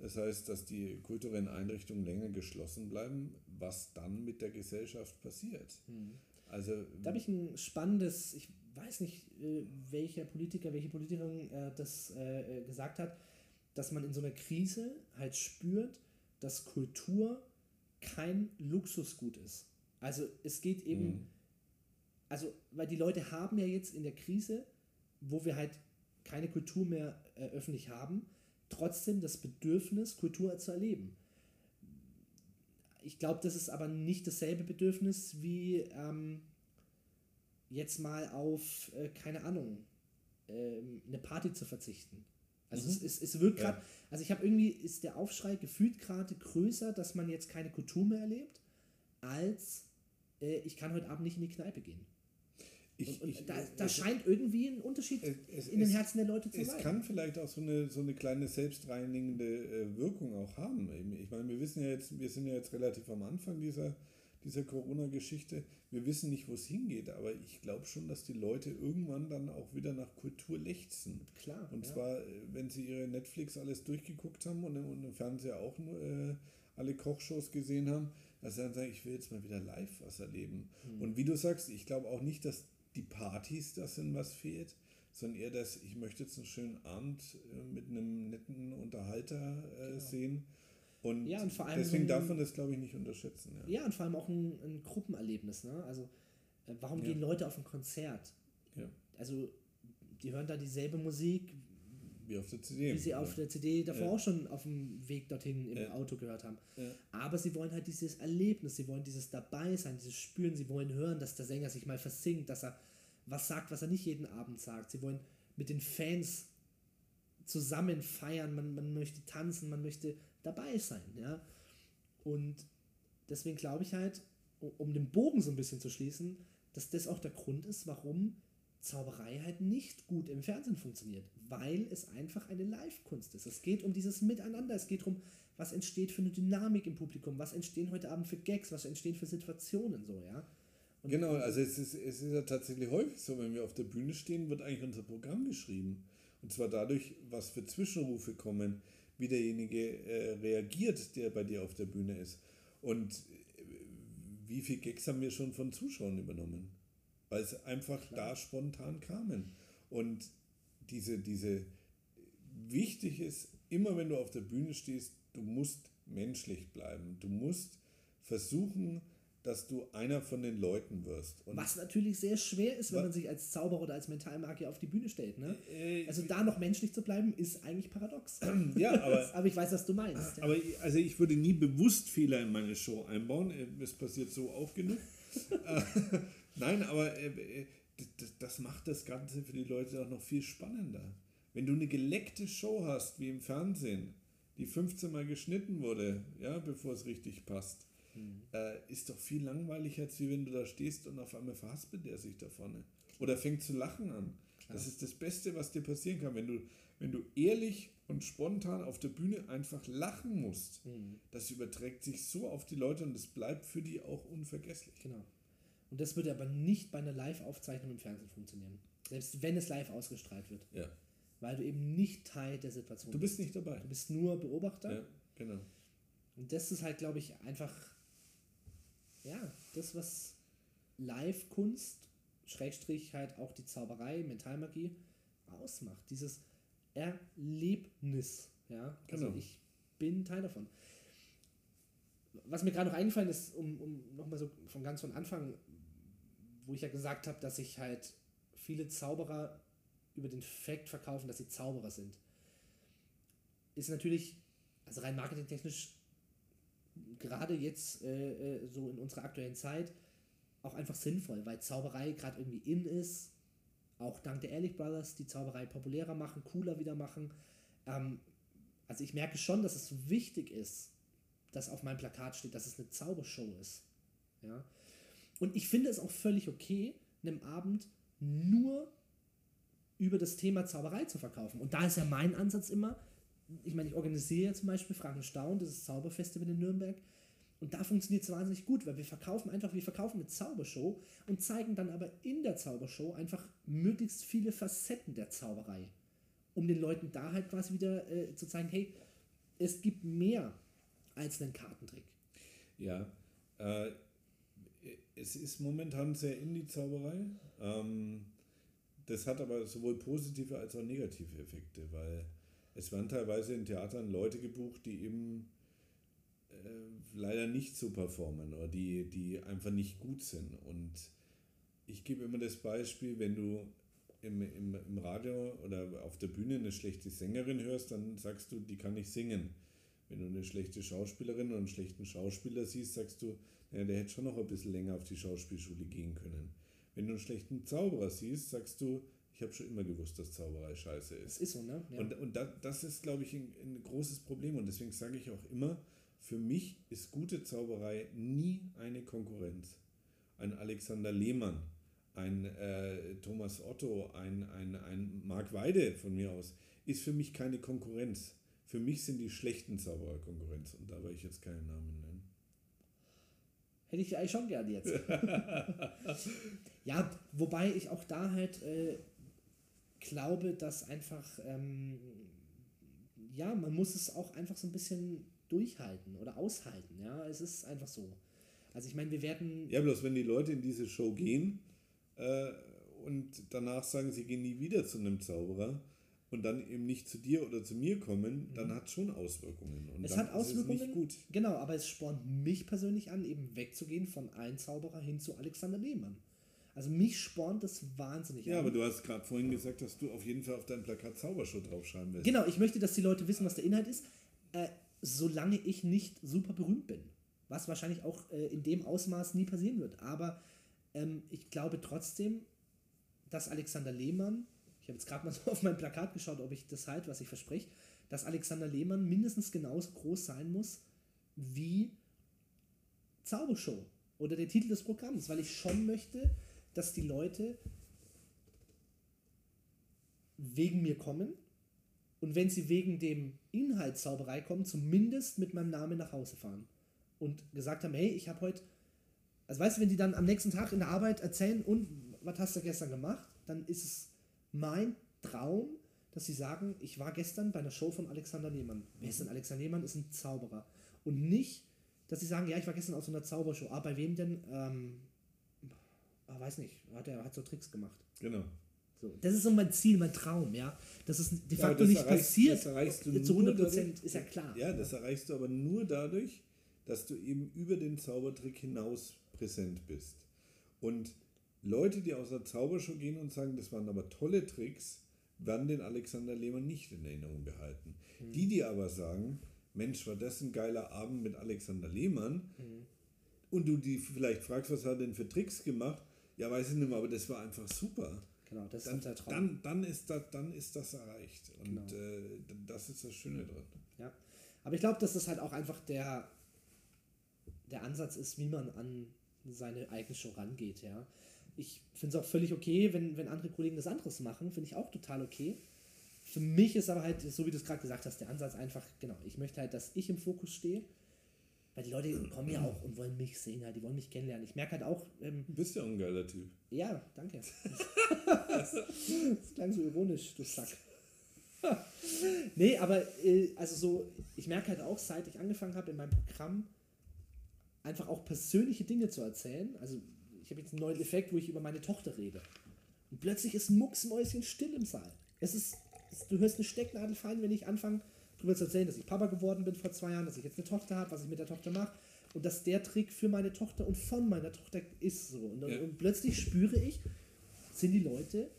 Das heißt, dass die kulturellen Einrichtungen länger geschlossen bleiben, was dann mit der Gesellschaft passiert. Also, Da habe ich ein spannendes, ich weiß nicht, äh, welcher Politiker, welche Politikerin äh, das gesagt hat, dass man in so einer Krise halt spürt, dass Kultur kein Luxusgut ist. Also es geht eben, Mhm. Also weil die Leute haben ja jetzt in der Krise, wo wir halt keine Kultur mehr äh, öffentlich haben, trotzdem das Bedürfnis, Kultur zu erleben. Ich glaube, das ist aber nicht dasselbe Bedürfnis wie ähm, jetzt mal auf, äh, keine Ahnung, ähm, eine Party zu verzichten. Also Mhm. es, es, es Ja. gerade, also ich habe irgendwie, ist der Aufschrei gefühlt gerade größer, dass man jetzt keine Kultur mehr erlebt, als äh, ich kann heute Abend nicht in die Kneipe gehen. Ich, ich, da, es- da es- scheint irgendwie ein Unterschied es- es- in den es- Herzen der Leute zu Es sein. kann vielleicht auch so eine, so eine kleine selbstreinigende äh, Wirkung auch haben. Ich meine, wir wissen ja jetzt, wir sind ja jetzt relativ am Anfang dieser, dieser Corona-Geschichte. Wir wissen nicht, wo es hingeht, aber ich glaube schon, dass die Leute irgendwann dann auch wieder nach Kultur lechzen. Klar. Und ja. zwar, äh, wenn sie ihre Netflix alles durchgeguckt haben und, im- und im Fernseher auch nur, äh, alle Kochshows gesehen haben, dass sie dann sagen, ich will jetzt mal wieder live was erleben. Hm. Und wie du sagst, ich glaube auch nicht, dass die Partys das sind, was fehlt, sondern eher, dass ich möchte jetzt einen schönen Abend äh, mit einem netten Unterhalter äh, Genau. sehen. Und, Ja, und vor allem deswegen so ein- darf man das, glaube ich, nicht unterschätzen. Ja. Ja, und vor allem auch ein, ein Gruppenerlebnis. Ne? Also, äh, warum Ja. gehen Leute auf ein Konzert? Ja. Also, die hören da dieselbe Musik, Wie auf der CD. wie sie auf der CD davor Ja. auch schon auf dem Weg dorthin im Ja. Auto gehört haben. Ja. Aber sie wollen halt dieses Erlebnis, sie wollen dieses Dabeisein, dieses Spüren, sie wollen hören, dass der Sänger sich mal versingt, dass er was sagt, was er nicht jeden Abend sagt. Sie wollen mit den Fans zusammen feiern, man, man möchte tanzen, man möchte dabei sein, ja. Und deswegen glaube ich halt, um den Bogen so ein bisschen zu schließen, dass das auch der Grund ist, warum Zauberei halt nicht gut im Fernsehen funktioniert, weil es einfach eine Live-Kunst ist. Es geht um dieses Miteinander, es geht darum, was entsteht für eine Dynamik im Publikum, was entstehen heute Abend für Gags, was entstehen für Situationen so, ja. Und Genau, also es ist, es ist ja tatsächlich häufig so, wenn wir auf der Bühne stehen, wird eigentlich unser Programm geschrieben. Und zwar dadurch, was für Zwischenrufe kommen, wie derjenige äh, reagiert, der bei dir auf der Bühne ist. Und äh, wie viel Gags haben wir schon von Zuschauern übernommen? Weil es einfach da spontan kamen. Und diese, diese, wichtig ist, immer wenn du auf der Bühne stehst, du musst menschlich bleiben. Du musst versuchen, dass du einer von den Leuten wirst. Und Was natürlich sehr schwer ist, wenn man sich als Zauberer oder als Mentalmagier auf die Bühne stellt. Ne? Äh, Also da noch menschlich zu bleiben, ist eigentlich paradox. <clears throat> ja, <laughs> aber, Aber ich weiß, was du meinst. Ja. aber also ich würde nie bewusst Fehler in meine Show einbauen. Äh, Es passiert so auch genug. <laughs> Nein, aber äh, äh, das macht das Ganze für die Leute auch noch viel spannender. Wenn du eine geleckte Show hast, wie im Fernsehen, die die 15 Mal geschnitten wurde, ja, bevor es richtig passt, Mhm. äh, ist doch viel langweiliger, als wie wenn du da stehst und auf einmal verhaspelt der sich da vorne. Oder fängt zu lachen an. Klar. Das ist das Beste, was dir passieren kann, wenn du, wenn du ehrlich und spontan auf der Bühne einfach lachen musst. Mhm. Das überträgt sich so auf die Leute und es bleibt für die auch unvergesslich. Genau. Und das würde aber nicht bei einer Live-Aufzeichnung im Fernsehen funktionieren. Selbst wenn es live ausgestrahlt wird. Ja. Weil du eben nicht Teil der Situation Du bist nicht dabei. Du bist nur Beobachter. Ja, genau. Und das ist halt, glaube ich, einfach, ja, das, was Live-Kunst, Schrägstrich halt auch die Zauberei, Mentalmagie ausmacht. Dieses Erlebnis. Ja, also Genau. ich bin Teil davon. Was mir gerade noch eingefallen ist, um, um nochmal so von ganz von Anfang, wo ich ja gesagt habe, dass sich halt viele Zauberer über den Fakt verkaufen, dass sie Zauberer sind, ist natürlich, also rein marketingtechnisch, gerade jetzt äh, äh, so in unserer aktuellen Zeit, auch einfach sinnvoll, weil Zauberei gerade irgendwie in ist, auch dank der Ehrlich Brothers, die Zauberei populärer machen, cooler wieder machen. Ähm, also ich merke schon, dass es wichtig ist, dass auf meinem Plakat steht, dass es eine Zaubershow ist. Ja? Und ich finde es auch völlig okay, einem Abend nur über das Thema Zauberei zu verkaufen. Und da ist ja mein Ansatz immer, ich meine, ich organisiere ja zum Beispiel Franken Staun, das Zauberfestival in Nürnberg. Und da funktioniert es wahnsinnig gut, weil wir verkaufen einfach, wir verkaufen eine Zaubershow und zeigen dann aber in der Zaubershow einfach möglichst viele Facetten der Zauberei. Um den Leuten da halt quasi wieder äh, zu zeigen, hey, es gibt mehr als einen Kartentrick. Ja, äh, es ist momentan sehr in die Zauberei. Ähm, das hat aber sowohl positive als auch negative Effekte, weil es werden teilweise in Theatern Leute gebucht, die eben äh, leider nicht so performen oder die, die einfach nicht gut sind. Und ich gebe immer das Beispiel, wenn du im, im, im Radio oder auf der Bühne eine schlechte Sängerin hörst, dann sagst du, die kann nicht singen. Wenn du eine schlechte Schauspielerin oder einen schlechten Schauspieler siehst, sagst du, ja, der hätte schon noch ein bisschen länger auf die Schauspielschule gehen können. Wenn du einen schlechten Zauberer siehst, sagst du, ich habe schon immer gewusst, dass Zauberei scheiße Das ist. ist so, ne? Ja. Und, und da, das ist, glaube ich, ein, ein großes Problem. Und deswegen sage ich auch immer, für mich ist gute Zauberei nie eine Konkurrenz. Ein Alexander Lehmann, ein äh, Thomas Otto, ein, ein, ein Marc Weide von mir aus, ist für mich keine Konkurrenz. Für mich sind die schlechten Zauberer Konkurrenz. Und da will ich jetzt keinen Namen nennen. Hätte ich eigentlich schon gern jetzt. <laughs> ja, wobei ich auch da halt äh, glaube, dass einfach, ähm, ja, man muss es auch einfach so ein bisschen durchhalten oder aushalten. Ja, es ist einfach so. Also ich meine, wir werden. Ja, bloß wenn die Leute in diese Show gehen äh, und danach sagen, sie gehen nie wieder zu einem Zauberer und dann eben nicht zu dir oder zu mir kommen, dann hat schon Auswirkungen. Und Mhm. Es hat Auswirkungen. Ist es nicht gut. Genau, aber es spornt mich persönlich an, eben wegzugehen von einem Zauberer hin zu Alexander Lehmann. Also mich spornt das wahnsinnig Ja, an. aber du hast gerade vorhin gesagt, dass du auf jeden Fall auf dein Plakat Zaubershow draufschreiben willst. Genau, ich möchte, dass die Leute wissen, was der Inhalt ist, äh, solange ich nicht super berühmt bin. Was wahrscheinlich auch äh, in dem Ausmaß nie passieren wird. Aber ähm, ich glaube trotzdem, dass Alexander Lehmann, ich habe jetzt gerade mal so <laughs> auf mein Plakat geschaut, ob ich das halte, was ich verspreche, dass Alexander Lehmann mindestens genauso groß sein muss wie Zaubershow oder der Titel des Programms, weil ich schon möchte, dass die Leute wegen mir kommen und wenn sie wegen dem Inhalt Zauberei kommen, zumindest mit meinem Namen nach Hause fahren und gesagt haben, hey, ich habe heute, also weißt du, wenn die dann am nächsten Tag in der Arbeit erzählen, und was hast du gestern gemacht, dann ist es mein Traum, dass sie sagen, ich war gestern bei einer Show von Alexander Lehmann. Wer ist denn Alexander Lehmann? Ist ein Zauberer. Und nicht, dass sie sagen, ja, ich war gestern auf so einer Zaubershow. Ah, bei wem denn? Ähm, ah, weiß nicht, hat er hat so Tricks gemacht. Genau. So, das ist so mein Ziel, mein Traum, ja. Das ist de Ja, facto das nicht passiert das erreichst du zu nur 100 Prozent, ist ja klar. Ja, das erreichst du aber nur dadurch, dass du eben über den Zaubertrick hinaus präsent bist. Und Leute, die aus der Zaubershow gehen und sagen, das waren aber tolle Tricks, werden den Alexander Lehmann nicht in Erinnerung behalten. Mhm. Die, die aber sagen, Mensch, war das ein geiler Abend mit Alexander Lehmann, Mhm. und du die vielleicht fragst, was hat er denn für Tricks gemacht, ja, weiß ich nicht mehr, aber das war einfach super. Genau, das Dann, ist der Traum. dann, dann, ist das, dann ist das erreicht. Und Genau. äh, das ist das Schöne dran. ja. Aber ich glaube, dass das halt auch einfach der, der Ansatz ist, wie man an seine eigene Show rangeht, ja. Ich finde es auch völlig okay, wenn, wenn andere Kollegen das anderes machen, finde ich auch total okay. Für mich ist aber halt, so wie du es gerade gesagt hast, der Ansatz einfach, genau, ich möchte halt, dass ich im Fokus stehe. Weil die Leute kommen ja auch und wollen mich sehen, halt, die wollen mich kennenlernen. Ich merke halt auch. Ähm, du bist ja auch ein geiler Typ. Ja, danke. <laughs> das, klang so ironisch, du Sack. <laughs> nee, aber äh, also so, ich merke halt auch, seit ich angefangen habe in meinem Programm, einfach auch persönliche Dinge zu erzählen. Also habe jetzt einen neuen Effekt, wo ich über meine Tochter rede. Und plötzlich ist Mucksmäuschen still im Saal. Es ist, du hörst eine Stecknadel fallen, wenn ich anfange darüber zu erzählen, dass ich Papa geworden bin vor zwei Jahren, dass ich jetzt eine Tochter habe, was ich mit der Tochter mache und dass der Trick für meine Tochter und von meiner Tochter ist so. Und, ja. und plötzlich spüre ich, sind die Leute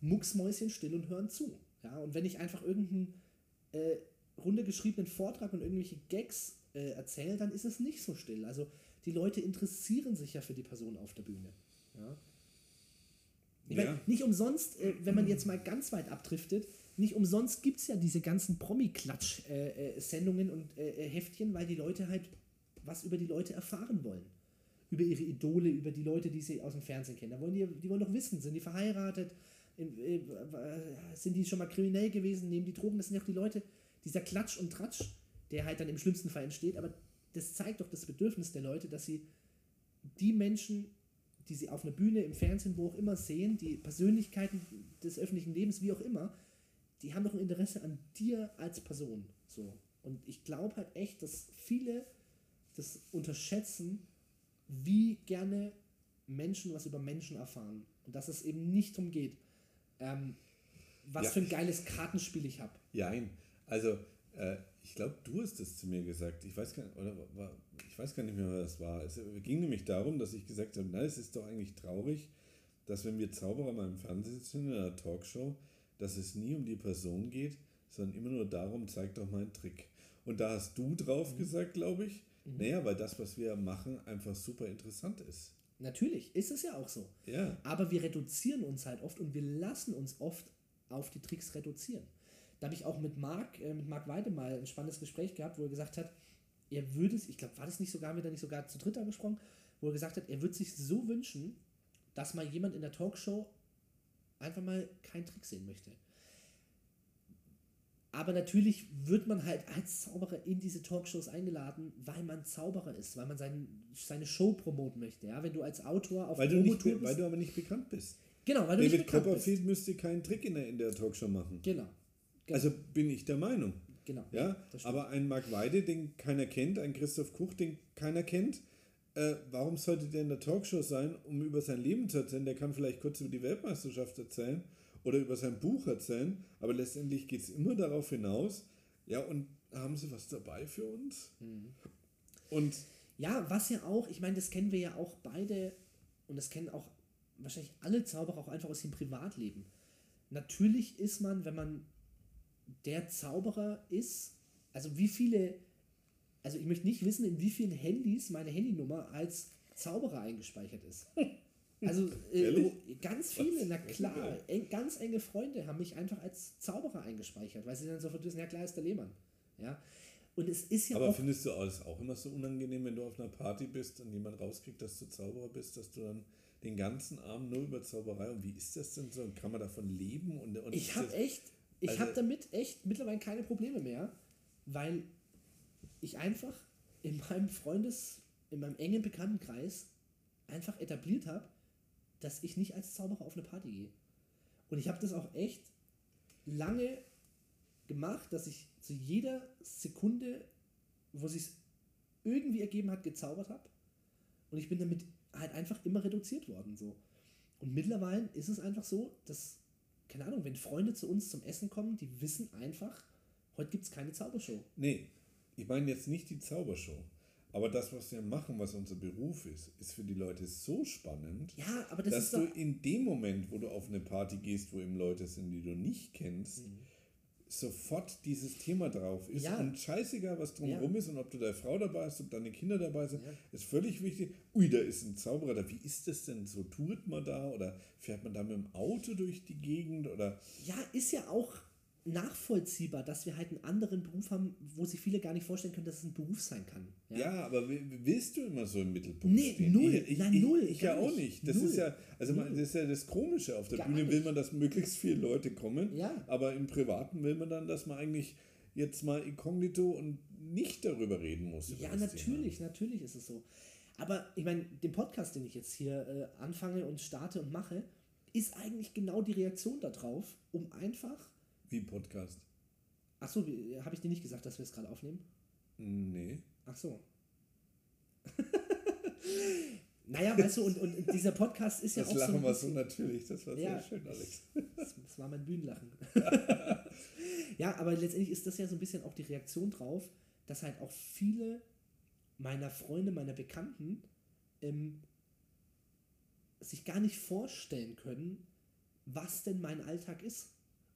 mucksmäuschen still und hören zu. Ja, und wenn ich einfach irgendeinen äh, runtergeschriebenen Vortrag und irgendwelche Gags äh, erzähle, dann ist es nicht so still. Also die Leute interessieren sich ja für die Person auf der Bühne. Ja. Ja. Meine, nicht umsonst, äh, wenn man jetzt mal ganz weit abdriftet, nicht umsonst gibt es ja diese ganzen Promi-Klatsch-Sendungen äh, und äh, Heftchen, weil die Leute halt was über die Leute erfahren wollen. Über ihre Idole, über die Leute, die sie aus dem Fernsehen kennen. Da wollen die, die wollen doch wissen, sind die verheiratet, äh, sind die schon mal kriminell gewesen, nehmen die Drogen, das sind ja auch die Leute, dieser Klatsch und Tratsch, der halt dann im schlimmsten Fall entsteht, aber das zeigt doch das Bedürfnis der Leute, dass sie die Menschen, die sie auf einer Bühne, im Fernsehen, wo auch immer sehen, die Persönlichkeiten des öffentlichen Lebens, wie auch immer, die haben doch ein Interesse an dir als Person. So. Und ich glaube halt echt, dass viele das unterschätzen, wie gerne Menschen was über Menschen erfahren. Und dass es eben nicht darum geht, ähm, was ja. für ein geiles Kartenspiel ich habe. Nein, also äh, ich glaube, du hast es zu mir gesagt. Ich weiß gar nicht, oder war, ich weiß gar nicht mehr, was das war. Es ging nämlich darum, dass ich gesagt habe, na, es ist doch eigentlich traurig, dass wenn wir Zauberer mal im Fernsehen sind, in einer Talkshow, dass es nie um die Person geht, sondern immer nur darum, zeig doch mal einen Trick. Und da hast du drauf mhm. gesagt, glaube ich, mhm. naja, weil das, was wir machen, einfach super interessant ist. Natürlich, ist es ja auch so. Ja. Aber wir reduzieren uns halt oft und wir lassen uns oft auf die Tricks reduzieren. Da habe ich auch mit Marc, äh, mit Marc Weide mal ein spannendes Gespräch gehabt, wo er gesagt hat, er würde es, ich glaube, war das nicht sogar, wieder nicht sogar zu dritt angesprochen, wo er gesagt hat, er würde sich so wünschen, dass mal jemand in der Talkshow einfach mal keinen Trick sehen möchte. Aber natürlich wird man halt als Zauberer in diese Talkshows eingeladen, weil man Zauberer ist, weil man sein, seine Show promoten möchte. Ja? Wenn du als Autor auf weil du, nicht, bist, weil du aber nicht bekannt bist. Genau, weil du David nicht bekannt Copperfield bist. müsste keinen Trick in der, in der Talkshow machen. Genau. Also bin ich der Meinung. Genau. Ja, aber ein Marc Weide, den keiner kennt, ein Christoph Kuch, den keiner kennt, äh, warum sollte der in der Talkshow sein, um über sein Leben zu erzählen? Der kann vielleicht kurz über die Weltmeisterschaft erzählen oder über sein Buch erzählen, aber letztendlich geht es immer darauf hinaus, ja, und haben sie was dabei für uns? Mhm. Und ja, was ja auch, ich meine, das kennen wir ja auch beide und das kennen auch wahrscheinlich alle Zauberer auch einfach aus dem Privatleben. Natürlich ist man, wenn man der Zauberer ist, also wie viele also ich möchte nicht wissen, in wie vielen Handys meine Handynummer als Zauberer eingespeichert ist. <laughs> Also äh, ganz viele, na klar, eng, ganz enge Freunde haben mich einfach als Zauberer eingespeichert, weil sie dann sofort wissen, ja klar ist der Lehmann. Ja. Und es ist ja Aber findest du es auch immer so unangenehm, wenn du auf einer Party bist und jemand rauskriegt, dass du Zauberer bist, dass du dann den ganzen Abend nur über Zauberei und wie ist das denn so? Kann man davon leben? Und, und ich habe echt, ich also, habe damit echt mittlerweile keine Probleme mehr, weil ich einfach in meinem Freundes, in meinem engen Bekanntenkreis einfach etabliert habe, dass ich nicht als Zauberer auf eine Party gehe. Und ich habe das auch echt lange gemacht, dass ich zu jeder Sekunde, wo sich irgendwie ergeben hat, gezaubert habe. Und ich bin damit halt einfach immer reduziert worden. So. Und mittlerweile ist es einfach so, dass, keine Ahnung, wenn Freunde zu uns zum Essen kommen, die wissen einfach, heute gibt es keine Zaubershow. Nee, ich meine jetzt nicht die Zaubershow. Aber das, was wir machen, was unser Beruf ist, ist für die Leute so spannend, ja, aber das dass du in dem Moment, wo du auf eine Party gehst, wo eben Leute sind, die du nicht kennst, mhm. Sofort dieses Thema drauf ist. Ja. Und scheißegal, was drumherum ja. ist und ob du deine Frau dabei hast, ob deine Kinder dabei sind, ja. ist völlig wichtig. Ui, da ist ein Zauberer da. Wie ist das denn? So tourt man da? Oder fährt man da mit dem Auto durch die Gegend? Oder ja, ist ja auch nachvollziehbar, dass wir halt einen anderen Beruf haben, wo sich viele gar nicht vorstellen können, dass es ein Beruf sein kann. Ja, ja aber willst du immer so im Mittelpunkt nee, stehen? Null, ich, ich, null. Ich, ich ja auch nicht. Das null. ist ja, also man, das ist ja das Komische. Auf der gar Bühne will man, dass möglichst viele Leute kommen, ja. aber im Privaten will man dann, dass man eigentlich jetzt mal inkognito und nicht darüber reden muss. Ja, natürlich, Thema. natürlich ist es so. Aber ich meine, den Podcast, den ich jetzt hier äh, anfange und starte und mache, ist eigentlich genau die Reaktion darauf, um einfach wie Podcast? Achso, habe ich dir nicht gesagt, dass wir es gerade aufnehmen? Nee. Ach so. <laughs> naja, weißt du, und, und dieser Podcast ist das ja auch Lachen so. Das Lachen war so natürlich, das war ja, sehr schön, Alex. Das, das war mein Bühnenlachen. <laughs> ja, aber letztendlich ist das ja so ein bisschen auch die Reaktion drauf, dass halt auch viele meiner Freunde, meiner Bekannten ähm, sich gar nicht vorstellen können, was denn mein Alltag ist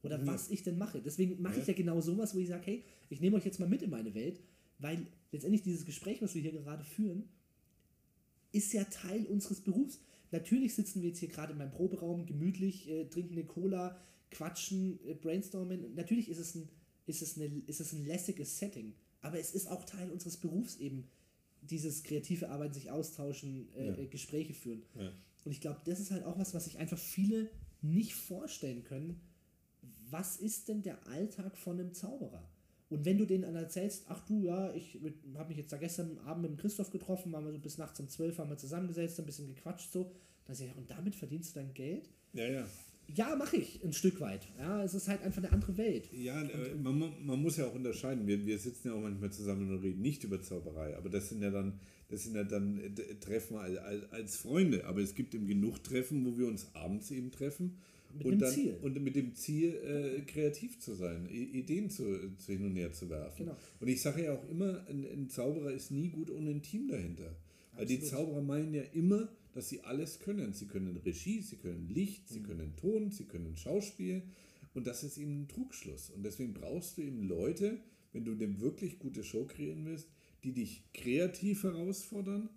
oder ja. was ich denn mache. Deswegen mache ja. ich ja genau sowas, wo ich sage, hey, ich nehme euch jetzt mal mit in meine Welt, weil letztendlich dieses Gespräch, was wir hier gerade führen, ist ja Teil unseres Berufs. Natürlich sitzen wir jetzt hier gerade in meinem Proberaum, gemütlich, äh, trinken eine Cola, quatschen, äh, brainstormen. Natürlich ist es, ein, ist, es eine, ist es ein lässiges Setting, aber es ist auch Teil unseres Berufs eben, dieses kreative Arbeiten, sich austauschen, äh, ja. Gespräche führen. Ja. Und ich glaube, das ist halt auch was, was sich einfach viele nicht vorstellen können, was ist denn der Alltag von einem Zauberer? Und wenn du denen dann erzählst, ach du, ja, ich habe mich jetzt da gestern Abend mit dem Christoph getroffen, waren wir so bis nachts um 12 haben wir zusammengesetzt, ein bisschen gequatscht so, dann sag ich, und damit verdienst du dein Geld? Ja, ja. Ja, mache ich ein Stück weit. Ja, es ist halt einfach eine andere Welt. Ja, und, man, man muss ja auch unterscheiden. Wir, wir sitzen ja auch manchmal zusammen und reden nicht über Zauberei, aber das sind ja dann, das sind ja dann äh, Treffen als, als Freunde. Aber es gibt eben genug Treffen, wo wir uns abends eben treffen mit und dem dann, Ziel. Und mit dem Ziel, äh, kreativ zu sein, Ideen zu, zu hin und her zu werfen. Genau. Und ich sage ja auch immer, ein, ein, Zauberer ist nie gut ohne ein Team dahinter. Weil die Zauberer meinen ja immer, dass sie alles können. Sie können Regie, sie können Licht, sie mhm. können Ton, sie können Schauspiel. Und das ist eben ein Trugschluss. Und deswegen brauchst du eben Leute, wenn du eine wirklich gute Show kreieren willst, die dich kreativ herausfordern,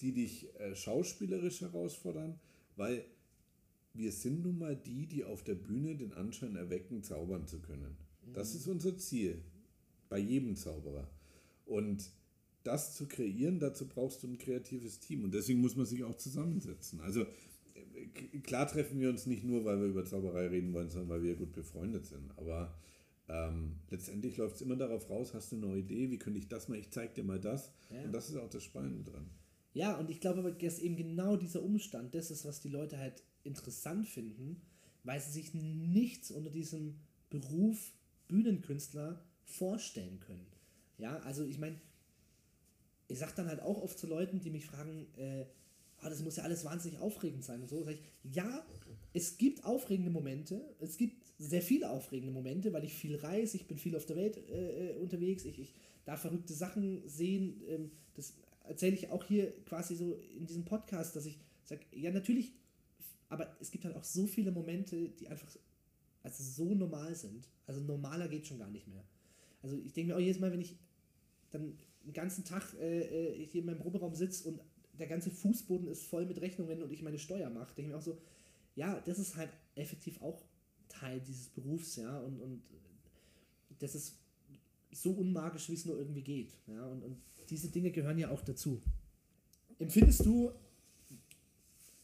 die dich äh, schauspielerisch herausfordern, weil wir sind nun mal die, die auf der Bühne den Anschein erwecken, zaubern zu können. Das mhm. ist unser Ziel. Bei jedem Zauberer. Und das zu kreieren, dazu brauchst du ein kreatives Team. Und deswegen muss man sich auch zusammensetzen. Also äh, klar treffen wir uns nicht nur, weil wir über Zauberei reden wollen, sondern weil wir gut befreundet sind. Aber ähm, letztendlich läuft es immer darauf raus, hast du eine neue Idee, wie könnte ich das mal, ich zeig dir mal das. Ja. Und das ist auch das Spannende dran. Ja, und ich glaube aber, dass eben genau dieser Umstand, das ist, was die Leute halt interessant finden, weil sie sich nichts unter diesem Beruf Bühnenkünstler vorstellen können. Ja, also ich meine, ich sage dann halt auch oft zu Leuten, die mich fragen, äh, oh, das muss ja alles wahnsinnig aufregend sein und so. Sag ich, ja, es gibt aufregende Momente, es gibt sehr viele aufregende Momente, weil ich viel reise, ich bin viel auf der Welt äh, äh unterwegs, ich, ich darf verrückte Sachen sehen. Ähm, das erzähle ich auch hier quasi so in diesem Podcast, dass ich sage, ja, natürlich aber es gibt halt auch so viele Momente, die einfach also so normal sind. Also normaler geht schon gar nicht mehr. Also ich denke mir auch jedes Mal, wenn ich dann den ganzen Tag äh, äh hier in meinem Proberaum sitze und der ganze Fußboden ist voll mit Rechnungen und ich meine Steuer mache, denke ich mir auch so, ja, das ist halt effektiv auch Teil dieses Berufs, ja, und, und das ist so unmagisch, wie es nur irgendwie geht, ja, und, und diese Dinge gehören ja auch dazu. Empfindest du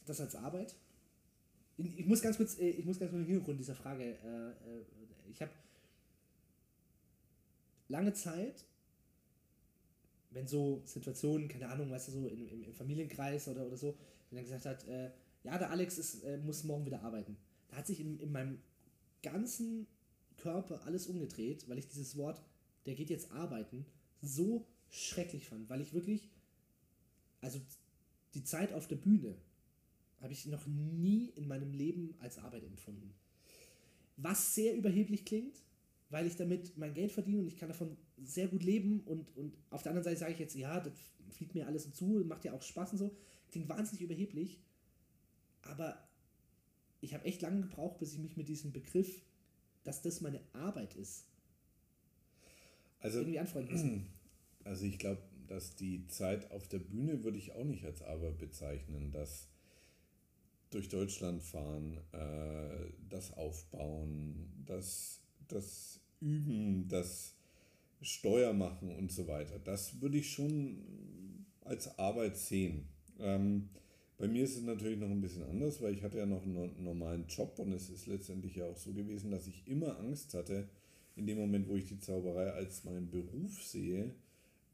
das als Arbeit? Ich muss ganz kurz, äh, ich muss ganz kurz den Hintergrund dieser Frage. Äh, äh, ich habe lange Zeit, wenn so Situationen, keine Ahnung, weißt du, so im, im, Familienkreis oder, oder so, wenn er gesagt hat, äh, ja, der Alex ist, äh, muss morgen wieder arbeiten. Da hat sich in, in meinem ganzen Körper alles umgedreht, weil ich dieses Wort, der geht jetzt arbeiten, so schrecklich fand, weil ich wirklich, also die Zeit auf der Bühne, habe ich noch nie in meinem Leben als Arbeit empfunden. Was sehr überheblich klingt, weil ich damit mein Geld verdiene und ich kann davon sehr gut leben und, und auf der anderen Seite sage ich jetzt, ja, das fliegt mir alles zu, macht ja auch Spaß und so. Klingt wahnsinnig überheblich, aber ich habe echt lange gebraucht, bis ich mich mit diesem Begriff, dass das meine Arbeit ist, also, irgendwie anfreunden muss. <clears throat> Also ich glaube, dass die Zeit auf der Bühne würde ich auch nicht als Arbeit bezeichnen, dass durch Deutschland fahren, äh, das Aufbauen, das das Üben, das Steuermachen und so weiter, das würde ich schon als Arbeit sehen. Ähm, bei mir ist es natürlich noch ein bisschen anders, weil ich hatte ja noch einen normalen Job und es ist letztendlich ja auch so gewesen, dass ich immer Angst hatte, in dem Moment, wo ich die Zauberei als meinen Beruf sehe,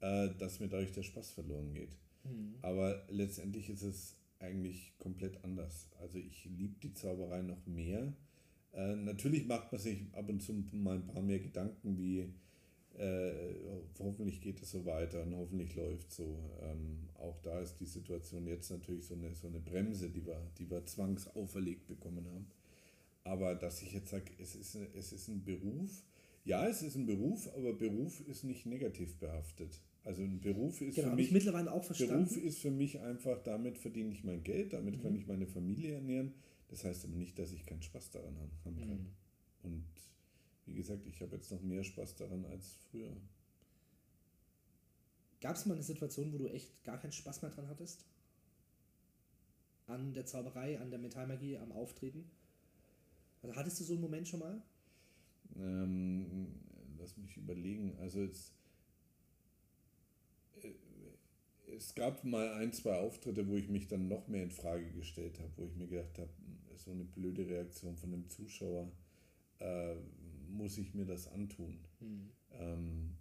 äh, dass mir dadurch der Spaß verloren geht. Mhm. Aber letztendlich ist es eigentlich komplett anders. Also ich liebe die Zauberei noch mehr. Äh, natürlich macht man sich ab und zu mal ein paar mehr Gedanken, wie äh, hoffentlich geht es so weiter und hoffentlich läuft so. Ähm, auch da ist die Situation jetzt natürlich so eine, so eine Bremse, die wir, die wir zwangsauferlegt bekommen haben. Aber dass ich jetzt sage, es ist, es ist ein Beruf, ja, es ist ein Beruf, aber Beruf ist nicht negativ behaftet. Also ein Beruf ist genau, für mich mittlerweile auch verstanden. Beruf ist für mich einfach, damit verdiene ich mein Geld, damit mhm. kann ich meine Familie ernähren. Das heißt aber nicht, dass ich keinen Spaß daran haben kann. Mhm. Und wie gesagt, ich habe jetzt noch mehr Spaß daran als früher. Gab es mal eine Situation, wo du echt gar keinen Spaß mehr dran hattest? An der Zauberei, an der Metallmagie, am Auftreten? Also hattest du so einen Moment schon mal? Ähm, lass mich überlegen. Also jetzt es gab mal ein, zwei Auftritte, wo ich mich dann noch mehr in Frage gestellt habe, wo ich mir gedacht habe, hm, so eine blöde Reaktion von dem Zuschauer, äh, muss ich mir das antun. Mhm. Ähm,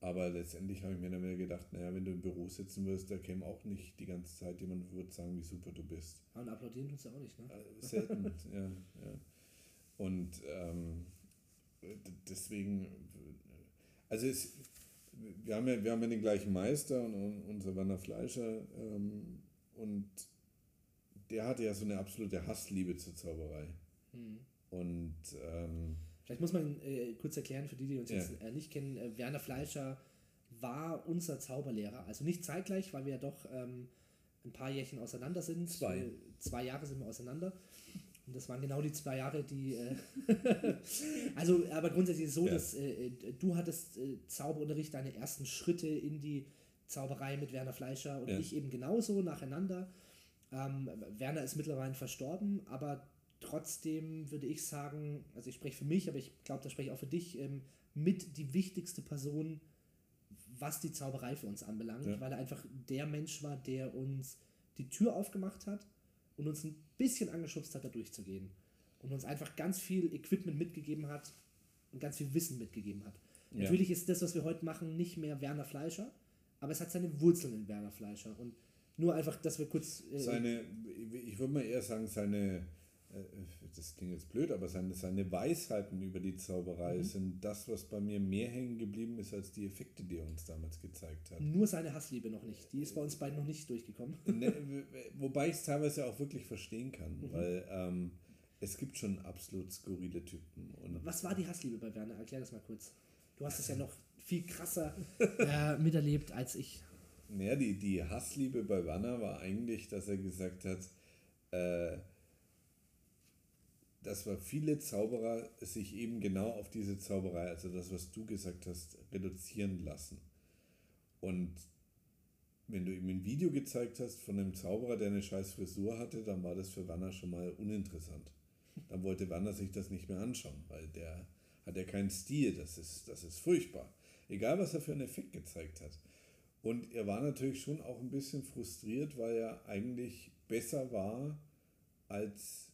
aber letztendlich habe ich mir dann wieder gedacht, naja, wenn du im Büro sitzen wirst, da käme auch nicht die ganze Zeit jemand würde sagen, wie super du bist. Und applaudieren es ja auch nicht, ne? Äh, selten, <laughs> ja, ja. Und ähm, deswegen, also es, wir haben ja, wir haben ja den gleichen Meister und, und unser Werner Fleischer ähm, und der hatte ja so eine absolute Hassliebe zur Zauberei. Mhm. Und ähm, vielleicht muss man äh, kurz erklären für die, die uns ja. jetzt äh, nicht kennen, äh, Werner Fleischer war unser Zauberlehrer. Also nicht zeitgleich, weil wir ja doch ähm, ein paar Jährchen auseinander sind. Zwei. Zwei Jahre sind wir auseinander. Und das waren genau die zwei Jahre, die. Äh <laughs> also, aber grundsätzlich ist es so, ja. dass äh, du hattest äh, Zauberunterricht, deine ersten Schritte in die Zauberei mit Werner Fleischer und ja. ich eben genauso nacheinander. Ähm, Werner ist mittlerweile verstorben, aber trotzdem würde ich sagen, also ich spreche für mich, aber ich glaube, das spreche ich auch für dich, ähm, mit die wichtigste Person, was die Zauberei für uns anbelangt, ja. weil er einfach der Mensch war, der uns die Tür aufgemacht hat und uns ein bisschen angeschubst hat, da durchzugehen. Und uns einfach ganz viel Equipment mitgegeben hat und ganz viel Wissen mitgegeben hat. Ja. Natürlich ist das, was wir heute machen, nicht mehr Werner Fleischer, aber es hat seine Wurzeln in Werner Fleischer. Und nur einfach, dass wir kurz. Äh, seine, ich würde mal eher sagen, seine das klingt jetzt blöd, aber seine, seine Weisheiten über die Zauberei mhm. sind das, was bei mir mehr hängen geblieben ist als die Effekte, die er uns damals gezeigt hat. Nur seine Hassliebe noch nicht. Die ist bei uns beiden noch nicht durchgekommen. <laughs> Ne, <laughs> wobei ich es teilweise auch wirklich verstehen kann, mhm. weil ähm, es gibt schon absolut skurrile Typen. Was war die Hassliebe bei Werner? Erklär das mal kurz. Du hast es ja <laughs> noch viel krasser äh, miterlebt als ich. Naja, die, die Hassliebe bei Werner war eigentlich, dass er gesagt hat, äh, dass wir viele Zauberer sich eben genau auf diese Zauberei, also das, was du gesagt hast, reduzieren lassen. Und wenn du ihm ein Video gezeigt hast von einem Zauberer, der eine scheiß Frisur hatte, dann war das für Werner schon mal uninteressant. Dann wollte Werner sich das nicht mehr anschauen, weil der hat ja keinen Stil, das ist, das ist furchtbar. Egal, was er für einen Effekt gezeigt hat. Und er war natürlich schon auch ein bisschen frustriert, weil er eigentlich besser war als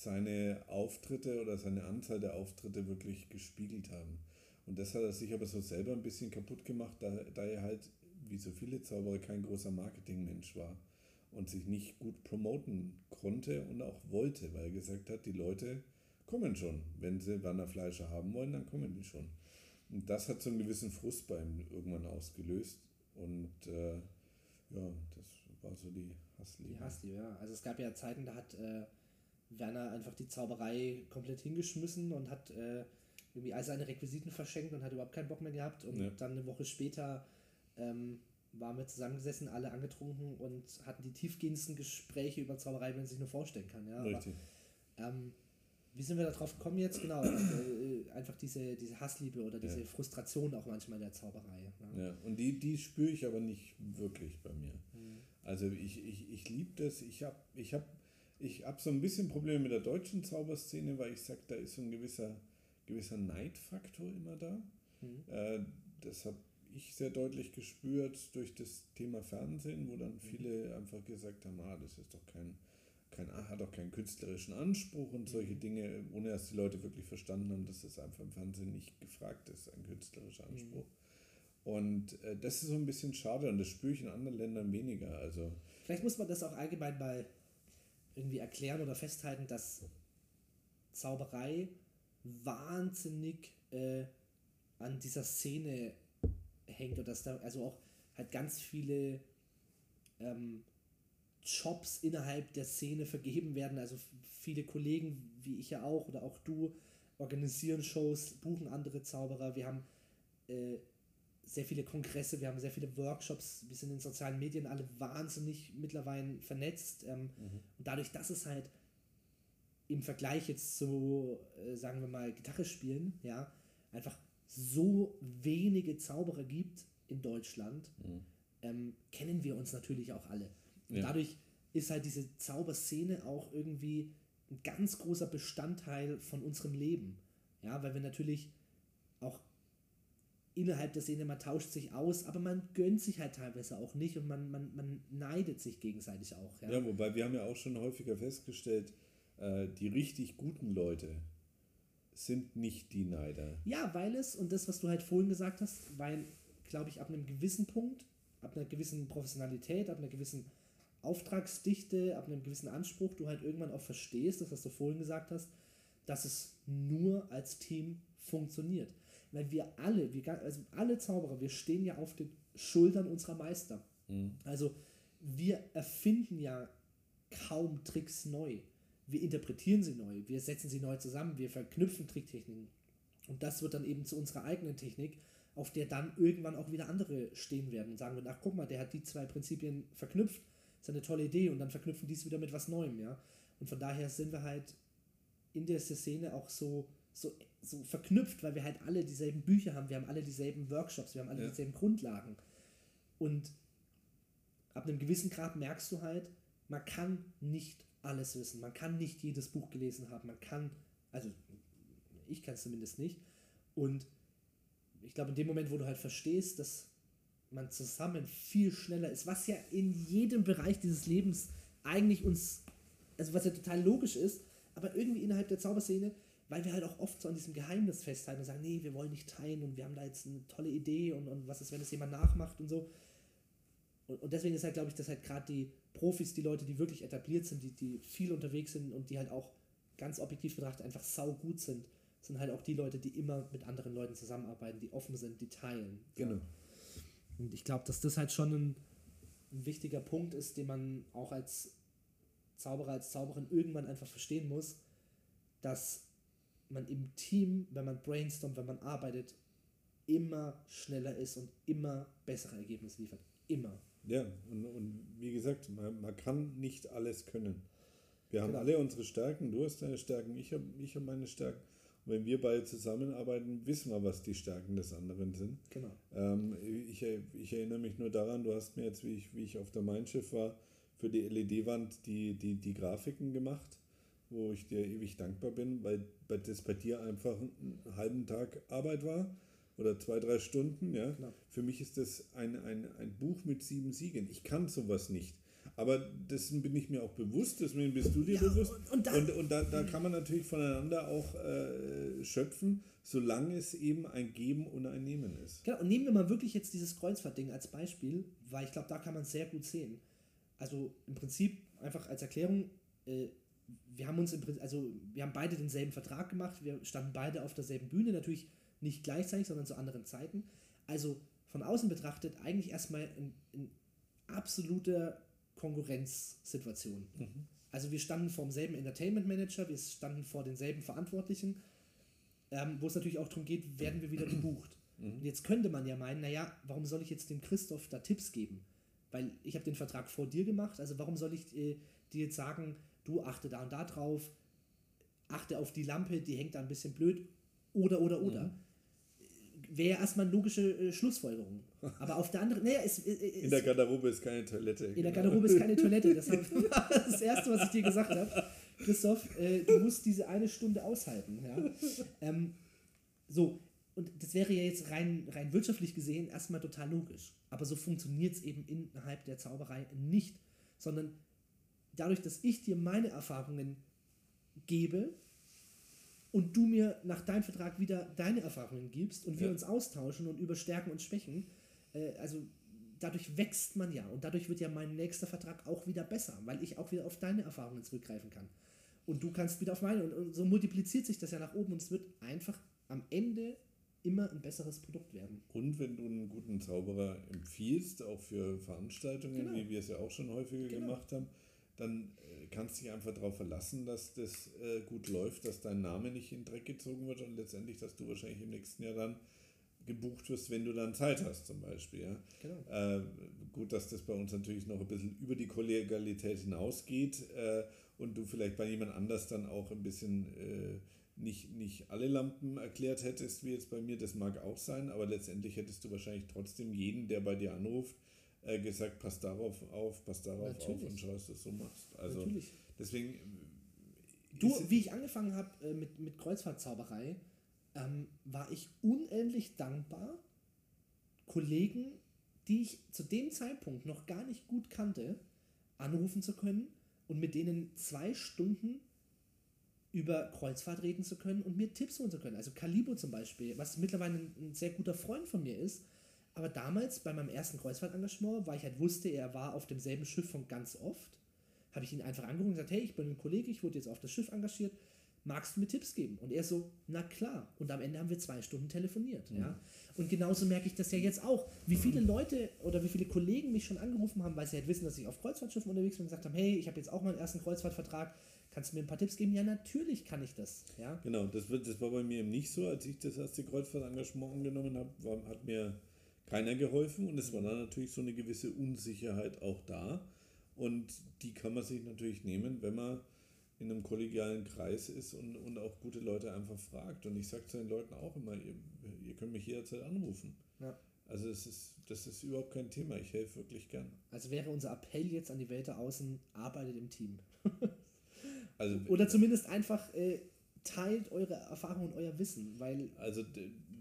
seine Auftritte oder seine Anzahl der Auftritte wirklich gespiegelt haben. Und das hat er sich aber so selber ein bisschen kaputt gemacht, da, da er halt, wie so viele Zauberer, kein großer Marketingmensch war und sich nicht gut promoten konnte und auch wollte, weil er gesagt hat, die Leute kommen schon. Wenn sie Werner Fleischer haben wollen, dann kommen die schon. Und das hat so einen gewissen Frust bei ihm irgendwann ausgelöst. Und äh, ja, das war so die Hassliebe. Die Hassliebe, ja. Also es gab ja Zeiten, da hat äh, Werner einfach die Zauberei komplett hingeschmissen und hat äh, irgendwie all seine Requisiten verschenkt und hat überhaupt keinen Bock mehr gehabt. Und ja. dann eine Woche später ähm, waren wir zusammengesessen, alle angetrunken und hatten die tiefgehendsten Gespräche über Zauberei, wie man sich nur vorstellen kann. Ja? Richtig. Aber, ähm, wie sind wir darauf gekommen jetzt? Genau, äh, einfach diese, diese Hassliebe oder diese ja. Frustration auch manchmal der Zauberei. Ja, ja und die, die spüre ich aber nicht wirklich bei mir. Mhm. Also ich, ich, ich liebe das. Ich habe ich hab ich habe so ein bisschen Probleme mit der deutschen Zauberszene, weil ich sage, da ist so ein gewisser, gewisser Neidfaktor immer da. Mhm. Äh, das habe ich sehr deutlich gespürt durch das Thema Fernsehen, wo dann viele einfach gesagt haben, ah, das ist doch kein, kein hat doch keinen künstlerischen Anspruch und solche Dinge, ohne dass die Leute wirklich verstanden haben, dass das einfach im Fernsehen nicht gefragt ist, ein künstlerischer Anspruch. Und äh, das ist so ein bisschen schade und das spüre ich in anderen Ländern weniger. Also Vielleicht muss man das auch allgemein mal irgendwie erklären oder festhalten, dass Zauberei wahnsinnig äh, an dieser Szene hängt und dass da also auch halt ganz viele ähm, Jobs innerhalb der Szene vergeben werden. Also viele Kollegen, wie ich ja auch oder auch du, organisieren Shows, buchen andere Zauberer. Wir haben äh, sehr viele Kongresse, wir haben sehr viele Workshops, wir sind in den sozialen Medien alle wahnsinnig mittlerweile vernetzt. Ähm, Und dadurch, dass es halt im Vergleich jetzt zu, äh, sagen wir mal, Gitarre spielen, ja, einfach so wenige Zauberer gibt in Deutschland, ähm, kennen wir uns natürlich auch alle. Und Ja. dadurch ist halt diese Zauberszene auch irgendwie ein ganz großer Bestandteil von unserem Leben. Ja, weil wir natürlich auch innerhalb der Szene, man tauscht sich aus, aber man gönnt sich halt teilweise auch nicht und man, man, man neidet sich gegenseitig auch. Ja, Ja, wobei wir haben ja auch schon häufiger festgestellt, äh, die richtig guten Leute sind nicht die Neider. Ja, weil es, und das, was du halt vorhin gesagt hast, weil, glaube ich, ab einem gewissen Punkt, ab einer gewissen Professionalität, ab einer gewissen Auftragsdichte, ab einem gewissen Anspruch, du halt irgendwann auch verstehst, das, was du vorhin gesagt hast, dass es nur als Team funktioniert. Weil wir alle, wir, also alle Zauberer, wir stehen ja auf den Schultern unserer Meister. Also wir erfinden ja kaum Tricks neu. Wir interpretieren sie neu, wir setzen sie neu zusammen, wir verknüpfen Tricktechniken. Und das wird dann eben zu unserer eigenen Technik, auf der dann irgendwann auch wieder andere stehen werden und sagen werden, ach guck mal, der hat die zwei Prinzipien verknüpft, ist eine tolle Idee und dann verknüpfen die es wieder mit was Neuem, ja. Und von daher sind wir halt in der Szene auch so, so, so verknüpft, weil wir halt alle dieselben Bücher haben, wir haben alle dieselben Workshops, wir haben alle Ja. dieselben Grundlagen. Und ab einem gewissen Grad merkst du halt, man kann nicht alles wissen, man kann nicht jedes Buch gelesen haben, man kann, also ich kann es zumindest nicht. Und ich glaube, in dem Moment, wo du halt verstehst, dass man zusammen viel schneller ist, was ja in jedem Bereich dieses Lebens eigentlich uns, also was ja total logisch ist, aber irgendwie innerhalb der Zauberszene, weil wir halt auch oft so an diesem Geheimnis festhalten und sagen, nee, wir wollen nicht teilen und wir haben da jetzt eine tolle Idee und, und was ist, wenn es jemand nachmacht und so. Und, und deswegen ist halt, glaube ich, dass halt gerade die Profis, die Leute, die wirklich etabliert sind, die, die viel unterwegs sind und die halt auch ganz objektiv betrachtet einfach sau gut sind, sind halt auch die Leute, die immer mit anderen Leuten zusammenarbeiten, die offen sind, die teilen. Genau. Und ich glaube, dass das halt schon ein, ein wichtiger Punkt ist, den man auch als Zauberer, als Zauberin irgendwann einfach verstehen muss, dass man im Team, wenn man brainstormt, wenn man arbeitet, immer schneller ist und immer bessere Ergebnisse liefert. Immer. Ja, und, und wie gesagt, man, man kann nicht alles können. Wir haben Genau. alle unsere Stärken, du hast deine Stärken, ich habe ich hab meine Stärken. Und wenn wir beide zusammenarbeiten, wissen wir, was die Stärken des anderen sind. Genau. Ähm, ich, ich erinnere mich nur daran, du hast mir jetzt, wie ich, wie ich auf der Mein Schiff war, für die LED-Wand die, die, die Grafiken gemacht, wo ich dir ewig dankbar bin, weil weil das bei dir einfach einen halben Tag Arbeit war oder zwei, drei Stunden. Ja? Für mich ist das ein, ein, ein Buch mit sieben Siegen. Ich kann sowas nicht. Aber dessen bin ich mir auch bewusst, deswegen bist du dir Ja, bewusst. und- und da- und, und da, da kann man natürlich voneinander auch äh, schöpfen, solange es eben ein Geben und ein Nehmen ist. Genau, und nehmen wir mal wirklich jetzt dieses Kreuzfahrt-Ding als Beispiel, weil ich glaube, da kann man es sehr gut sehen. Also im Prinzip einfach als Erklärung, äh, wir haben uns im Prinzip, also wir haben beide denselben Vertrag gemacht, wir standen beide auf derselben Bühne, natürlich nicht gleichzeitig, sondern zu anderen Zeiten. Also von außen betrachtet eigentlich erstmal in, in absoluter Konkurrenzsituation. Also wir standen vor demselben Entertainment Manager, wir standen vor denselben Verantwortlichen, ähm, wo es natürlich auch darum geht, werden wir wieder gebucht. Und jetzt könnte man ja meinen, naja, warum soll ich jetzt dem Christoph da Tipps geben? Weil ich habe den Vertrag vor dir gemacht, also warum soll ich äh, dir jetzt sagen, du achte da und da drauf, achte auf die Lampe, die hängt da ein bisschen blöd, oder, oder, oder. Wäre ja erstmal eine logische äh, Schlussfolgerung. Aber auf der anderen, naja, es, äh, es, In der Garderobe ist keine Toilette. in der Garderobe ist keine Toilette. <laughs> Das war <laughs> das Erste, was ich dir gesagt habe. Christoph, äh, du musst diese eine Stunde aushalten. Ja? Ähm, So, und das wäre ja jetzt rein, rein wirtschaftlich gesehen erstmal total logisch. Aber so funktioniert es eben innerhalb der Zauberei nicht, sondern dadurch, dass ich dir meine Erfahrungen gebe und du mir nach deinem Vertrag wieder deine Erfahrungen gibst und wir Ja. uns austauschen und über Stärken und Schwächen, äh, also dadurch wächst man ja und dadurch wird ja mein nächster Vertrag auch wieder besser, weil ich auch wieder auf deine Erfahrungen zurückgreifen kann. Und du kannst wieder auf meine und, und so multipliziert sich das ja nach oben und es wird einfach am Ende immer ein besseres Produkt werden. Und wenn du einen guten Zauberer empfiehlst, auch für Veranstaltungen, Genau. wie wir es ja auch schon häufiger Genau. gemacht haben, dann äh, kannst du dich einfach darauf verlassen, dass das äh, gut läuft, dass dein Name nicht in den Dreck gezogen wird und letztendlich, dass du wahrscheinlich im nächsten Jahr dann gebucht wirst, wenn du dann Zeit hast zum Beispiel. Ja? Genau. Äh, gut, dass das bei uns natürlich noch ein bisschen über die Kollegialität hinausgeht äh, und du vielleicht bei jemand anders dann auch ein bisschen äh, nicht, nicht alle Lampen erklärt hättest, wie jetzt bei mir, das mag auch sein, aber letztendlich hättest du wahrscheinlich trotzdem jeden, der bei dir anruft, äh, gesagt, pass darauf auf, pass darauf auf Natürlich. und schau, dass du es so machst. Also Natürlich. deswegen. Du, ist- wie ich angefangen habe äh, mit, mit Kreuzfahrtzauberei, ähm, war ich unendlich dankbar, Kollegen, die ich zu dem Zeitpunkt noch gar nicht gut kannte, anrufen zu können und mit denen zwei Stunden über Kreuzfahrt reden zu können und mir Tipps holen zu können. Also Calibo zum Beispiel, was mittlerweile ein, ein sehr guter Freund von mir ist. Aber damals bei meinem ersten Kreuzfahrtengagement, weil ich halt wusste, er war auf demselben Schiff von ganz oft, habe ich ihn einfach angerufen und gesagt, hey, ich bin ein Kollege, ich wurde jetzt auf das Schiff engagiert, magst du mir Tipps geben? Und er so, na klar. Und am Ende haben wir zwei Stunden telefoniert. Ja? Und genauso merke ich das ja jetzt auch. Wie viele Leute oder wie viele Kollegen mich schon angerufen haben, weil sie halt wissen, dass ich auf Kreuzfahrtschiffen unterwegs bin und gesagt haben, hey, ich habe jetzt auch meinen ersten Kreuzfahrtvertrag, kannst du mir ein paar Tipps geben? Ja, natürlich kann ich das. Ja? Genau, das, wird, das war bei mir eben nicht so. Als ich das erste Kreuzfahrtengagement angenommen habe, war, hat mir keiner geholfen und es war dann natürlich so eine gewisse Unsicherheit auch da. Und die kann man sich natürlich nehmen, wenn man in einem kollegialen Kreis ist und, und auch gute Leute einfach fragt. Und ich sage zu den Leuten auch immer, ihr, ihr könnt mich jederzeit anrufen. Ja. Also es ist, das ist überhaupt kein Thema. Ich helfe wirklich gern. Also wäre unser Appell jetzt an die Welt da außen, arbeitet im Team. <laughs> Also, Oder zumindest einfach äh, teilt eure Erfahrung und euer Wissen, weil Also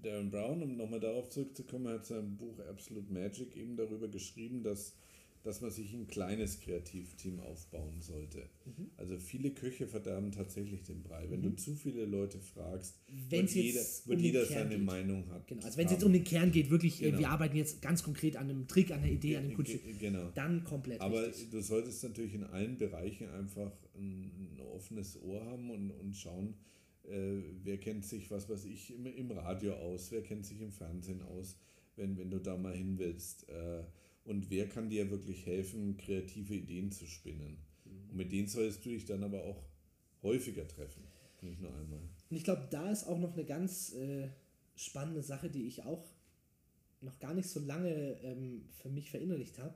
Darren Brown, um nochmal darauf zurückzukommen, hat sein Buch Absolute Magic eben darüber geschrieben, dass, dass man sich ein kleines Kreativteam aufbauen sollte. Mhm. Also viele Köche verderben tatsächlich den Brei. Wenn du zu viele Leute fragst, Wenn's wird jeder, wird um jeder seine geht. Meinung hat. Genau, also wenn es jetzt um den Kern geht, wirklich, äh, Genau. wir arbeiten jetzt ganz konkret an einem Trick, an einer Idee, an einem Kunststück, ge- Genau. dann komplett Aber richtig. du solltest natürlich in allen Bereichen einfach ein, ein offenes Ohr haben und, und schauen, wer kennt sich, was weiß ich, im, im Radio aus, wer kennt sich im Fernsehen aus, wenn, wenn du da mal hin willst. Äh, und wer kann dir wirklich helfen, kreative Ideen zu spinnen. Und mit denen solltest du dich dann aber auch häufiger treffen, nicht nur einmal. Und ich glaube, da ist auch noch eine ganz äh, spannende Sache, die ich auch noch gar nicht so lange ähm, für mich verinnerlicht habe,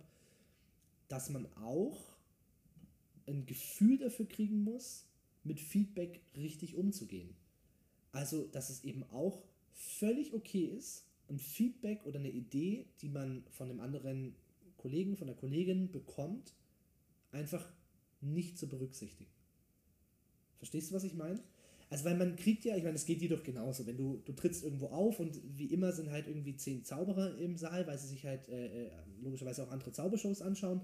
dass man auch ein Gefühl dafür kriegen muss, mit Feedback richtig umzugehen. Also, dass es eben auch völlig okay ist, ein Feedback oder eine Idee, die man von dem anderen Kollegen, von der Kollegin bekommt, einfach nicht zu berücksichtigen. Verstehst du, was ich meine? Also, weil man kriegt ja, ich meine, es geht dir doch genauso, wenn du, du trittst irgendwo auf und wie immer sind halt irgendwie zehn Zauberer im Saal, weil sie sich halt äh, äh, logischerweise auch andere Zaubershows anschauen.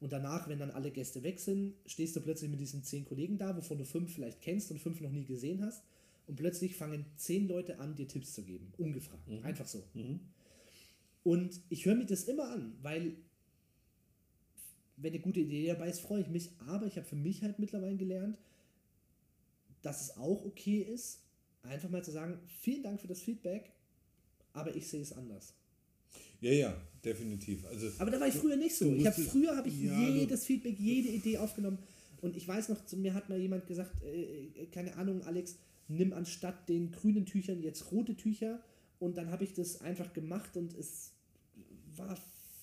Und danach, wenn dann alle Gäste weg sind, stehst du plötzlich mit diesen zehn Kollegen da, wovon du fünf vielleicht kennst und fünf noch nie gesehen hast. Und plötzlich fangen zehn Leute an, dir Tipps zu geben. Ungefragt. Einfach so. Und ich höre mir das immer an, weil wenn eine gute Idee dabei ist, freue ich mich. Aber ich habe für mich halt mittlerweile gelernt, dass es auch okay ist, einfach mal zu sagen, vielen Dank für das Feedback, aber ich sehe es anders. Ja, ja, definitiv. Also, Aber da war ich früher nicht so. Ich musstest- früher habe ich Ja, jedes Feedback, jede Idee aufgenommen. Und ich weiß noch, zu mir hat mal jemand gesagt, äh, äh, keine Ahnung, Alex, nimm anstatt den grünen Tüchern jetzt rote Tücher. Und dann habe ich das einfach gemacht und es war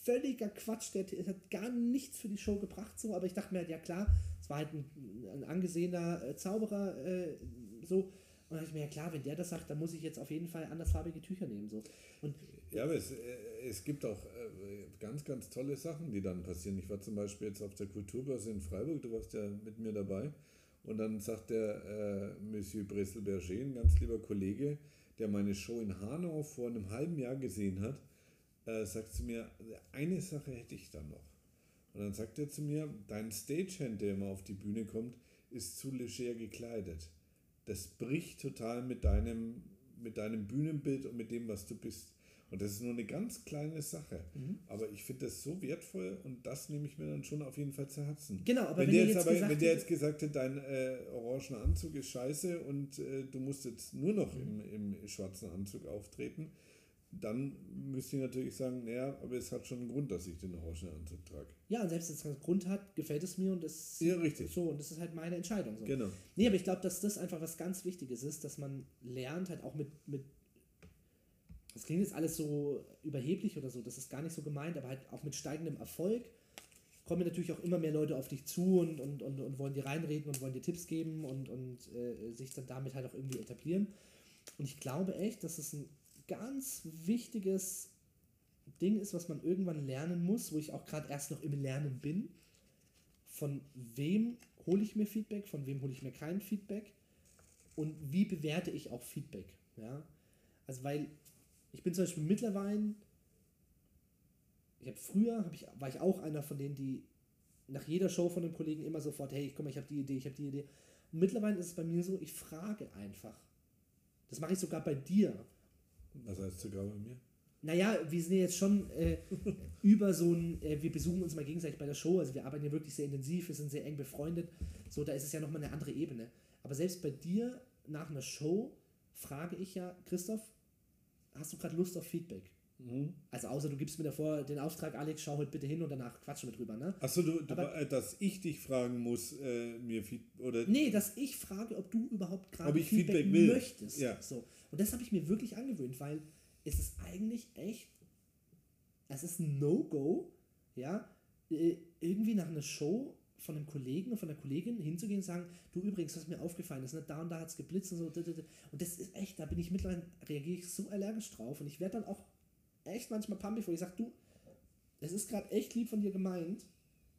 völliger Quatsch. Der, es hat gar nichts für die Show gebracht, so. Aber ich dachte mir halt, ja klar, es war halt ein, ein angesehener äh, Zauberer, äh, so. Und dann dachte ich mir, ja klar, wenn der das sagt, dann muss ich jetzt auf jeden Fall andersfarbige Tücher nehmen, so. Und Ja, aber es, äh, es gibt auch äh, ganz, ganz tolle Sachen, die dann passieren. Ich war zum Beispiel jetzt auf der Kulturbörse in Freiburg, du warst ja mit mir dabei. Und dann sagt der äh, Monsieur Bressel-Berger, ein ganz lieber Kollege, der meine Show in Hanau vor einem halben Jahr gesehen hat, äh, sagt zu mir, eine Sache hätte ich da noch. Und dann sagt er zu mir, dein Stagehand, der immer auf die Bühne kommt, ist zu leger gekleidet. Das bricht total mit deinem, mit deinem Bühnenbild und mit dem, was du bist. Und das ist nur eine ganz kleine Sache. Mhm. Aber ich finde das so wertvoll und das nehme ich mir dann schon auf jeden Fall zu Herzen. Genau, aber wenn, wenn der jetzt, aber, wenn der jetzt gesagt hätte, dein äh, orangener Anzug ist scheiße und äh, du musst jetzt nur noch mhm. im, im schwarzen Anzug auftreten, dann müsste ich natürlich sagen, naja, aber es hat schon einen Grund, dass ich den orangenen Anzug trage. Ja, und selbst wenn es einen Grund hat, gefällt es mir und das ja, richtig. so und das ist halt meine Entscheidung. So. Genau. Nee, aber ich glaube, dass das einfach was ganz Wichtiges ist, dass man lernt, halt auch mit, mit das klingt jetzt alles so überheblich oder so, das ist gar nicht so gemeint, aber halt auch mit steigendem Erfolg kommen natürlich auch immer mehr Leute auf dich zu und, und, und, und wollen dir reinreden und wollen dir Tipps geben und, und äh, sich dann damit halt auch irgendwie etablieren. Und ich glaube echt, dass es ein ganz wichtiges Ding ist, was man irgendwann lernen muss, wo ich auch gerade erst noch im Lernen bin. Von wem hole ich mir Feedback, von wem hole ich mir kein Feedback und wie bewerte ich auch Feedback. Ja? Also weil ich bin zum Beispiel mittlerweile, ich habe früher, hab ich, war ich auch einer von denen, die nach jeder Show von den Kollegen immer sofort, hey, guck mal, ich habe die Idee, ich habe die Idee. Und mittlerweile ist es bei mir so, ich frage einfach. Das mache ich sogar bei dir. Was heißt sogar bei mir? Naja, wir sind ja jetzt schon äh, <laughs> über so ein, äh, wir besuchen uns mal gegenseitig bei der Show, also wir arbeiten ja wirklich sehr intensiv, wir sind sehr eng befreundet, so, da ist es ja nochmal eine andere Ebene. Aber selbst bei dir nach einer Show frage ich ja, Christoph, hast du gerade Lust auf Feedback? Mhm. Also außer du gibst mir davor den Auftrag, Alex, schau heute bitte hin und danach quatschen wir drüber, ne? Achso, du, du äh, dass ich dich fragen muss, äh, mir Feedback oder. Nee, dass ich frage, ob du überhaupt gerade Feedback, Feedback will. möchtest. Ja. So. Und das habe ich mir wirklich angewöhnt, weil es ist eigentlich echt, es ist ein No-Go, ja, äh, irgendwie nach einer Show von einem Kollegen und von einer Kollegin hinzugehen und sagen, du übrigens, was mir aufgefallen ist, ne, da und da hat es geblitzt und so. Und das ist echt, da bin ich mittlerweile, reagiere ich so allergisch drauf und ich werde dann auch echt manchmal pumpig, wo ich sage, du, es ist gerade echt lieb von dir gemeint,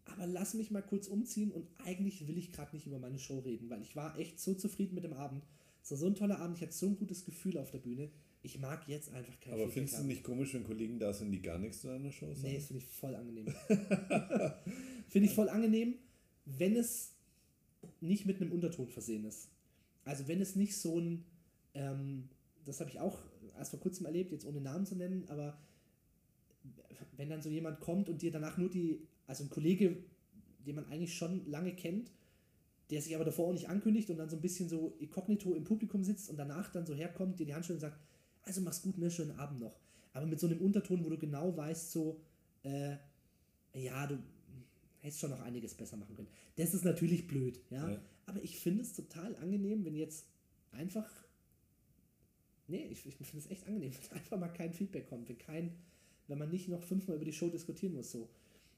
aber lass mich mal kurz umziehen und eigentlich will ich gerade nicht über meine Show reden, weil ich war echt so zufrieden mit dem Abend. Es war so ein toller Abend, ich hatte so ein gutes Gefühl auf der Bühne. Ich mag jetzt einfach kein Aber findest du nicht komisch, wenn Kollegen da sind, die gar nichts zu einer Show sagen? Nee, das finde ich voll angenehm. <laughs> finde ich voll angenehm wenn es nicht mit einem Unterton versehen ist. Also wenn es nicht so ein, ähm, das habe ich auch erst vor kurzem erlebt, jetzt ohne Namen zu nennen, aber wenn dann so jemand kommt und dir danach nur die, also ein Kollege, den man eigentlich schon lange kennt, der sich aber davor auch nicht ankündigt und dann so ein bisschen so inkognito im Publikum sitzt und danach dann so herkommt, dir die Hand schüttelt und sagt, also mach's gut, ne, schönen Abend noch. Aber mit so einem Unterton, wo du genau weißt, so, äh, ja, du hättest schon noch einiges besser machen können. Das ist natürlich blöd, ja. ja. Aber ich finde es total angenehm, wenn jetzt einfach. Nee, ich, ich finde es echt angenehm, <laughs> wenn einfach mal kein Feedback kommt, wenn kein, wenn man nicht noch fünfmal über die Show diskutieren muss. So.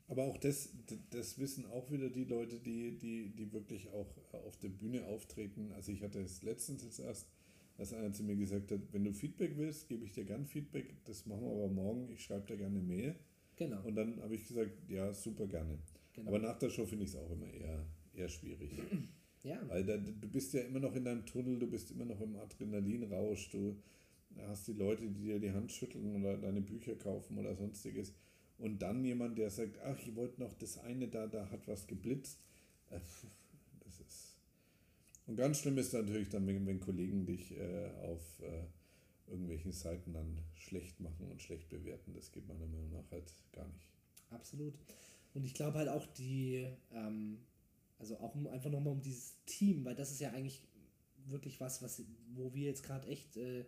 Aber auch das, das wissen auch wieder die Leute, die, die, die wirklich auch auf der Bühne auftreten. Also ich hatte es letztens jetzt erst, dass einer zu mir gesagt hat, wenn du Feedback willst, gebe ich dir gern Feedback, das machen wir aber morgen, ich schreibe dir gerne eine Mail. Genau. Und dann habe ich gesagt, ja, super gerne. Genau. Aber nach der Show finde ich es auch immer eher, eher schwierig. <clears throat> Ja. Weil da, du bist ja immer noch in deinem Tunnel, du bist immer noch im Adrenalinrausch, du hast die Leute, die dir die Hand schütteln oder deine Bücher kaufen oder sonstiges. Und dann jemand, der sagt, ach, ich wollte noch das eine da, da hat was geblitzt. Äh, das ist. Und ganz schlimm ist natürlich dann, wenn, wenn Kollegen dich äh, auf äh, irgendwelchen Seiten dann schlecht machen und schlecht bewerten. Das geht meiner Meinung nach halt gar nicht. Absolut. Und ich glaube halt auch die, ähm, also auch um, einfach nochmal um dieses Team, weil das ist ja eigentlich wirklich was, was wo wir jetzt gerade echt äh,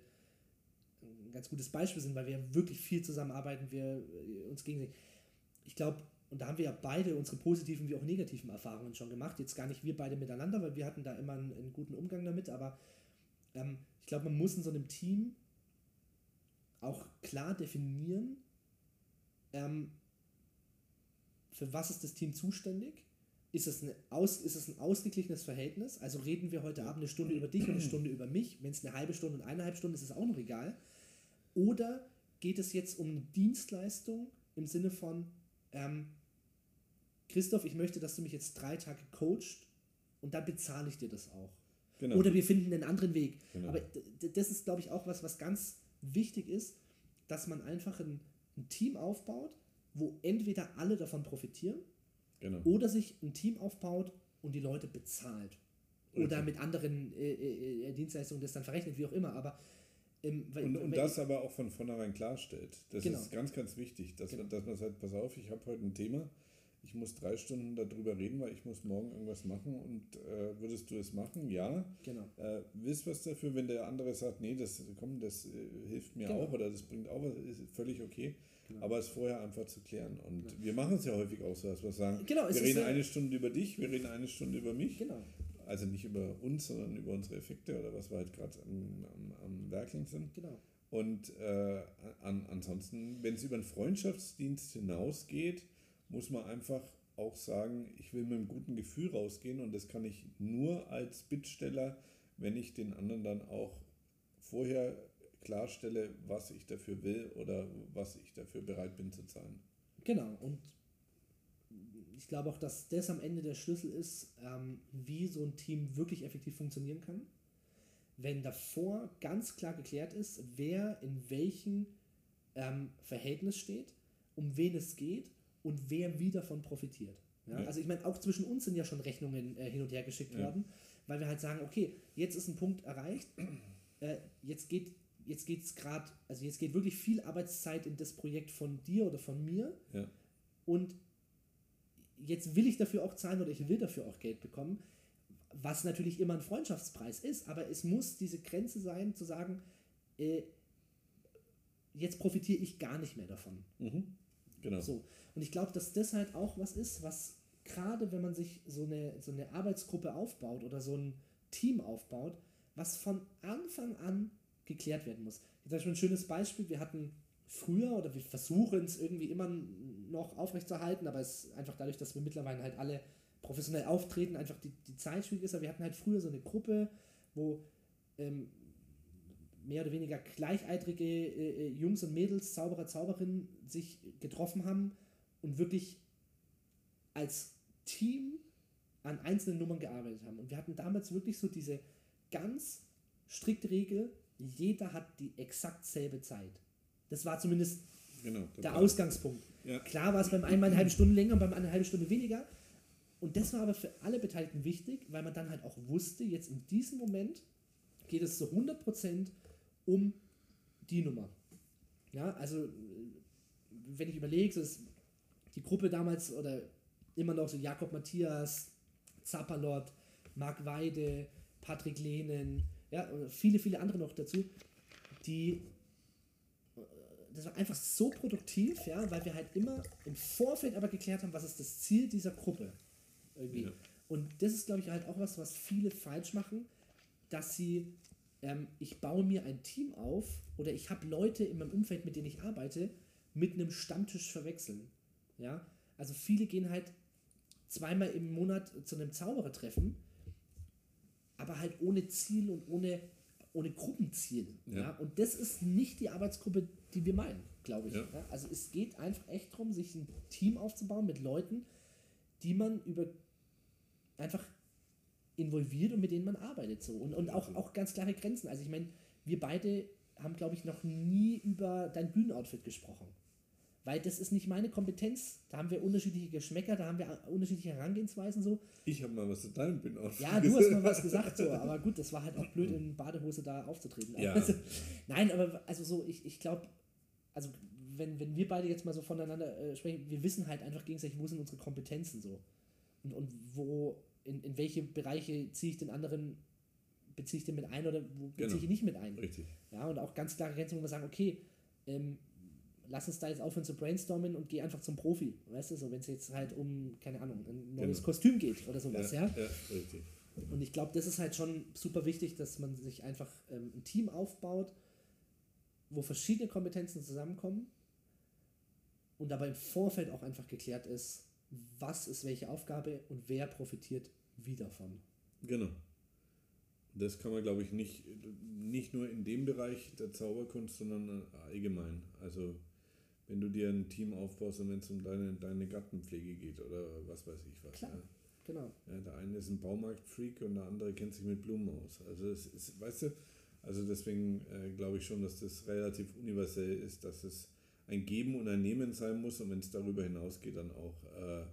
ein ganz gutes Beispiel sind, weil wir wirklich viel zusammenarbeiten, wir äh, uns gegenseitig. Ich glaube, und da haben wir ja beide unsere positiven wie auch negativen Erfahrungen schon gemacht. Jetzt gar nicht wir beide miteinander, weil wir hatten da immer einen, einen guten Umgang damit, aber ähm, ich glaube, man muss in so einem Team auch klar definieren, ähm, für was ist das Team zuständig? Ist es, eine aus, ist es ein ausgeglichenes Verhältnis? Also reden wir heute Abend eine Stunde über dich und eine Stunde über mich. Wenn es eine halbe Stunde und eineinhalb Stunden ist, ist es auch noch egal. Oder geht es jetzt um eine Dienstleistung im Sinne von, ähm, Christoph, ich möchte, dass du mich jetzt drei Tage coacht und dann bezahle ich dir das auch. Genau. Oder wir finden einen anderen Weg. Genau. Aber das ist, glaube ich, auch was, was ganz wichtig ist, dass man einfach ein, ein Team aufbaut, wo entweder alle davon profitieren genau. oder sich ein Team aufbaut und die Leute bezahlt. Richtig. Oder mit anderen äh, äh, äh, Dienstleistungen das dann verrechnet, wie auch immer. Aber ähm, weil, und, und das aber auch von vornherein klarstellt. Das genau. ist ganz, ganz wichtig, dass, genau. dass man sagt, pass auf, ich habe heute ein Thema, ich muss drei Stunden darüber reden, weil ich muss morgen irgendwas machen und äh, würdest du es machen? Ja. Genau. Äh, willst was dafür, wenn der andere sagt, nee, das, komm, das äh, hilft mir genau. auch oder das bringt auch was, ist völlig okay. Genau. Aber es vorher einfach zu klären. Und genau. wir machen es ja häufig auch so, dass wir sagen, genau, wir reden eine Stunde über dich, wir reden eine Stunde über mich. Genau. Also nicht über uns, sondern über unsere Effekte oder was wir halt gerade am, am, am Werkeln sind. Genau. Und äh, an, ansonsten, wenn es über einen Freundschaftsdienst hinausgeht, muss man einfach auch sagen, ich will mit einem guten Gefühl rausgehen und das kann ich nur als Bittsteller, wenn ich den anderen dann auch vorher klarstelle, was ich dafür will oder was ich dafür bereit bin zu zahlen. Genau, und ich glaube auch, dass das am Ende der Schlüssel ist, ähm, wie so ein Team wirklich effektiv funktionieren kann. Wenn davor ganz klar geklärt ist, wer in welchem ähm, Verhältnis steht, um wen es geht und wer wie davon profitiert. Ja? Ja. Also ich meine, auch zwischen uns sind ja schon Rechnungen äh, hin und her geschickt ja. worden, weil wir halt sagen, okay, jetzt ist ein Punkt erreicht, äh, jetzt geht jetzt geht es gerade, also jetzt geht wirklich viel Arbeitszeit in das Projekt von dir oder von mir und jetzt will ich dafür auch zahlen oder ich will dafür auch Geld bekommen, was natürlich immer ein Freundschaftspreis ist, aber es muss diese Grenze sein, zu sagen, äh, jetzt profitiere ich gar nicht mehr davon. Mhm. Genau. So. Und ich glaube, dass das halt auch was ist, was gerade wenn man sich so eine, so eine Arbeitsgruppe aufbaut oder so ein Team aufbaut, was von Anfang an geklärt werden muss. Jetzt habe ich ein schönes Beispiel. Wir hatten früher oder wir versuchen es irgendwie immer noch aufrechtzuerhalten, aber es ist einfach dadurch, dass wir mittlerweile halt alle professionell auftreten, einfach die, die Zeit schwierig ist. Aber wir hatten halt früher so eine Gruppe, wo ähm, mehr oder weniger gleichaltrige äh, äh Jungs und Mädels, Zauberer, Zauberinnen sich getroffen haben und wirklich als Team an einzelnen Nummern gearbeitet haben. Und wir hatten damals wirklich so diese ganz strikte Regel, jeder hat die exakt selbe Zeit. Das war zumindest genau, der Ausgangspunkt. Ja. Klar war es beim einen mal eine halbe Stunde länger und beim anderen eine halbe Stunde weniger. Und das war aber für alle Beteiligten wichtig, weil man dann halt auch wusste, jetzt in diesem Moment geht es zu 100% um die Nummer. Ja, also wenn ich überlege, so ist die Gruppe damals oder immer noch so Jakob Matthias, Zappalot, Marc Weide, Patrick Lehnen, ja, und viele, viele andere noch dazu, die das war einfach so produktiv, ja, weil wir halt immer im Vorfeld aber geklärt haben, was ist das Ziel dieser Gruppe. Irgendwie. Ja. Und das ist, glaube ich, halt auch was, was viele falsch machen, dass sie, ähm, ich baue mir ein Team auf oder ich habe Leute in meinem Umfeld, mit denen ich arbeite, mit einem Stammtisch verwechseln. Ja, also viele gehen halt zweimal im Monat zu einem Zauberertreffen, aber halt ohne Ziel und ohne, ohne Gruppenziel. Ja. ja. Und das ist nicht die Arbeitsgruppe, die wir meinen, glaube ich. Ja. Ja, also es geht einfach echt darum, sich ein Team aufzubauen mit Leuten, die man über einfach involviert und mit denen man arbeitet. So. Und, und auch, auch ganz klare Grenzen. Also ich meine, wir beide haben, glaube ich, noch nie über dein Bühnenoutfit gesprochen. Weil das ist nicht meine Kompetenz. Da haben wir unterschiedliche Geschmäcker, da haben wir unterschiedliche Herangehensweisen so. Ich habe mal was zu deinem Bühnenoutfit Ja, du hast mal was gesagt so. Aber gut, das war halt auch blöd, in Badehose da aufzutreten. Ja. Also, nein, aber also so, ich, ich glaube, also wenn, wenn wir beide jetzt mal so voneinander äh, sprechen, wir wissen halt einfach gegenseitig, wo sind unsere Kompetenzen so. Und, und wo, in, in welche Bereiche ziehe ich den anderen, beziehe ich den mit ein oder wo beziehe genau. ich ihn nicht mit ein. Richtig. Ja, und auch ganz klare Grenzen, wo wir sagen, okay, ähm, lass uns da jetzt aufhören zu brainstormen und geh einfach zum Profi. Weißt du, so wenn es jetzt halt um, keine Ahnung, ein neues genau. Kostüm geht oder sowas, ja. ja? ja richtig. Und ich glaube, das ist halt schon super wichtig, dass man sich einfach ähm, ein Team aufbaut, wo verschiedene Kompetenzen zusammenkommen und dabei im Vorfeld auch einfach geklärt ist, was ist welche Aufgabe und wer profitiert wie davon. Genau. Das kann man, glaube ich, nicht, nicht nur in dem Bereich der Zauberkunst, sondern allgemein. Also wenn du dir ein Team aufbaust und wenn es um deine, deine Gartenpflege geht oder was weiß ich was. Klar. Ja. genau. Ja, der eine ist ein Baumarktfreak und der andere kennt sich mit Blumen aus. Also es ist, weißt du, also deswegen äh, glaube ich schon, dass das relativ universell ist, dass es ein Geben und ein Nehmen sein muss und wenn es darüber hinausgeht, dann auch äh,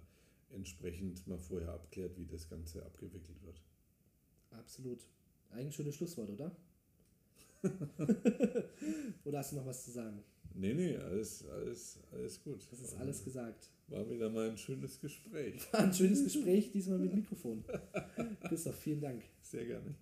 entsprechend mal vorher abklärt, wie das Ganze abgewickelt wird. Absolut. Eigentlich schönes Schlusswort, oder? <laughs> oder hast du noch was zu sagen? Nee, nee, alles, alles, alles gut. Das ist alles gesagt. War wieder mal ein schönes Gespräch. War ein schönes Gespräch, diesmal mit Mikrofon. Christoph, vielen Dank. Sehr gerne.